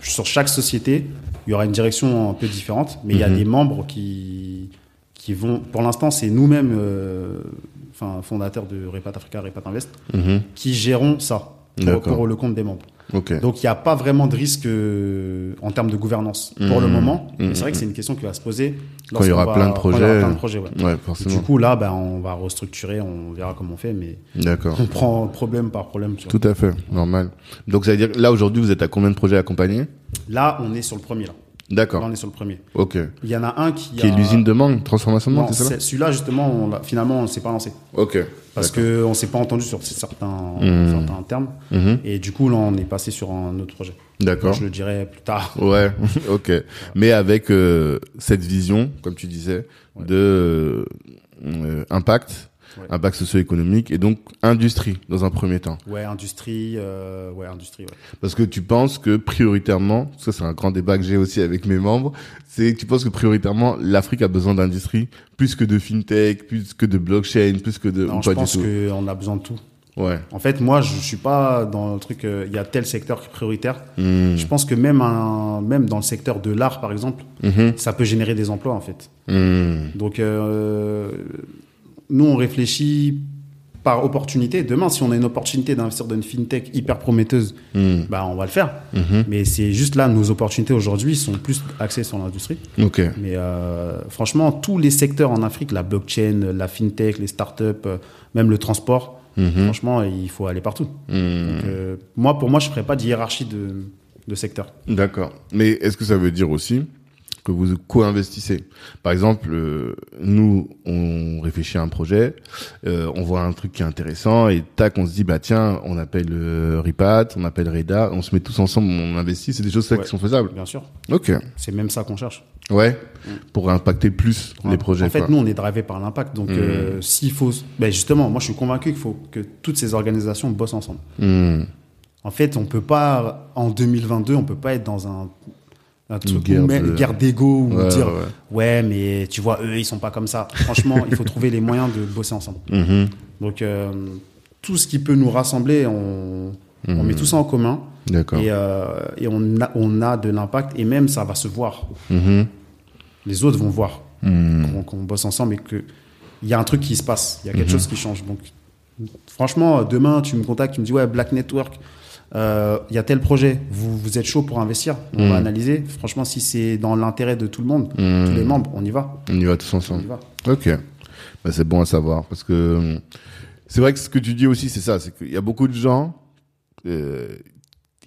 sur chaque société, il y aura une direction un peu différente, mais il y a Mhm. des membres qui, qui vont. Pour l'instant, c'est nous-mêmes, euh, enfin, fondateurs de Repat Africa, Repat Invest, Mhm. qui gérons ça pour le compte des membres. Donc, il n'y a pas vraiment de risque euh, en termes de gouvernance pour le Mhm. moment. Mais Mhm. C'est vrai que c'est une question qui va se poser Quand il y aura va- plein de aura projets. plein de projets, ouais. Ouais, Du coup, là, ben, on va restructurer, on verra comment on fait, mais on prend problème par problème. tu vois. Tout à fait, normal. Donc ça veut dire là aujourd'hui vous êtes à combien de projets accompagnés? Là, on est sur le premier. Là. Là, D'accord. on est sur le premier. Ok. Il y en a un qui, Qui a... est l'usine de mangue, transformation de mangue, c'est ça celui-là, justement, on finalement, on ne s'est pas lancé. Ok. Parce qu'on ne s'est pas entendu sur certains, Mhm. certains termes. Mhm. Et du coup, là, on est passé sur un autre projet. D'accord. Je le dirai plus tard. [laughs] Ouais. [laughs] ok. Mais avec euh, cette vision, comme tu disais, Ouais. de euh, impact, Ouais. impact socio-économique et donc industrie dans un premier temps. Ouais, industrie. euh, ouais, industrie, ouais. Parce que tu penses que prioritairement, ça c'est un grand débat que j'ai aussi avec mes membres, c'est que tu penses que prioritairement l'Afrique a besoin d'industrie plus que de fintech, plus que de blockchain, plus que de Non, je pense qu'on a besoin de tout. Ouais. En fait, moi, je suis pas dans le truc, euh, il y a tel secteur qui est prioritaire. Hmm. Je pense que même, un, même dans le secteur de l'art, par exemple, Mhm. ça peut générer des emplois, en fait. Hmm. Donc, euh, nous, on réfléchit par opportunité. Demain, si on a une opportunité d'investir dans une fintech hyper prometteuse, Hmm. bah, on va le faire. Mhm. Mais c'est juste là, nos opportunités aujourd'hui sont plus axées sur l'industrie. Mais euh, franchement, tous les secteurs en Afrique, la blockchain, la fintech, les startups, euh, même le transport, Mhm. franchement, il faut aller partout. Hmm. Donc, euh, moi, pour moi, je ne ferais pas de hiérarchie de, de secteur. D'accord. Mais est-ce que ça veut dire aussi que vous co-investissez Par exemple, euh, nous, on réfléchit à un projet, euh, on voit un truc qui est intéressant et tac, on se dit bah tiens, on appelle euh, Ripat, on appelle Reda, on se met tous ensemble, on investit. C'est des choses ça Ouais. qui sont faisables. Bien sûr, Ok. c'est même ça qu'on cherche. Ouais. Pour impacter plus les projets. En fait, quoi. nous, on est drivé par l'impact. Donc, euh, s'il faut. Ben justement, moi, je suis convaincu qu'il faut que toutes ces organisations bossent ensemble. Hmm. En fait, on peut pas, en 2022, on peut pas être dans un, un truc guerre où, de- guerre d'ego ou Ouais, dire ouais. ouais, mais tu vois, eux, ils sont pas comme ça. Franchement, il faut trouver les moyens de bosser ensemble. [laughs] Mhm. Donc, euh, tout ce qui peut nous rassembler, on, on met tout ça en commun D'accord. et, euh, et on, a, on a de l'impact et même ça va se voir. Mhm. Les autres vont voir qu'on bosse ensemble et qu'il y a un truc qui se passe, il y a quelque Mhm. chose qui change. Donc, Franchement, demain, tu me contactes, tu me dis, ouais, Black Network, euh, il y a tel projet, vous, vous êtes chaud pour investir, on va analyser. Franchement, si c'est dans l'intérêt de tout le monde, tous les membres, on y va. On y va tous On ensemble. y va. Ok. Bah, c'est bon à savoir parce que euh, c'est vrai que ce que tu dis aussi, c'est ça, c'est qu'il y a beaucoup de gens, euh,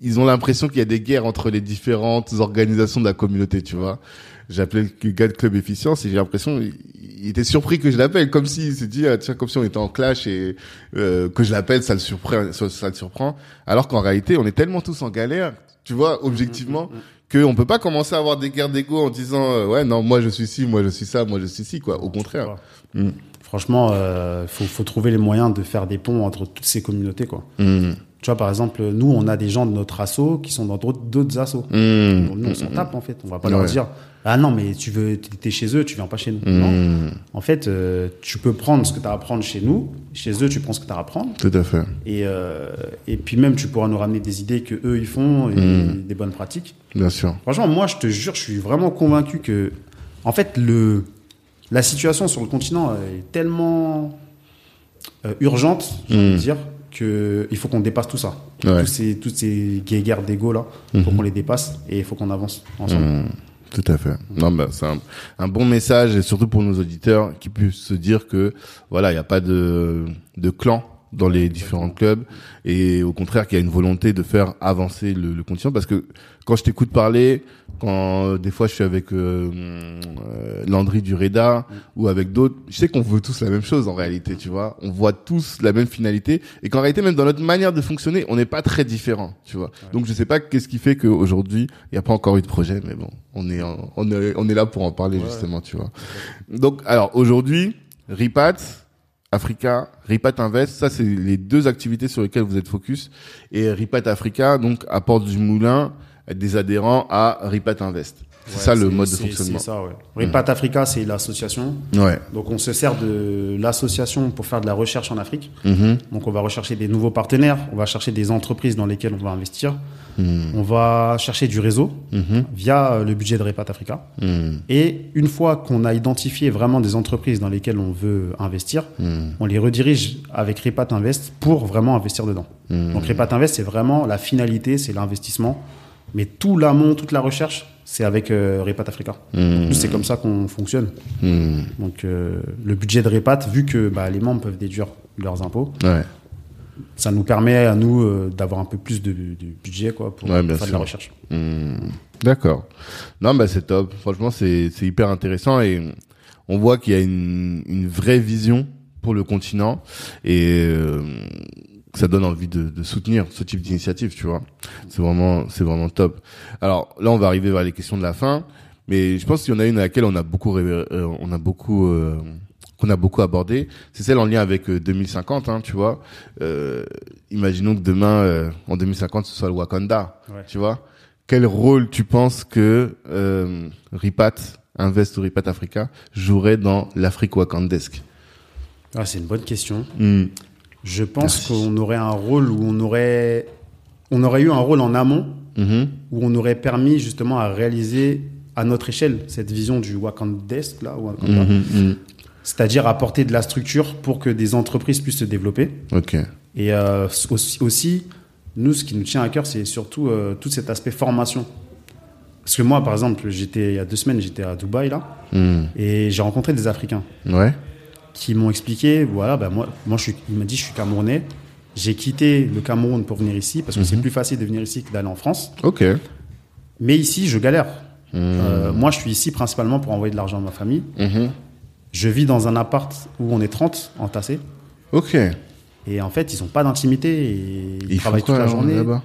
ils ont l'impression qu'il y a des guerres entre les différentes organisations de la communauté, tu vois. J'appelais le gars de Club Efficience et j'ai l'impression, il, était surpris que je l'appelle, comme s'il s'est dit, ah, tiens, comme si on était en clash et euh, que je l'appelle, ça le surprend, ça, ça le surprend. Alors qu'en réalité, on est tellement tous en galère, tu vois, objectivement, qu'on peut pas commencer à avoir des guerres d'ego en disant, euh, ouais, non, moi je suis ci, moi je suis ça, moi je suis ci, quoi. Au contraire. Mm. Franchement, il faut, faut trouver les moyens de faire des ponts entre toutes ces communautés. Quoi. Tu vois, par exemple, nous, on a des gens de notre asso qui sont dans d'autres d'autres assos. Mm. Nous, on s'en tape, en fait. On va pas Ouais. leur dire Ah non, mais tu veux, t'es chez eux, tu viens pas chez nous. Non. Mm. En fait, euh, tu peux prendre ce que tu as à apprendre chez nous. Chez eux, tu prends ce que tu as à apprendre. Tout à fait. Et, euh, et puis même, tu pourras nous ramener des idées que eux ils font et Mm. des bonnes pratiques. Bien sûr. Franchement, moi, je te jure, je suis vraiment convaincu que, en fait, le, la situation sur le continent est tellement euh, urgente, j'ai envie de dire, qu'il faut qu'on dépasse tout ça. Ouais. Tous ces, toutes ces guerres d'ego là, il faut Mhm. qu'on les dépasse et il faut qu'on avance ensemble. Mm. Tout à fait. Non, bah, c'est un, un bon message et surtout pour nos auditeurs qui puissent se dire que voilà, il n'y a pas de, de clan dans les différents clubs et au contraire qu'il y a une volonté de faire avancer le, le continent parce que quand je t'écoute parler, quand euh, des fois je suis avec euh, euh, Landry du Reda ou avec d'autres, je sais qu'on veut tous la même chose en réalité, tu vois. On voit tous la même finalité et qu'en réalité même dans notre manière de fonctionner, on n'est pas très différents, tu vois. Donc je sais pas qu'est-ce qui fait qu'aujourd'hui il n'y a pas encore eu de projet, mais bon, on est en- on est on est là pour en parler Ouais. justement, tu vois. Donc alors aujourd'hui, Ripat, Africa, Ripat Invest, ça c'est les deux activités sur lesquelles vous êtes focus. Et Ripat Africa, donc apporte du moulin des adhérents à Ripat Invest. C'est Ouais, ça le mode de fonctionnement. C'est ça, ouais. Repat Africa, c'est l'association. Ouais. Donc on se sert de l'association pour faire de la recherche en Afrique. Mhm. Donc on va rechercher des nouveaux partenaires, on va chercher des entreprises dans lesquelles on va investir, Mhm. on va chercher du réseau Mhm. via euh, le budget de Repat Africa. Mhm. Et une fois qu'on a identifié vraiment des entreprises dans lesquelles on veut investir, on les redirige avec Repat Invest pour vraiment investir dedans. Donc Repat Invest, c'est vraiment la finalité, c'est l'investissement. Mais tout l'amont, toute la recherche, c'est avec euh, Repat Africa. C'est comme ça qu'on fonctionne. Mhm. Donc euh, le budget de Repat, vu que bah, les membres peuvent déduire leurs impôts, Ouais. ça nous permet à nous euh, d'avoir un peu plus de, de budget quoi, pour Ouais, faire de la recherche. Hmm. D'accord. Non, bah c'est top. Franchement, c'est c'est hyper intéressant et on voit qu'il y a une, une vraie vision pour le continent et euh, ça donne envie de, de soutenir ce type d'initiative, tu vois. C'est vraiment c'est vraiment top. Alors là, on va arriver vers les questions de la fin, mais je pense qu'il y en a une à laquelle on a beaucoup euh, on a beaucoup euh, qu'on a beaucoup abordé, c'est celle en lien avec euh, 2050, hein, tu vois. Euh, imaginons que demain, euh, en 2050, ce soit le Wakanda, Ouais. tu vois quel rôle tu penses que euh, Ripat, Invest ou Ripat Africa jouerait dans l'Afrique wakandesque? Ah, c'est une bonne question. Hmm. Je pense qu'on aurait un rôle où on aurait, on aurait eu un rôle en amont Mhm. où on aurait permis justement à réaliser à notre échelle cette vision du Wakandesque là, Wakanda. Mhm, mhm. c'est-à-dire apporter de la structure pour que des entreprises puissent se développer. Et euh, aussi, aussi, nous, ce qui nous tient à cœur, c'est surtout euh, tout cet aspect formation. Parce que moi, par exemple, j'étais il y a deux semaines, j'étais à Dubaï là, et j'ai rencontré des Africains Ouais. Qui m'ont expliqué, voilà, ben moi, moi je suis, il m'a dit, je suis camerounais, j'ai quitté le Cameroun pour venir ici parce que c'est Mhm. plus facile de venir ici que d'aller en France. Ok. Mais ici, je galère. Hmm. Euh, moi, je suis ici principalement pour envoyer de l'argent à ma famille. Mhm. Je vis dans un appart où on est 30 entassés. Ok. Et en fait, ils n'ont pas d'intimité et ils, Ils travaillent quoi toute la alors, journée. là-bas?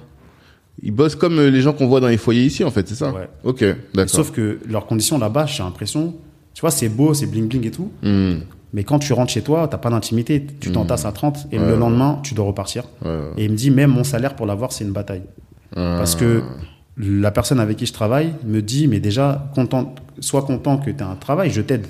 Ils bossent comme euh, les gens qu'on voit dans les foyers ici, en fait, c'est ça? Ouais. Ok, d'accord. Sauf que leurs conditions là-bas, j'ai l'impression, tu vois, c'est beau, c'est bling bling et tout. Hmm. Mais quand tu rentres chez toi, t'as pas d'intimité. Tu t'entasses à 30 et Ouais, le lendemain, tu dois repartir. Ouais. Et il me dit, même mon salaire pour l'avoir, c'est une bataille. Parce que la personne avec qui je travaille me dit, mais déjà, content, sois content que tu as un travail, je t'aide.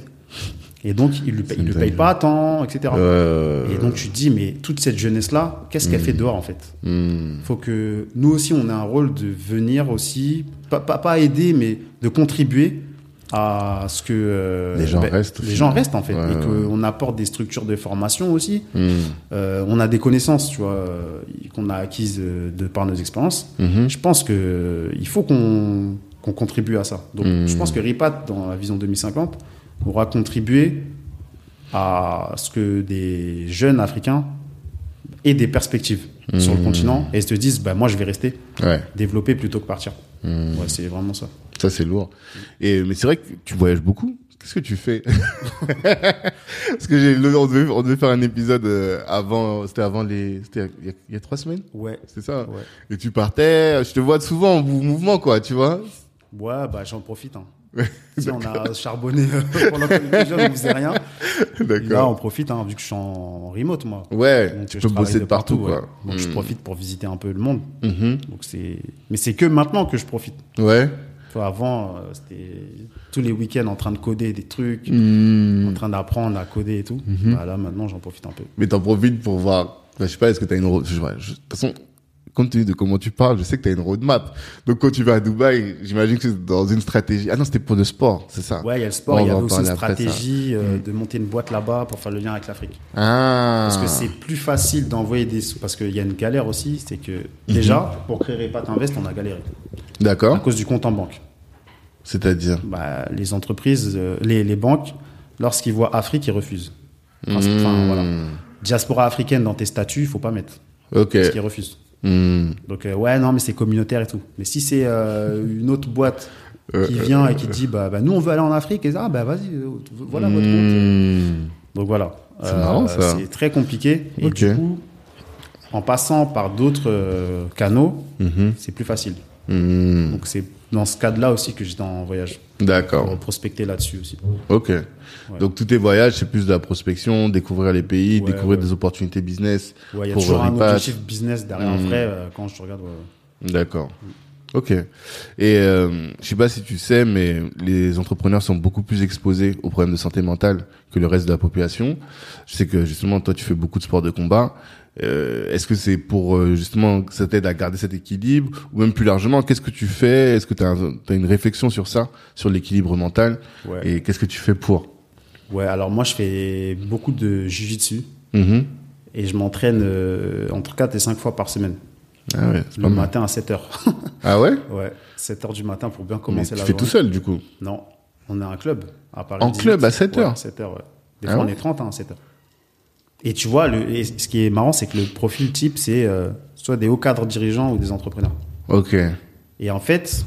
Et donc, il ne le paye pas à temps, etc. Euh, Et donc, tu te dis, mais toute cette jeunesse-là, qu'est-ce qu'elle fait dehors, en fait? Hmm. faut que nous aussi, on ait un rôle de venir aussi, pas, pas, pas aider, mais de contribuer à ce que euh, Les gens ben, restent, Les gens restent en fait, Ouais, et ouais. qu'on apporte des structures de formation aussi. Hmm. Euh, on a des connaissances, tu vois, euh, qu'on a acquises de par nos expériences. Mhm. Je pense que il faut qu'on qu'on contribue à ça. Donc, Mhm. je pense que RIPAT, dans la vision 2050, aura contribué à ce que des jeunes Africains aient des perspectives sur le continent et se disent, bah, moi, je vais rester Ouais. développer plutôt que partir. Hmm. Ouais, c'est vraiment ça. Ça, c'est lourd. Et, mais c'est vrai que tu voyages beaucoup. Qu'est-ce que tu fais? [laughs] Parce que j'ai, on devait, on devait faire un épisode euh, avant, c'était avant les, c'était il y a, il y a trois semaines, Ouais. c'est ça. Ouais. Et tu partais, je te vois souvent en mou- mouvement, quoi, tu vois? Ouais, bah, j'en profite. Hein. Sais, on a charbonné euh, pendant que les jeunes ne faisaient rien. Là, on profite, hein, vu que je suis en remote, moi. Ouais, Donc, tu je peux bosser de partout, quoi. Donc, je Hmm. profite pour visiter un peu le monde. Mhm. Donc, c'est, mais c'est que maintenant que je profite. Ouais. Vois, avant, euh, c'était tous les week-ends en train de coder des trucs, Hmm. en train d'apprendre à coder et tout. Mhm. Bah, là, maintenant, j'en profite un peu. Mais t'en profites pour voir. Bah, je sais pas, est-ce que t'as une je- De toute façon, compte tenu de comment tu parles, je sais que t'as une roadmap. Donc quand tu vas à Dubaï, j'imagine que c'est dans une stratégie. Ah non, c'était pour le sport, c'est ça. Ouais, il y a le sport, il y en aussi une stratégie euh, Mm. de monter une boîte là-bas pour faire le lien avec l'Afrique. Ah. Parce que c'est plus facile d'envoyer des sous. Parce qu'il y a une galère aussi, c'est que déjà, pour créer Repat Invest, on a galéré. À D'accord. cause du compte en banque. C'est-à-dire. Bah, les entreprises, euh, les, les banques, lorsqu'ils voient Afrique, ils refusent. Enfin, voilà. Diaspora africaine dans tes statuts, il faut pas mettre. Ok. Parce qu'ils refusent. Hmm. Donc, euh, ouais, non, mais c'est communautaire et tout. Mais si c'est euh, une autre boîte Euh, qui vient et qui dit, bah, bah, nous, on veut aller en Afrique, et ça, ah, bah, vas-y, voilà votre compte. Hmm. Donc, voilà. C'est marrant, ça. C'est très compliqué. Et du coup, en passant par d'autres canaux, Mhm. c'est plus facile. Hmm. Donc, c'est dans ce cadre-là aussi que j'étais en voyage. D'accord. Pour prospecter là-dessus aussi. Ok. Donc tous tes voyages, c'est plus de la prospection, découvrir les pays, Ouais, découvrir ouais. des opportunités business. Ouais, il y a toujours un objectif business derrière un Mm. vrai euh, quand je regarde. ouais. D'accord. Ok. Et euh, je sais pas si tu sais, mais les entrepreneurs sont beaucoup plus exposés aux problèmes de santé mentale que le reste de la population. Je sais que justement, toi, tu fais beaucoup de sports de combat. Euh, Est-ce que c'est pour euh, justement que ça t'aide à garder cet équilibre ou même plus largement, qu'est-ce que tu fais? Est-ce que tu as, une réflexion sur ça, sur l'équilibre mental? Ouais. Et qu'est-ce que tu fais pour? Ouais, alors moi je fais beaucoup de jujitsu Mhm. et je m'entraîne euh, entre 4 et 5 fois par semaine. Ah ouais, c'est Le matin à 7 heures. [laughs] Ah ouais? Ouais, 7 heures du matin pour bien Mais commencer tu la fais journée. tout seul du coup? Non, on a un club à Paris. En 18. club à 7 Ouais, heures? à 7 heures, ouais. Des Ah fois on est 30 hein, à 7 heures. Et tu vois, le, et ce qui est marrant, c'est que le profil type, c'est euh, soit des hauts cadres dirigeants ou des entrepreneurs. Ok. Et en fait,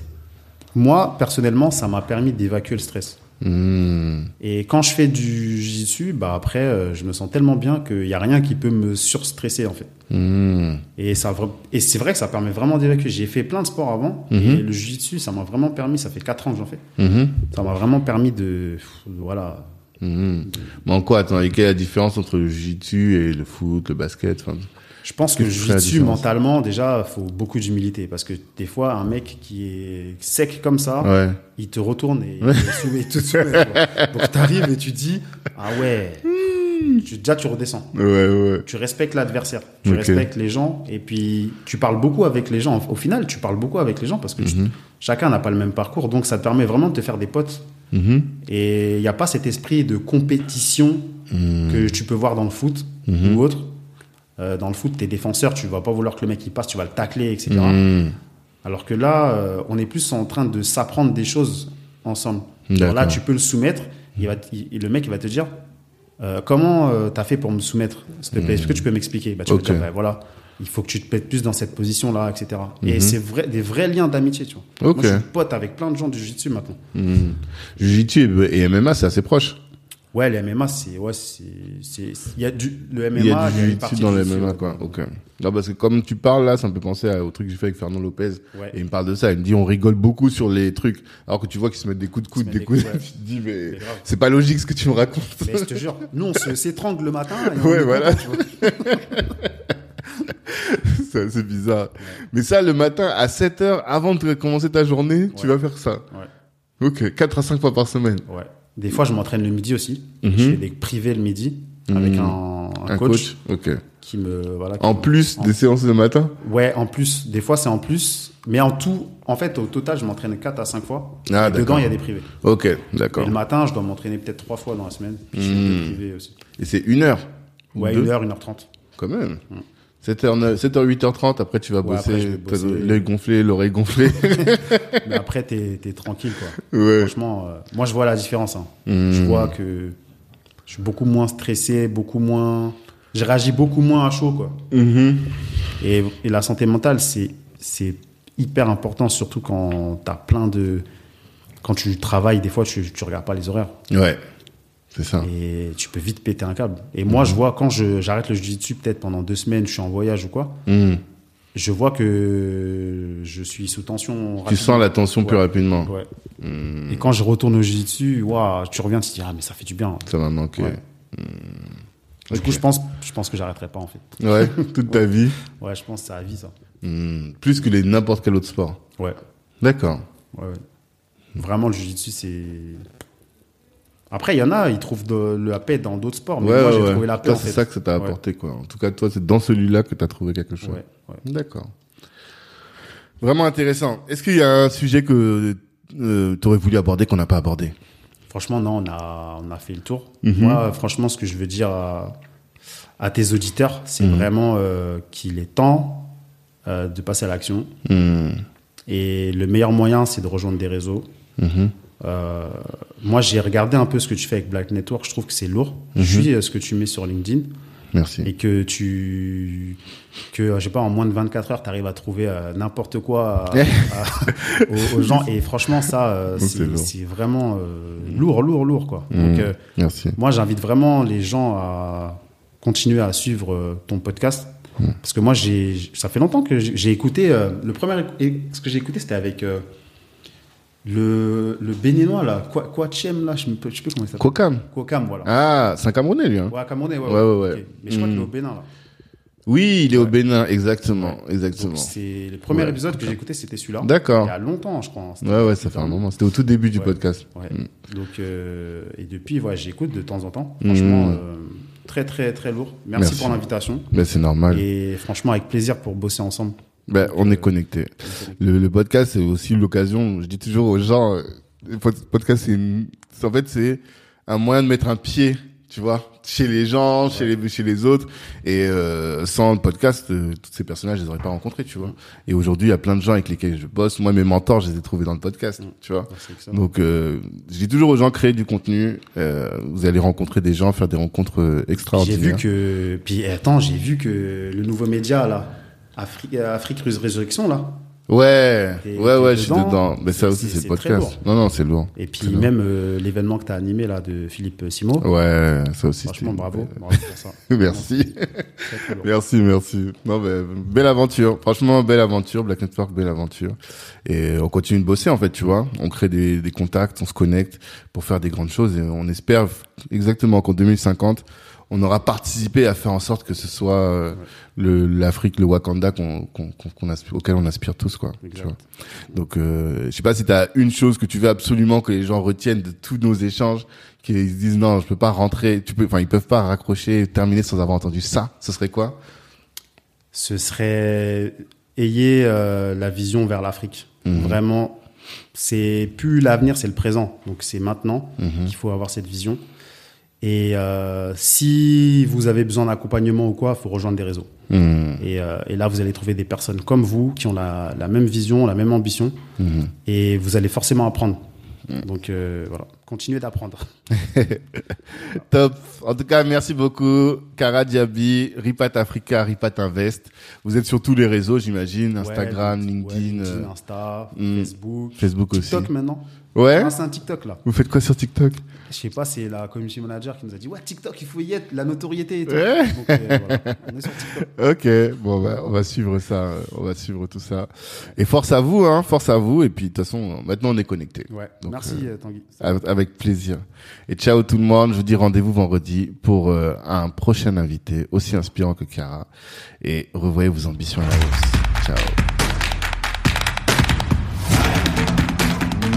moi, personnellement, ça m'a permis d'évacuer le stress. Hmm. Et quand je fais du jiu-jitsu, bah après, euh, je me sens tellement bien qu'il n'y a rien qui peut me surstresser en fait. Hmm. Et, ça, et c'est vrai que ça permet vraiment d'évacuer. J'ai fait plein de sports avant Mhm. et le jiu-jitsu, ça m'a vraiment permis. Ça fait 4 ans que j'en fais. Mhm. Ça m'a vraiment permis de, voilà. Mhm. Mais en quoi, attends, et quelle est la différence entre le jiu-jitsu et le foot, le basket enfin, Je pense que la jiu-jitsu mentalement, déjà, faut beaucoup d'humilité parce que des fois, un mec qui est sec comme ça, Ouais. il te retourne et [laughs] il te soumet, il te soumet, quoi. Donc t'arrives et tu dis, ah ouais. Tu, déjà, tu redescends. Ouais, ouais. tu respectes l'adversaire, tu respectes les gens, et puis tu parles beaucoup avec les gens. Au final, tu parles beaucoup avec les gens parce que tu- Mhm. chacun n'a pas le même parcours, donc ça te permet vraiment de te faire des potes. Mhm. Et il n'y a pas cet esprit de compétition Mhm. que tu peux voir dans le foot Mhm. ou autre. Euh, dans le foot, t'es défenseur, tu vas pas vouloir que le mec il passe, tu vas le tacler, etc. Alors que là, euh, on est plus en train de s'apprendre des choses ensemble. Là, tu peux le soumettre, il va, t- il- le mec il va te dire euh, comment euh, t'as fait pour me soumettre, s'il te plaît, est-ce que tu peux m'expliquer? Bah, Tu Ok. vas dire, bah, voilà, il faut que tu te mettes plus dans cette position-là, etc. Et Mhm. c'est vrai, des vrais liens d'amitié, tu vois. Moi, je suis pote avec plein de gens du jiu-jitsu maintenant. Mhm. Jiu-jitsu et MMA, c'est assez proche. Ouais, le MMA, c'est, ouais, c'est, il y a du, le MMA, Il y a du jiu-jitsu dans le MMA, ouais. quoi. Ok. Non, parce que comme tu parles là, ça me fait penser au truc que j'ai fait avec Fernand Lopez. Ouais. Et il me parle de ça. Il me dit, on rigole beaucoup sur les trucs. Alors que tu vois qu'ils se mettent des coups de coude, des des coups coups, ouais. [laughs] tu te dis, mais C'est pas logique ce que tu me racontes. Mais je te jure, nous, on s'étrangle le matin. Et Ouais, voilà. [laughs] c'est assez bizarre. Mais ça, le matin, à 7 heures, avant de commencer ta journée, tu Ouais. vas faire ça. Ouais. Ok. 4 à 5 fois par semaine. Ouais. Des fois, je m'entraîne le midi aussi. Mhm. Je fais des privés le midi avec Mhm. un, un Un coach. coach. Ok. qui me voilà. qui En me- plus en- des séances le matin? Ouais, en plus. Des fois, c'est en plus. Mais en tout, en fait, au total, je m'entraîne 4 à 5 fois. Ah, Et dedans, il y a des privés. Ok, d'accord. le matin, je dois m'entraîner peut-être 3 fois dans la semaine. Puis je fais Hmm. des privés aussi. Et c'est une heure? Ouais, Deux? 1h, 1h30. Quand même. 7h, 7h, 8h30, après tu vas Ouais, bosser, l'œil gonflé, l'oreille gonflée. [laughs] Mais après, t'es es tranquille, quoi. ouais. Franchement, euh, moi, je vois la différence. hein. Hmm. Je vois que je suis beaucoup moins stressé, beaucoup moins. Je réagis beaucoup moins à chaud, quoi. Mhm. Et, et la santé mentale, c'est c'est hyper important, surtout quand t'as plein de. Quand tu travailles, des fois, tu, tu regardes pas les horaires. Ouais, c'est ça. Et tu peux vite péter un câble. Et moi, je vois, quand j'arrête le jiu-jitsu, peut-être pendant deux semaines, je suis en voyage ou quoi, Mhm. je vois que je suis sous tension. Tu rapidement. sens la tension plus rapidement. Ouais. Mhm. Et quand je retourne au jiu-jitsu, tu reviens, tu te dis, ah, mais ça fait du bien. Ça m'a manqué. Ouais. Du coup, je pense, je pense que j'arrêterai pas, en fait. Ouais, [laughs] toute ta vie. Ouais, je pense que c'est à vie, ça. Mhm. Plus que les n'importe quel autre sport. Ouais. D'accord. Ouais, ouais. Vraiment, le jiu-jitsu, c'est. Après, il y en a, ils trouvent de, la paix dans d'autres sports, mais ouais, moi, j'ai ouais. trouvé la paix. C'est ça que ça t'a Ouais. apporté, quoi. En tout cas, toi, c'est dans celui-là que t'as trouvé quelque chose. D'accord. Vraiment intéressant. Est-ce qu'il y a un sujet que euh, tu aurais voulu aborder qu'on n'a pas abordé? Franchement, non, on a, on a fait le tour. Mhm. Moi, franchement, ce que je veux dire à, à tes auditeurs, c'est Mhm. vraiment euh, qu'il est temps euh, de passer à l'action. Mhm. Et le meilleur moyen, c'est de rejoindre des réseaux. Mhm. Euh, moi, j'ai regardé un peu ce que tu fais avec Black Network. Je trouve que c'est lourd. Mhm. Je suis euh, ce que tu mets sur LinkedIn Merci. et que tu, que euh, je sais pas, en moins de 24 heures, tu arrives à trouver euh, n'importe quoi à- [laughs] à- aux, aux gens. Et franchement, ça, euh, c'est vraiment lourd, lourd, lourd, quoi. Mhm. Donc, Merci. moi, j'invite vraiment les gens à continuer à suivre ton podcast. Mm. Parce que moi, j'ai, ça fait longtemps que j'ai écouté. le premier, ce que j'ai écouté, c'était avec le, le béninois, là. Quoi, Quachem, là, je ne sais plus comment il s'appelle. Kokam. Quacam, voilà. Ah, c'est un Camerounais, lui. Hein. Ouais, Camerounais, ouais. Ouais, ouais. Mais je crois Mm. qu'il est au Bénin, là. Oui, il est au. Bénin, exactement. Exactement. c'est le premier Ouais. épisode que j'ai écouté, c'était celui-là. D'accord. Il y a longtemps, je crois. hein. Ouais, ouais, ça fait un moment. C'était au tout début du podcast. Ouais. Mm. Donc, euh, et depuis, ouais, j'écoute de temps en temps. Franchement, Mm. euh, très, très, très lourd. Merci, Merci. pour l'invitation. Ben, c'est normal. Et franchement, avec plaisir pour bosser ensemble. Ben, on est euh, connectés. Le, le podcast, c'est aussi l'occasion. Je dis toujours aux gens, euh, le pod- podcast, c'est une- en fait, c'est un moyen de mettre un pied, tu vois, chez les gens, chez les chez les autres. Et euh, sans le podcast, euh, tous ces personnages, je les aurais pas rencontrés, tu vois. Et aujourd'hui, il y a plein de gens avec lesquels je bosse. Moi, mes mentors, je les ai trouvés dans le podcast, Mm. tu vois. Donc, euh, je dis toujours aux gens, créez du contenu. euh, vous allez rencontrer des gens, faire des rencontres euh, J'ai extraordinaires. vu que, puis attends, j'ai vu que le nouveau média là, Euh, Afrique Résurrection là, Ouais, ouais, ouais, je suis dedans. Mais ça aussi, c'est- le podcast. Non, non, c'est lourd. et puis même euh, l'événement que tu as animé là de Philippe Simo. Ouais, ça aussi. Franchement, bravo, bravo pour ça. [laughs] Merci. [laughs] Merci, merci. Non, mais, belle aventure. Franchement, belle aventure. Black Network, belle aventure. Et on continue de bosser, en fait, tu vois. On crée des, des contacts, on se connecte pour faire des grandes choses et on espère exactement qu'en 2050, on aura participé à faire en sorte que ce soit euh, le l'Afrique, le Wakanda qu'on, qu'on, qu'on- qu'on aspire- auquel on aspire tous, quoi. Tu Exact. vois. Donc, euh, je sais pas si tu as une chose que tu veux absolument que les gens retiennent de tous nos échanges, qu'ils se disent non, je peux pas rentrer, tu peux, enfin, ils peuvent pas raccrocher, terminer sans avoir entendu ça. Ce serait quoi? Ce serait ayez euh, la vision vers l'Afrique. Mhm. Vraiment, c'est plus l'avenir, c'est le présent. Donc c'est maintenant Mhm. qu'il faut avoir cette vision. Et euh, si vous avez besoin d'accompagnement ou quoi, il faut rejoindre des réseaux. Et, euh, et là, vous allez trouver des personnes comme vous qui ont la, la même vision, la même ambition, Mhm. et vous allez forcément apprendre. Donc euh, voilà, continuez d'apprendre. [laughs] Top. En tout cas, merci beaucoup, Cara Diaby, Ripat Africa, Ripat Invest. Vous êtes sur tous les réseaux, j'imagine, Instagram, Ouais, LinkedIn, ouais, euh, Insta, hmm. Facebook, Facebook aussi. TikTok maintenant. Ouais. Ah, c'est un TikTok là. Vous faites quoi sur TikTok? Je sais pas, c'est la community manager qui nous a dit ouais TikTok, il faut y être, la notoriété et tout. Ouais. Donc euh, voilà, on est sur TikTok. Ok, bon bah, on va suivre ça, euh, on va suivre tout ça. Et force à vous, hein, force à vous. Et puis de toute façon, maintenant on est connectés. Ouais. Donc, Merci euh, Tanguy. Avec avec plaisir. Et ciao tout le monde. Je vous dis rendez-vous vendredi pour euh, un prochain invité aussi inspirant que Cara. Et revoyez vos ambitions à la hausse. Ciao.